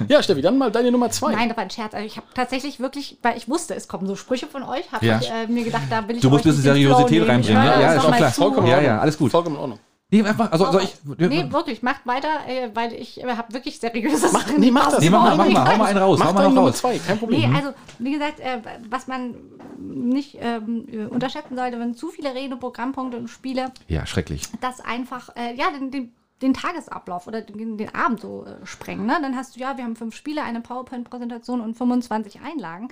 ja, Steffi, dann mal deine Nummer zwei. Nein, das war ein Scherz. Also ich habe tatsächlich wirklich, weil ich wusste, es kommen so Sprüche von euch, habe Ja. ich äh, mir gedacht, da will ich Du musst ein bisschen Seriosität reinbringen, ne? Ja, ist auch klar. Vollkommen Ja, ja, alles gut. Vollkommen in Ordnung. Nee, einfach, also soll ich. Nee, wirklich, macht weiter, äh, weil ich äh, habe wirklich seriöse Sachen. nee, mach das. Nee, mach mal, mach mal, hau mal einen raus, Mach hau mal noch Nummer raus. zwei, kein Problem. Nee, also wie gesagt, äh, was man nicht ähm, äh, unterschätzen sollte, wenn zu viele Rede, Programmpunkte und Spiele, Ja, schrecklich. das einfach äh, ja den, den, den Tagesablauf oder den, den Abend so äh, sprengen. Ne? Dann hast du ja, wir haben fünf Spiele, eine PowerPoint-Präsentation und 25 Einlagen.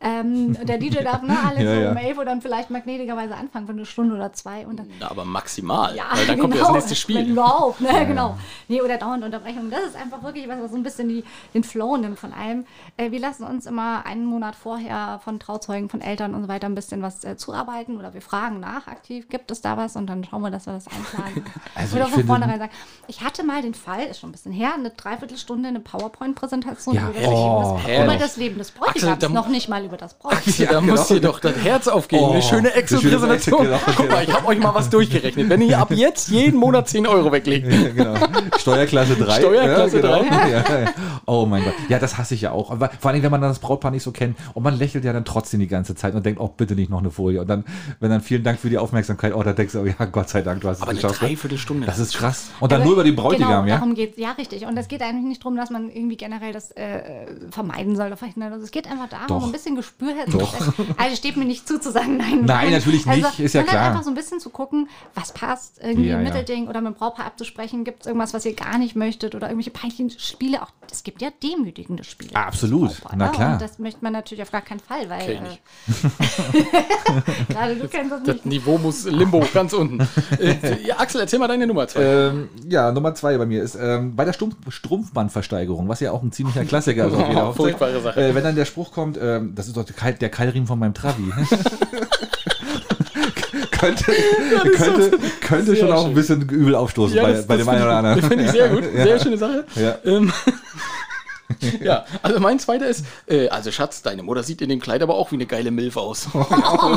Ähm, der DJ darf ne, alle Ja, so ja. um 11 Uhr dann vielleicht magnetigerweise anfangen für eine Stunde oder zwei und dann Na, aber maximal. ja, weil dann kommt ja genau, das nächste Spiel. Wenn überhaupt, ne, genau. Nee, oder dauernd Unterbrechungen. Das ist einfach wirklich was, was so ein bisschen die, den Flow nimmt von allem. Äh, wir lassen uns immer einen Monat vorher von Trauzeugen, von Eltern und so weiter ein bisschen was äh, zuarbeiten oder wir fragen nach aktiv, gibt es da was und dann schauen wir, dass wir das einplanen. Also oder ich von finde- vornherein sagen. Ich hatte mal den Fall, ist schon ein bisschen her, eine Dreiviertelstunde eine PowerPoint-Präsentation Ja, über, das oh, Leben des- herrlich. über das Leben des Bräutigams, Axel, noch nicht mal über das Brautpaar. Axel, da genau. muss dir doch das Herz aufgehen. Oh, eine schöne eine Excel-Präsentation. Genau, Guck mal, ich habe euch mal was durchgerechnet. Wenn ihr ab jetzt jeden Monat 10 Euro weglegt, Ja, genau. Steuerklasse 3. Steuerklasse ja, genau. 3. Ja, ja. Oh mein Gott. Ja, das hasse ich ja auch. Aber vor allem, wenn man dann das Brautpaar nicht so kennt und man lächelt ja dann trotzdem die ganze Zeit und denkt, oh, bitte nicht noch eine Folie. Und dann, wenn dann vielen Dank für die Aufmerksamkeit, oh, da denkst du, oh, ja, Gott sei Dank, du hast aber es eine geschafft. ne? Dreiviertelstunde. Das ist krass. Und dann Also, nur über den Bräutigam, genau, ja? darum geht's. Ja, richtig. Und es geht eigentlich nicht darum, dass man irgendwie generell das äh, vermeiden soll oder verhindern. Also es geht einfach darum, Doch. ein bisschen Gespür Doch. Also steht mir nicht zu, zu sagen, nein. Nein, natürlich nicht, ist ja klar. einfach so ein bisschen zu gucken, was passt, irgendwie Ja, ein ja. Mittelding oder mit dem Brautpaar abzusprechen. Gibt es irgendwas, was ihr gar nicht möchtet oder irgendwelche peinlichen Spiele? Auch es gibt ja demütigende Spiele. Absolut. fürs Brautpaar, Na ne? klar. Und das möchte man natürlich auf gar keinen Fall, weil Kenn äh, gerade du kennst das Das nicht. Niveau muss Limbo ganz unten. Äh, ja, Axel, erzähl mal deine Nummer zwei. Ähm, ja, Nummer zwei bei mir ist ähm, bei der Stumpf Strumpfbandversteigerung, was ja auch ein ziemlicher Klassiker ist. Hochzeit. Furchtbare Sache. Äh, wenn dann der Spruch kommt, ähm, das ist doch der, Keil, der Keilriemen von meinem Travi. könnte könnte, könnte schon auch schön. ein bisschen übel aufstoßen Ja, bei, das- bei das dem einen oder anderen. Finde ich sehr gut. Sehr schöne Sache. Ja. Ähm, ja, also mein zweiter ist, äh, also Schatz, deine Mutter sieht in dem Kleid aber auch wie eine geile Milf aus.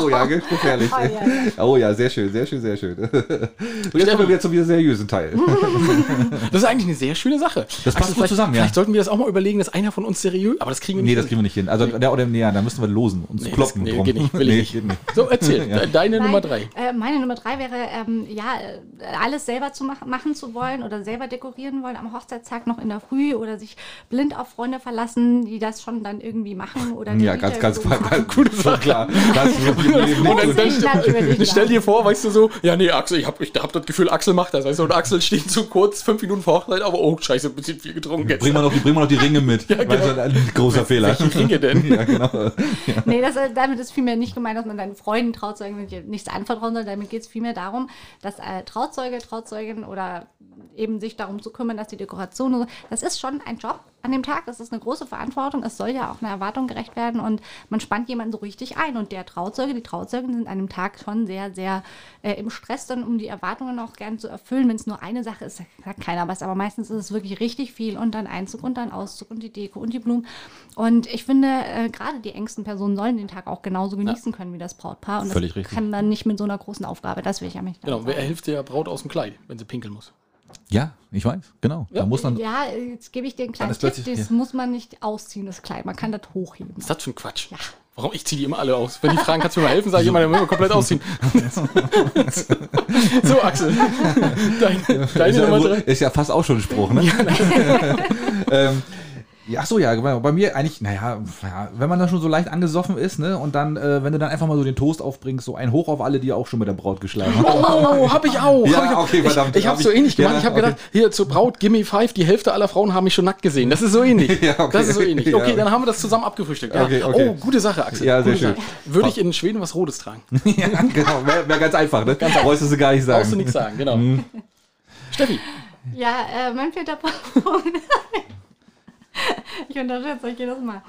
Oh ja, ge- gefährlich. Oh, ja, ja. Oh ja, sehr schön, sehr schön, sehr schön. Und jetzt kommen wir wieder zum wieder seriösen Teil. Das ist eigentlich eine sehr schöne Sache. Das passt gut vielleicht, zusammen, ja. Vielleicht sollten wir das auch mal überlegen, dass einer von uns seriös, aber das kriegen wir nicht. Nee, das hin. kriegen wir nicht hin. Also, der, oder, nee, ja, da müssen wir losen, uns Nee, das- kloppen nee, drum. geht nicht, will ich nicht. geht nicht. So, erzähl, de- deine Nein, Nummer drei. Äh, meine Nummer drei wäre, ähm, ja, äh, alles selber zu machen, machen zu wollen oder selber dekorieren wollen am Hochzeitstag noch in der Früh oder sich blind auf Freunde verlassen, die das schon dann irgendwie machen oder Ja, ganz, ganz, ganz, machen. gute Sache. Klar. Das ist gut. Natürlich stell dir vor, weißt du so, ja nee, Axel, ich hab, ich hab das Gefühl, Axel macht das. Weißt du, und Axel steht zu kurz, fünf Minuten vor Hochzeit, aber oh, scheiße, ein bisschen viel getrunken jetzt. Bring mal noch die, bring mal noch die Ringe mit. Ja, genau. Weißt du, ein großer Fehler. Welche Ringe denn? Ja, genau. Nee, das, äh, damit ist vielmehr nicht gemeint, dass man seinen Freunden Trauzeugen nichts anvertrauen soll. Damit geht es vielmehr darum, dass äh, Trauzeuge, Trauzeugin oder eben sich darum zu kümmern, dass die Dekoration, und so, das ist schon ein Job an dem Tag. Das ist eine große Verantwortung. Es soll ja auch einer Erwartung gerecht werden und man spannt jemanden so richtig ein. Und der Trauzeuge, die Trauzeugin sind an dem Tag schon sehr, sehr äh, im Stress, dann um die Erwartungen auch gern zu erfüllen. Wenn es nur eine Sache ist, sagt keiner was. Aber meistens ist es wirklich richtig viel und dann Einzug und dann Auszug und die Deko und die Blumen. Und ich finde, äh, gerade die engsten Personen sollen den Tag auch genauso genießen können wie das Brautpaar. Und Völlig das richtig. kann dann nicht mit so einer großen Aufgabe. Das will ich ja nicht. Genau, wer hilft der Braut aus dem Kleid, wenn sie pinkeln muss? Ja, ich weiß, genau. Da Ja. muss man. Ja, jetzt gebe ich dir einen kleinen Tipp. Das ja. muss man nicht ausziehen, das Kleid. Man kann das hochheben. Ist das für ein Quatsch? Ja. Warum? Ich ziehe die immer alle aus. Wenn die fragen, kannst du mir mal helfen, sage ich immer, dann müssen wir komplett ausziehen. so, Axel. Deine, Ist ja, Nummer drei. ist ja fast auch schon ein Spruch, ne? ähm, ja, ach so, ja, genau. bei mir eigentlich, naja, ja, wenn man dann schon so leicht angesoffen ist, ne, und dann, äh, wenn du dann einfach mal so den Toast aufbringst, so ein Hoch auf alle, die auch schon mit der Braut geschlagen haben. Oh, hab ich auch. Ja, hab ich auch. okay, verdammt. Ich, ich Hab hab's so ähnlich gemacht. Ja, ich habe okay. gedacht, hier zur Braut, gimme five, die Hälfte aller Frauen haben mich schon nackt gesehen. Das ist so ähnlich. Ja, okay. Das ist so ähnlich. Ja. Okay, dann haben wir das zusammen abgefrühstückt. Ja. Okay, okay. Oh, gute Sache, Axel. Ja, sehr gute schön. Sache. Würde ich in Schweden was Rotes tragen. ja, genau, wäre wär ganz einfach, ne? Ganz Brauchst du gar nicht sagen. Brauchst du nichts sagen, genau. Mhm. Steffi, Ja, äh, mein vierter Punkt. Ich unterstütze euch jedes Mal.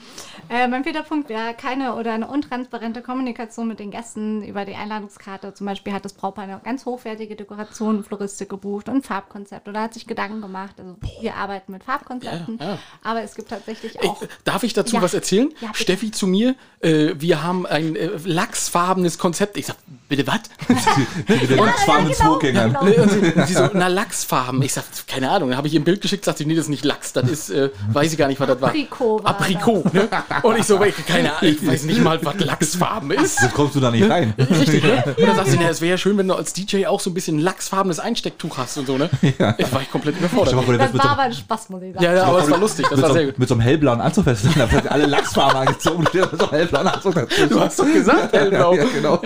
Äh, mein vierter Punkt wäre keine oder eine untransparente Kommunikation mit den Gästen über die Einladungskarte. Zum Beispiel hat das Brautpaar eine ganz hochwertige Dekoration, Floristik gebucht und ein Farbkonzept oder hat sich Gedanken gemacht. Also wir arbeiten mit Farbkonzepten, Ja, ja. aber es gibt tatsächlich Ey, auch. darf ich dazu Ja. was erzählen? Steffi zu mir, äh, wir haben ein äh, lachsfarbenes Konzept. Ich sag, bitte was? Genau, Zugängern. genau. Ne, und sie, und sie so, na, Lachsfarben. Ich sag, keine Ahnung. Dann habe ich ihr ein Bild geschickt, sagt sie, nee, das ist nicht Lachs, das ist, äh, weiß ich gar nicht, was das war. Aprikot war Aprikot, ne? Und ich so, keine Ahnung, ich weiß nicht mal, was Lachsfarben ist. So kommst du da nicht rein. Richtig, ne? Und dann sagt sie, na, es wäre ja schön, wenn du als DJ auch so ein bisschen lachsfarbenes Einstecktuch hast und so, ne? Ja. Ich war ich komplett mal überfordert. der Das mit war so, aber ein Spaß, muss ich sagen. Ja, ja, aber es war lustig, das mit, war so, sehr gut. mit so einem hellblauen Anzug fest. Da wird alle Lachsfarben angezogen. Steht mit so einem hellblauen Anzug dazu. Du hast doch gesagt, hellblau. Ja, genau.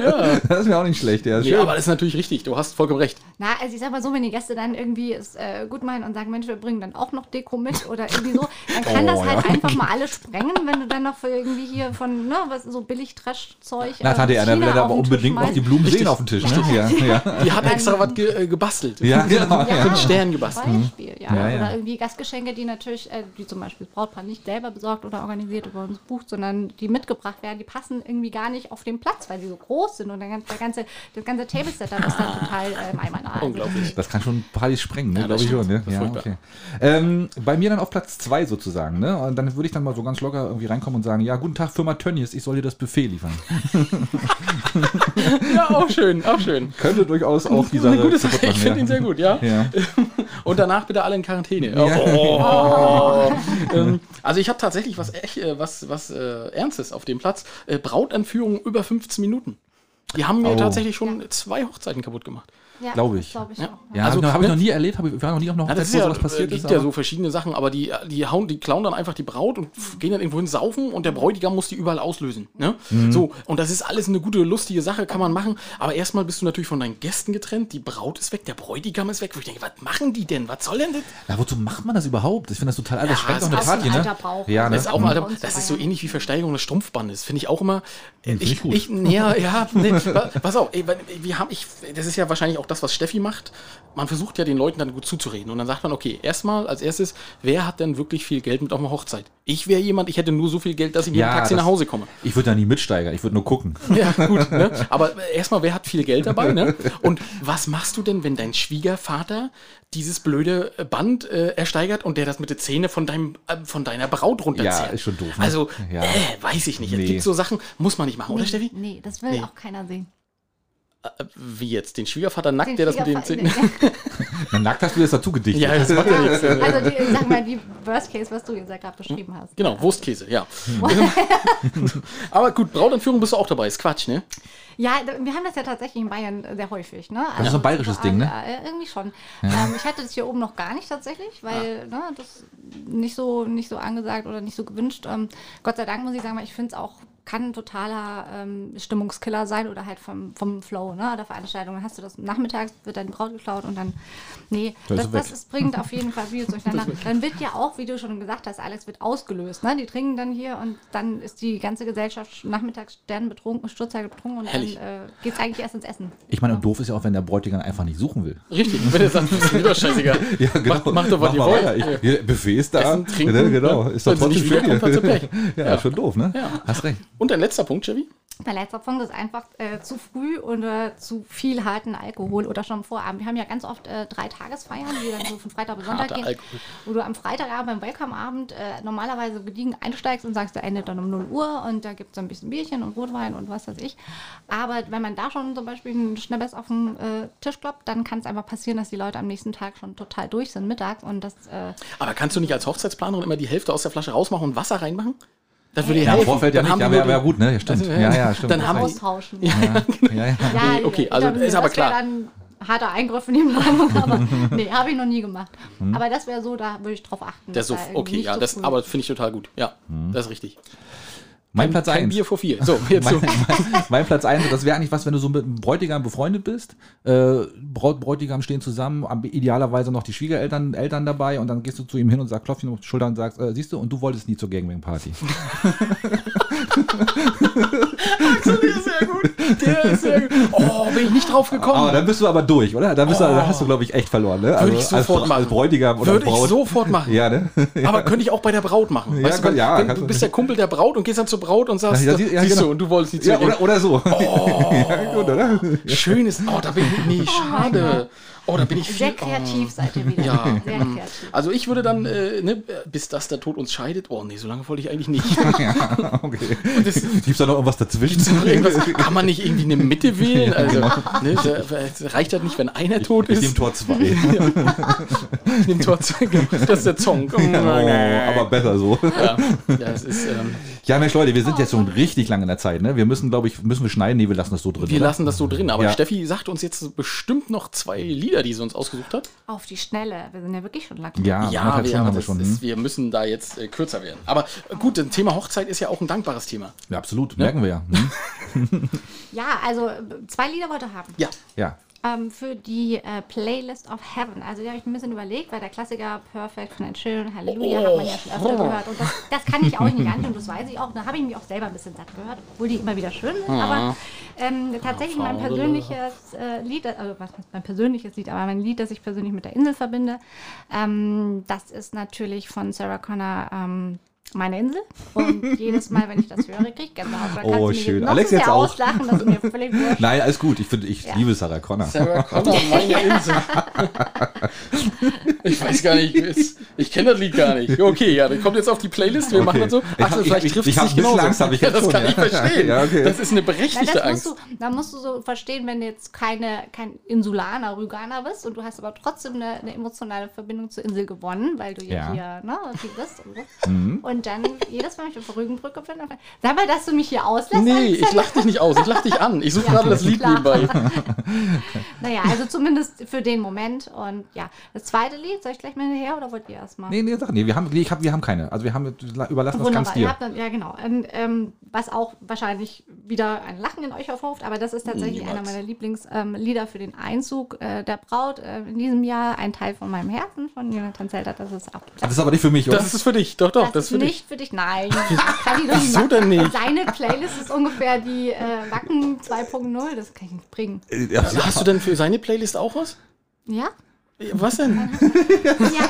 Das ist mir auch nicht schlecht. Ja, Nee, schön. aber das ist natürlich richtig, du hast vollkommen recht. Na, also ich sag mal so, wenn die Gäste dann irgendwie es äh, gut meinen und sagen, Mensch, wir bringen dann auch noch Deko mit oder irgendwie so, dann kann Oh, das halt ja. einfach mal alles sprengen, wenn du dann noch für irgendwie hier von, ne, was so billig Trash-Zeug. Na, äh, Tante Erna will China dann auf aber unbedingt noch die. Blumen sehen auf dem Tisch. Ne? Ja, ja. Die hat extra was ge äh, gebastelt. Ja, genau. Ja, den Stern gebastelt. Beispiel, ja. Ja, ja. Oder irgendwie Gastgeschenke, die natürlich, äh, die zum Beispiel das Brautpaar nicht selber besorgt oder organisiert über uns bucht, sondern die mitgebracht werden, die passen irgendwie gar nicht auf den Platz, weil sie so groß sind und der, ganze- der ganze, das ganze Table-Setup ist dann total äh, im Eimer. Also, Unglaublich. Das kann schon Partys sprengen, ne? Ja, glaube ich schon. Ne? Ja, okay. ähm, bei mir dann auf Platz zwei sozusagen. Ne? Und dann würde ich dann mal so ganz locker irgendwie reinkommen und sagen, ja, guten Tag Firma Tönnies, ich soll dir das Buffet liefern. Ja, auch schön, auch schön. Könnte durchaus auch die Sache Eine gute Sache, kaputt ich machen, finde ja. ihn sehr gut, ja. Ja. Und danach bitte alle in Quarantäne. Ja. Oh. ähm, also ich habe tatsächlich was echt, äh, was, was äh, Ernstes auf dem Platz. Äh, Brautanführung über 15 Minuten. Die haben mir Oh. tatsächlich schon zwei Hochzeiten kaputt gemacht. Ja, Glaub ich. Glaube ich Ja. auch. Ja, Also, also, habe ich ne? noch nie erlebt, hab ich war noch nie auf einer Ja, Hochzeit, das ist wo ja, sowas passiert äh, ist. gibt ja so verschiedene Sachen, aber die, die hauen, die klauen dann einfach die Braut und f- gehen dann irgendwo hin saufen und der Bräutigam muss die überall auslösen. Ne? Mhm. So, und das ist alles eine gute, lustige Sache, kann man machen. Aber erstmal bist du natürlich von deinen Gästen getrennt, die Braut ist weg, der Bräutigam ist weg. Wo ich denke, was machen die denn? Was soll denn das? Ja, wozu macht man das überhaupt? Ich finde das total, also das schränkt das auch eine ist auch ein Party, ne? alter Brauch. Ja, ne? Das ist auch Mhm. uns das ist so ja. ähnlich wie Versteigerung des Strumpfbandes. Finde ich auch immer. Hm, ich ich, gut. ich, ja, ja, pass auf, ey, wir haben, ich, das ist ja wahrscheinlich auch das, was Steffi macht. Man versucht ja den Leuten dann gut zuzureden. Und dann sagt man, okay, erstmal als erstes, wer hat denn wirklich viel Geld mit auf einer Hochzeit? Ich wäre jemand, ich hätte nur so viel Geld, dass ich mit Ja, dem Taxi das- nach Hause komme. Ich würde da nie mitsteigern, ich würde nur gucken. Ja, gut, ne? Aber erstmal, wer hat viel Geld dabei, ne? Und was machst du denn, wenn dein Schwiegervater dieses blöde Band äh, ersteigert und der das mit der Zähne von, deinem, äh, von deiner Braut runterzieht? Ja, ist schon doof, ne? Also, Ja. äh, weiß ich nicht. Nee. Es gibt so Sachen, muss man nicht machen, oder Steffi? Nee, das will Nee. auch keiner sehen. Wie jetzt? Den Schwiegervater nackt, Den der das mit den Zähnen. Na, nackt hast du das dazu gedichtet. Ja, das macht ja nichts. Also die, sag mal, die Worst Case, was du jetzt ja gerade beschrieben hast. Genau, Wurstkäse, ja. Aber gut, Brautentführung bist du auch dabei, ist Quatsch, ne? Ja, wir haben das ja tatsächlich in Bayern sehr häufig. Ne? ist so ein bayerisches Ding, ne? Ja, irgendwie schon. Ähm, ich hatte das hier oben noch gar nicht tatsächlich, weil ne, das nicht so, nicht so angesagt oder nicht so gewünscht. Ähm, Gott sei Dank muss ich sagen, weil ich finde es auch kann ein totaler ähm, Stimmungskiller sein oder halt vom, vom Flow ne, der Veranstaltung. Dann hast du das nachmittags, wird die Braut geklaut und dann, nee, Da ist das, weg. das ist, bringt auf jeden Fall viel durcheinander. Dann wird ja auch, wie du schon gesagt hast, Alex, wird ausgelöst. Ne? Die trinken dann hier und dann ist die ganze Gesellschaft nachmittags sternbetrunken, Sturzeit betrunken und Herrlich. dann äh, geht es eigentlich erst ins Essen. Ich meine, und doof ist ja auch, wenn der Bräutigam einfach nicht suchen will. Richtig, wenn er sagt, ist mir doch scheißegal. Ja, genau. Macht, macht doch, was ihr mal wollt. ja, Buffet ist da. Essen, trinken, Ja, genau. ne? Ist doch trotzdem schön. Ja, Ja. schon doof, ne? Ja. Hast recht. Und dein letzter Punkt, Chevy? Mein letzter Punkt ist einfach äh, zu früh oder zu viel harten Alkohol oder schon am Vorabend. Wir haben ja ganz oft äh, drei Tagesfeiern, die dann so von Freitag bis Sonntag gehen, Alkohol. wo du am Freitagabend beim Welcome-Abend äh, normalerweise gediegen einsteigst und sagst, der endet dann um 0 Uhr und da gibt es ein bisschen Bierchen und Rotwein und was weiß ich. Aber wenn man da schon zum Beispiel einen Schnäppes auf den äh, Tisch kloppt, dann kann es einfach passieren, dass die Leute am nächsten Tag schon total durch sind mittags und das äh, Aber kannst du nicht als Hochzeitsplanerin immer die Hälfte aus der Flasche rausmachen und Wasser reinmachen? Das würde Ja, im helfen. Vorfeld ja Dann nicht, haben ja, wäre wär gut, ne? Ja, stimmt. Also, ja, ja, stimmt. dann haben austauschen. recht. ja, ja. Ja, Nee, okay, also ist aber das klar. dann harter Eingriff in die Planung, aber nee, habe ich noch nie gemacht. Hm. Aber das wäre so, da würde ich drauf achten. Der dass da Suff, irgendwie okay, ja, so das, früh- aber finde ich total gut. Ja, Hm. das ist richtig. Mein Platz Kein 1. Bier vor vier. So, jetzt so. mein, mein, mein Platz 1, das wäre eigentlich was, wenn du so mit einem Bräutigam befreundet bist. Äh, Braut, Bräutigam stehen zusammen, am- idealerweise noch die Schwiegereltern Eltern dabei und dann gehst du zu ihm hin und sagst, klopf ihn auf die Schulter und sagst, äh, siehst du, und du wolltest nie zur Gangbang-Party. Sehr gut. Der ist sehr gut. Oh, bin ich nicht drauf gekommen. Aber dann bist du aber durch, oder? Dann, bist du, dann hast du, glaube ich, echt verloren, ne? Würde ich sofort als, machen. als Bräutigam oder Würde ich Braut. sofort machen. Ja, ne? Aber könnte ich auch bei der Braut machen. Ja, Weißt du, ja, wenn kannst du du- bist der Kumpel der Braut und gehst dann zur Braut und sagst, Ja, sie- ja, siehst genau. du, und du wolltest nicht zu Ja, ihr oder, oder so. Oh, Ja, gut, oder? schönes. Oh, da bin ich. Nee, schade. Oh, da bin ich Sehr viel. kreativ seid ihr wieder. Ja, Sehr mm. kreativ. Also ich würde dann, äh, ne, bis das der Tod uns scheidet. Oh nee, so lange wollte ich eigentlich nicht. Ja, okay. Das, Gibt's da noch irgendwas dazwischen? irgendwas, kann man nicht irgendwie eine Mitte wählen? Also, ne, da, reicht das nicht, wenn einer tot Ich nehme ist? Tor 2. Ich nehme Tor zwei. Das ist der Song. Oh, aber besser so. ja, ja, es ist, ähm, Ja, Mensch, Leute, wir sind jetzt schon richtig lange in der Zeit, ne? Wir müssen, glaube ich, müssen wir schneiden? Nee, wir lassen das so drin. wir oder? lassen das so drin. Aber Ja. Steffi sagt uns jetzt bestimmt noch zwei Lieder, die sie uns ausgesucht hat. Auf die Schnelle. Wir sind ja wirklich schon lang. Ja, Ja, wir, haben wir schon. ist, hm? wir müssen da jetzt äh, kürzer werden. Aber äh, gut, das Thema Hochzeit ist ja auch ein dankbares Thema. Ja, absolut, merken wir ja. Hm? Ja, also äh, zwei Lieder wollte haben. Ja. Ja. Ähm, für die äh, Playlist of Heaven. Also die habe ich ein bisschen überlegt, weil der Klassiker Perfect von Ed Sheeran, Halleluja, hat man ja schon öfter gehört. Und das, das kann ich auch nicht antun, das weiß ich auch. Da habe ich mich auch selber ein bisschen satt gehört, obwohl die immer wieder schön sind. Aber ähm, tatsächlich mein persönliches äh, Lied, also was mein persönliches Lied, aber mein Lied, das ich persönlich mit der Insel verbinde, ähm, das ist natürlich von Sarah Connor. Meine Insel. Und jedes Mal, wenn ich das höre, kriege ich Gänsehaut. Dann Oh, kannst du mich schön. noch Alex so jetzt auch. auslachen, das ist mir völlig wurscht. Nein, alles gut. Ich finde, ich Ja. liebe Sarah Connor. Sarah Connor, meine Insel. ich weiß gar nicht, ist- ich kenne das Lied gar nicht. Okay, ja, dann kommt jetzt auf die Playlist, wir machen das so. Ich Axel, hab- vielleicht ich- trifft ich es hab sich genauso. Angst, ich ja, das schon, kann ja. ich verstehen. Ja, okay. Das ist eine Ja, berechtigte das Angst. musst du, da musst du so verstehen, wenn du jetzt keine, kein Insulaner, Rüganer bist und du hast aber trotzdem eine, eine emotionale Verbindung zur Insel gewonnen, weil du ja, Ja. hier ne, bist. Und, so. und dann jedes Mal, wenn ich auf der Rügenbrücke bin, sag mal, dass du mich hier auslässt. Nee, Alexander. ich lach dich nicht aus, ich lach dich an. Ich suche Ja, gerade das Lied klar. nebenbei. Naja, also zumindest für den Moment. Und ja, das zweite Lied, soll ich gleich mal hinterher oder wollt ihr erstmal? Nee, nee, sag, nee, wir haben, ich hab, wir haben keine. Also wir haben, überlassen das Wunderbar, ganz ihr dir. habt dann, ja genau. Und, ähm, was auch wahrscheinlich wieder ein Lachen in euch hervorruft, aber das ist tatsächlich Niemals. einer meiner Lieblingslieder ähm, für den Einzug äh, der Braut äh, in diesem Jahr. Ein Teil von meinem Herzen von Jonathan Zelter. Das ist auch. Das ist aber nicht für mich, oder? Das ist für dich, doch, doch, das das, ist für dich. nicht für dich. Nein. Kann ich doch nicht Wieso denn nicht? Seine Playlist ist ungefähr die äh, Wacken 2.0. Das kann ich nicht bringen. Äh, ja, Hast du denn für seine Playlist auch was? Ja? Was denn? Ja,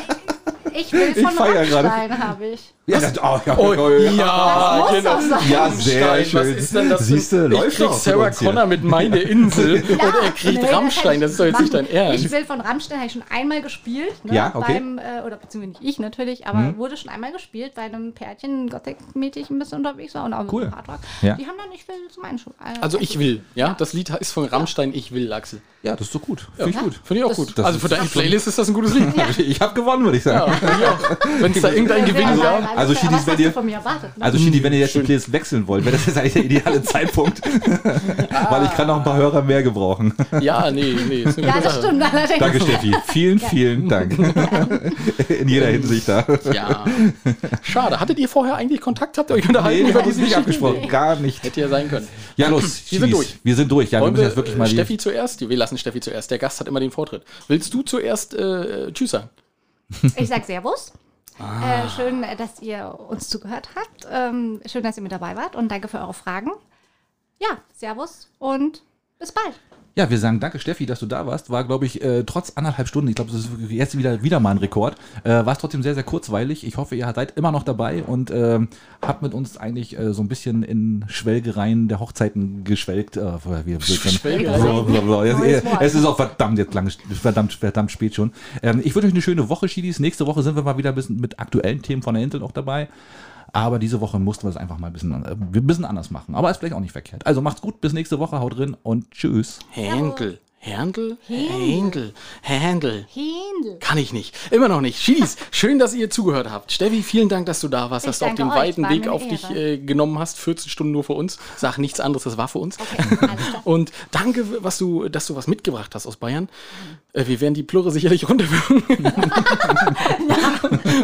ich will von feier gerade. Rammstein, habe ich. Ja, oh, ja, Oh, ja, muss genau. Ja, sehr Rammstein, schön. Was ist denn das? Siehst du, läuft ich krieg doch Sarah. Connor mit meine Insel und er kriegt nee, Rammstein. Das ist doch jetzt nicht dein. Ernst. Ich will von Rammstein, habe ich schon einmal gespielt. Ne, Ja, okay. Beim, äh, oder beziehungsweise nicht ich natürlich, aber wurde schon einmal gespielt bei einem Pärchen, Gothic-mäßig ein bisschen unterwegs war und auch Cool. mit Hardrock. Ja. Die haben dann, ich will zum Einschub. Äh, Also ich will, ja. Das Lied ist von Rammstein, ich will, Axel. Ja, das ist so gut. Finde ich gut. Finde ich auch Das- gut. das Also für deine Playlist ist das ein gutes Lied. Ich habe gewonnen, würde ich sagen. Wenn es da irgendein Gewinn gab. Also, was, Schiedis, was wenn ihr- du von mir erwartet? Ne? Also Shidi, wenn ihr jetzt die Playlist wechseln wollt, wäre das jetzt eigentlich der ideale Zeitpunkt. Weil ich kann noch ein paar Hörer mehr gebrauchen. Ja, nee, nee. Ist ja, das stimmt allerdings. Danke, Steffi. Vielen, vielen Dank. In jeder Hinsicht da. Ja. Schade. Hattet ihr vorher eigentlich Kontakt? Habt ihr euch unterhalten Nee, wir über haben uns diese nicht abgesprochen. Gar nicht. Hätte ja sein können. Ja, los. Wir sind durch. Wir sind durch. Ja, wir müssen wir jetzt wirklich mal Steffi zuerst? Wir lassen Steffi zuerst. Der Gast hat immer den Vortritt. Willst du zuerst äh, Tschüss sagen? Ich sag Servus. Ah. Äh, schön, dass ihr uns zugehört habt. Ähm, schön, dass ihr mit dabei wart und danke für eure Fragen. Ja, Servus und bis bald. Ja, wir sagen danke, Steffi, dass du da warst. War, glaube ich, äh, trotz anderthalb Stunden, ich glaube, das ist jetzt wieder, wieder mal ein Rekord, äh, war es trotzdem sehr, sehr kurzweilig. Ich hoffe, ihr seid immer noch dabei und ähm, habt mit uns eigentlich äh, so ein bisschen in Schwelgereien der Hochzeiten geschwelgt. Äh, wie, Schwelgereien? Es, ist auch verdammt jetzt lang, verdammt, verdammt spät schon. Ähm, ich wünsche euch eine schöne Woche, Schiedis. Nächste Woche sind wir mal wieder ein bisschen mit aktuellen Themen von der Insel auch dabei. Aber diese Woche mussten wir es einfach mal ein bisschen, äh, ein bisschen anders machen. Aber ist vielleicht auch nicht verkehrt. Also macht's gut, bis nächste Woche, haut drin und tschüss. Händel. Händel? Händel. Händel. Händel. Kann ich nicht. Immer noch nicht. Schiedis, schön, dass ihr zugehört habt. Steffi, vielen Dank, dass du da warst, Ich dass du den euch, weiten Weg auf dich äh, genommen hast. 14 Stunden nur für uns. Sag nichts anderes, das war für uns. Okay. Und danke, was du, dass du was mitgebracht hast aus Bayern. Äh, wir werden die Plurre sicherlich runterwürgen.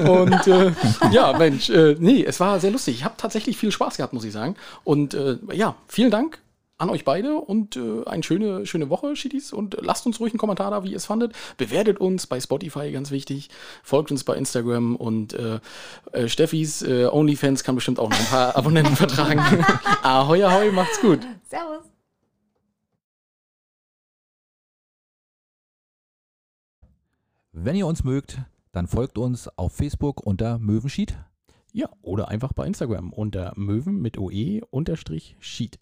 Und äh, ja, Mensch, äh, nee, es war sehr lustig. Ich habe tatsächlich viel Spaß gehabt, muss ich sagen. Und äh, ja, vielen Dank an euch beide und äh, eine schöne, schöne Woche, Schiedis. Und lasst uns ruhig einen Kommentar da, wie ihr es fandet. Bewertet uns bei Spotify, ganz wichtig. Folgt uns bei Instagram und äh, äh Steffis äh, OnlyFans kann bestimmt auch noch ein paar Abonnenten vertragen. ahoi, ahoi, macht's gut. Servus. Wenn ihr uns mögt, dann folgt uns auf Facebook unter Möwenschied. Ja, oder einfach bei Instagram unter Möwen mit OE unterstrich Sheet.